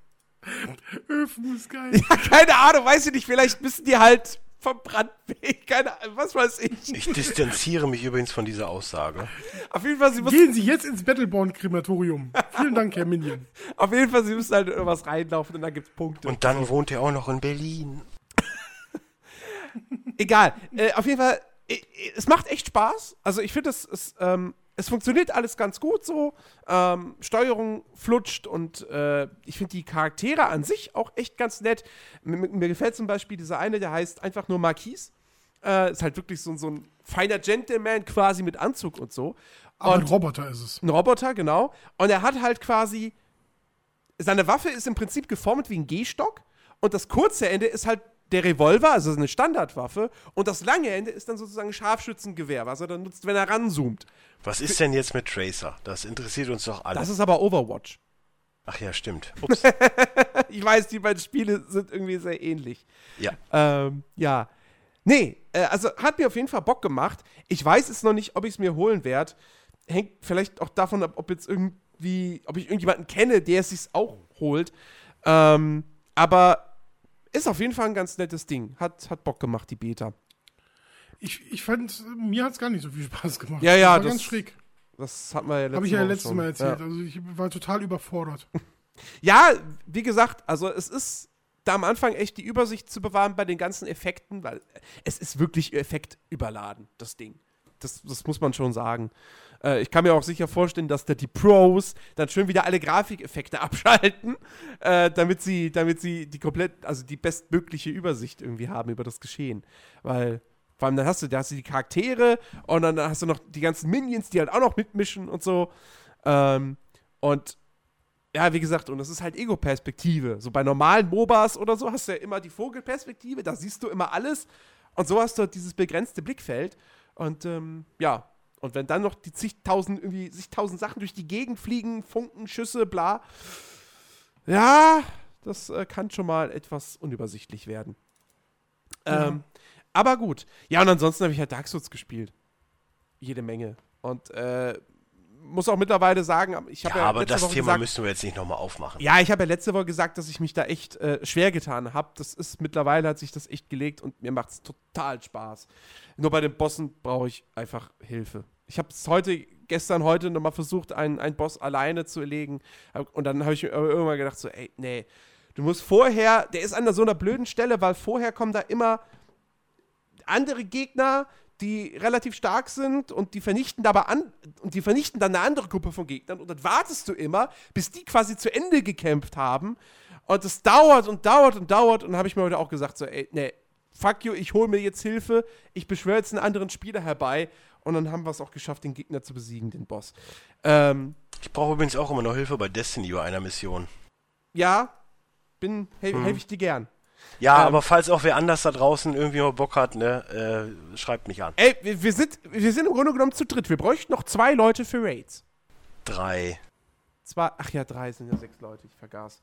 Öfen ist geil. Ja, keine Ahnung, weiß ich nicht, vielleicht müssen die halt verbrannt werden, keine Ahnung, was weiß ich. Ich distanziere mich übrigens von dieser Aussage. Auf jeden Fall, sie müssen, Gehen Sie jetzt ins Battleborn-Krematorium. Vielen Dank, Herr Minion. auf jeden Fall, sie müssen halt in irgendwas reinlaufen und dann gibt's Punkte. Und dann wohnt er auch noch in Berlin. Egal. Äh, auf jeden Fall, äh, es macht echt Spaß. Also ich finde, es ist, ähm, es funktioniert alles ganz gut so. Ähm, Steuerung flutscht und äh, ich finde die Charaktere an sich auch echt ganz nett. Mir, mir gefällt zum Beispiel dieser eine, der heißt einfach nur Marquis. Äh, ist halt wirklich so, so ein feiner Gentleman quasi mit Anzug und so. Aber und ein Roboter ist es. ein Roboter, genau. Und er hat halt quasi. Seine Waffe ist im Prinzip geformt wie ein Gehstock. Und das kurze Ende ist halt der Revolver, also eine Standardwaffe. Und das lange Ende ist dann sozusagen ein Scharfschützengewehr, was er dann nutzt, wenn er ranzoomt. Was ist denn jetzt mit Tracer? Das interessiert uns doch alle. Das ist aber Overwatch. Ach ja, stimmt. Ups. Ich weiß, die beiden Spiele sind irgendwie sehr ähnlich. ja. Ähm, ja. Nee, äh, also hat mir auf jeden Fall Bock gemacht. Ich weiß es noch nicht, ob ich es mir holen werde. Hängt vielleicht auch davon ab, ob jetzt irgendwie, ob ich irgendjemanden kenne, der es sich auch holt. Ähm, aber ist auf jeden Fall ein ganz nettes Ding. Hat, hat Bock gemacht, die Beta. Ich, ich fand, mir hat es gar nicht so viel Spaß gemacht. Ja, ja, das war das ganz schräg. Das hat man ja letztes Habe ich ja letztes. Mal erzählt. Ja. Also ich war total überfordert. Ja, wie gesagt, also es ist da am Anfang echt die Übersicht zu bewahren bei den ganzen Effekten, weil es ist wirklich effektüberladen, das Ding. Das, das muss man schon sagen. Äh, ich kann mir auch sicher vorstellen, dass da die Pros dann schön wieder alle Grafikeffekte abschalten, äh, damit sie, damit sie die komplett, also die bestmögliche Übersicht irgendwie haben über das Geschehen. Weil, vor allem dann hast du, da hast du die Charaktere und dann hast du noch die ganzen Minions, die halt auch noch mitmischen und so. Ähm, und ja, wie gesagt, und das ist halt Ego-Perspektive. So bei normalen MOBAs oder so hast du ja immer die Vogelperspektive, da siehst du immer alles. Und so hast du halt dieses begrenzte Blickfeld. Und ähm, ja, und wenn dann noch die zigtausend, irgendwie zigtausend Sachen durch die Gegend fliegen, Funken, Schüsse, bla. Ja, das äh, kann schon mal etwas unübersichtlich werden. Ähm, aber gut. Ja, und ansonsten habe ich halt Dark Souls gespielt. Jede Menge. Und äh, muss auch mittlerweile sagen, ich Ja, habe ja, aber letzte das Woche Thema gesagt, müssen wir jetzt nicht nochmal aufmachen. ja, ich habe ja letzte Woche gesagt, dass ich mich da echt äh, schwer getan habe. Das ist mittlerweile hat sich das echt gelegt und mir macht es total Spaß. Nur bei den Bossen brauche ich einfach Hilfe. Ich habe es heute, gestern, heute nochmal versucht, einen, einen Boss alleine zu erlegen. Und dann habe ich mir irgendwann gedacht, so, ey, nee, du musst vorher, der ist an so einer blöden Stelle, weil vorher kommen da immer andere Gegner, die relativ stark sind und die vernichten dabei an und die vernichten dann eine andere Gruppe von Gegnern und dann wartest du immer, bis die quasi zu Ende gekämpft haben und es dauert und dauert und dauert und dann habe ich mir heute auch gesagt so ey, nee, fuck you, ich hole mir jetzt Hilfe, ich beschwöre jetzt einen anderen Spieler herbei und dann haben wir es auch geschafft, den Gegner zu besiegen, den Boss. Ähm, Ich brauche übrigens auch immer noch Hilfe bei Destiny bei einer Mission. ja, bin, hel helfe ich dir gern. Ja, Ähm. aber falls auch wer anders da draußen irgendwie mal Bock hat, ne, äh, schreibt mich an. Ey, wir, sind, wir sind im Grunde genommen zu dritt. Wir bräuchten noch zwei Leute für Raids. Drei. Zwei, ach ja, drei sind ja sechs Leute, ich vergaß.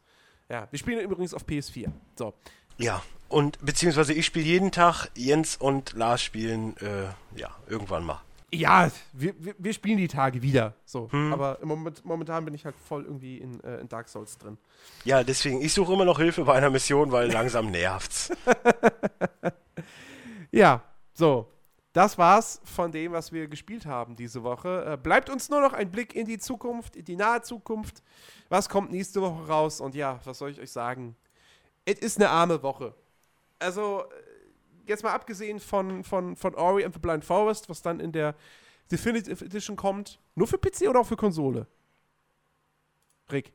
Ja, wir spielen übrigens auf PS4. So. Ja. Und beziehungsweise ich spiele jeden Tag, Jens und Lars spielen, äh, ja, irgendwann mal. Ja, wir, wir, wir spielen die Tage wieder. So. Aber im Moment, momentan bin ich halt voll irgendwie in, äh, in Dark Souls drin. Ja, deswegen, ich suche immer noch Hilfe bei einer Mission, weil langsam nervt's. Ja, so. Das war's von dem, was wir gespielt haben diese Woche. Äh, bleibt uns nur noch ein Blick in die Zukunft, in die nahe Zukunft. Was kommt nächste Woche raus? Und ja, was soll ich euch sagen? Es ist eine arme Woche. Also, äh, jetzt mal abgesehen von, von, von Ori and the Blind Forest, was dann in der Definitive Edition kommt. Nur für PC oder auch für Konsole? Rick.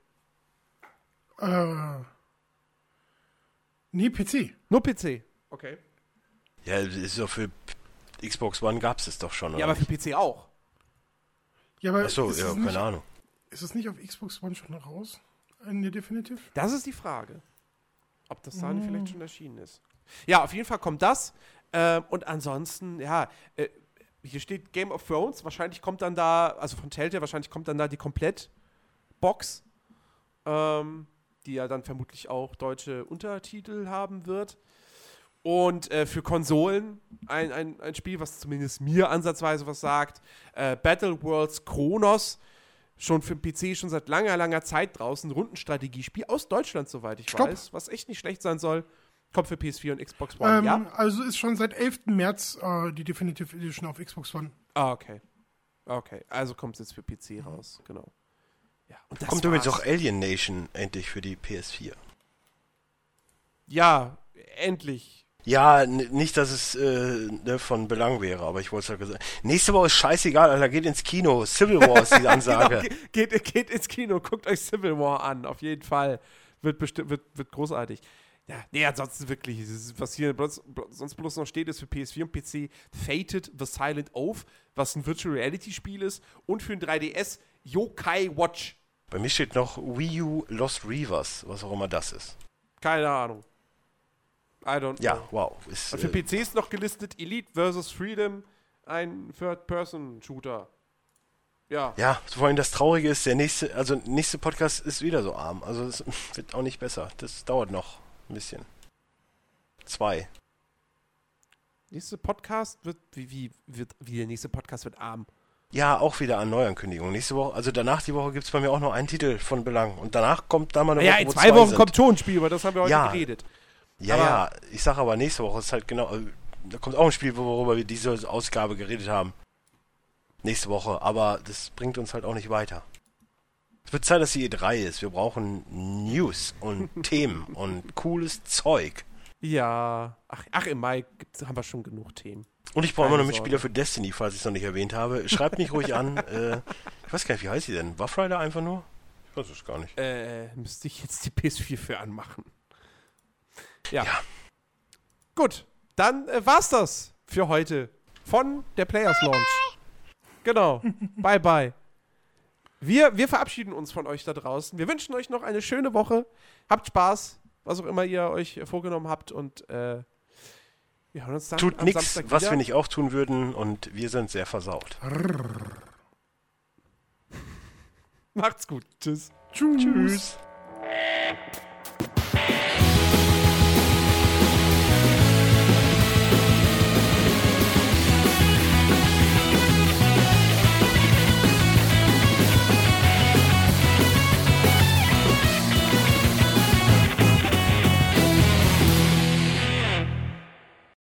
Äh, nee, PC. Nur PC. Okay. Ja, das ist doch für Xbox One gab's es doch schon, oder? Ja, aber für PC auch. Ja, aber Achso, ist, ja, es nicht, keine Ahnung. ist es nicht auf Xbox One schon raus? In der Definitive? Das ist die Frage. Ob das da nicht vielleicht schon erschienen ist. Ja, auf jeden Fall kommt das. Ähm, und ansonsten, ja, äh, hier steht Game of Thrones. Wahrscheinlich kommt dann da, also von Telltale, wahrscheinlich kommt dann da die Komplett-Box, ähm, die ja dann vermutlich auch deutsche Untertitel haben wird. Und äh, für Konsolen ein, ein, ein Spiel, was zumindest mir ansatzweise was sagt. Äh, Battle Worlds Chronos. Schon für den PC schon seit langer, langer Zeit draußen. Rundenstrategiespiel aus Deutschland, soweit ich Stopp. weiß. Was echt nicht schlecht sein soll. Kommt für PS4 und Xbox One, Ähm, ja? Also ist schon seit 11. März äh, die Definitive Edition auf Xbox One. Ah, okay. Okay, also kommt es jetzt für PC raus, genau. Ja, und das Kommt übrigens war's. auch Alien Nation endlich für die PS4. Ja, endlich. Ja, nicht, dass es äh, ne, von Belang wäre, aber ich wollte es ja gesagt. Nächste Woche ist scheißegal, Alter, geht ins Kino. Civil War ist die Ansage. Genau, ge- geht, geht ins Kino, guckt euch Civil War an, auf jeden Fall. Wird bestimmt, wird, wird großartig. Ja, nee, ansonsten wirklich, was hier bloß, sonst bloß noch steht, ist für PS4 und PC Fated The Silent Oath, was ein Virtual Reality Spiel ist, und für ein 3DS Yokai Watch. Bei mir steht noch Wii U Lost Reavers, was auch immer das ist. Keine Ahnung. I don't Ja, know. wow. Ist, Und für äh, PC ist noch gelistet Elite vs. Freedom, ein Third-Person-Shooter. Ja. ja, vor allem das Traurige ist, der nächste, also nächste Podcast ist wieder so arm. Also es wird auch nicht besser. Das dauert noch ein bisschen. Zwei. Nächste Podcast wird, wie, wie, wird, wie der nächste Podcast wird arm. Ja, auch wieder an Neuankündigungen. Nächste Woche, also danach die Woche gibt es bei mir auch noch einen Titel von Belang. Und danach kommt da mal eine Ja, Woche, in wo zwei Wochen sind. kommt schon ein Spiel, über das haben wir heute Ja. geredet. Ja, aber- ja, ich sag aber nächste Woche ist halt genau, äh, da kommt auch ein Spiel, worüber wir diese Ausgabe geredet haben. Nächste Woche, aber das bringt uns halt auch nicht weiter. Es wird Zeit, dass die E3 ist. Wir brauchen News und Themen und cooles Zeug. Ja. Ach, ach im Mai gibt's, haben wir schon genug Themen. Und ich brauche immer noch Mitspieler Sorge. für Destiny, falls ich es noch nicht erwähnt habe. Schreibt mich ruhig an. Äh, ich weiß gar nicht, wie heißt sie denn? Buff Rider einfach nur? Ich weiß es gar nicht. Äh, müsste ich jetzt die PS4 für anmachen. Ja. Ja. Gut, dann äh, war's das für heute von der Players Launch. Genau. bye bye. Wir, wir verabschieden uns von euch da draußen. Wir wünschen euch noch eine schöne Woche. Habt Spaß, was auch immer ihr euch vorgenommen habt und äh, wir hören uns dann Tut nichts, was wir nicht auch tun würden und wir sind sehr versaut. Macht's gut. Tschüss. Tschüss. Tschüss.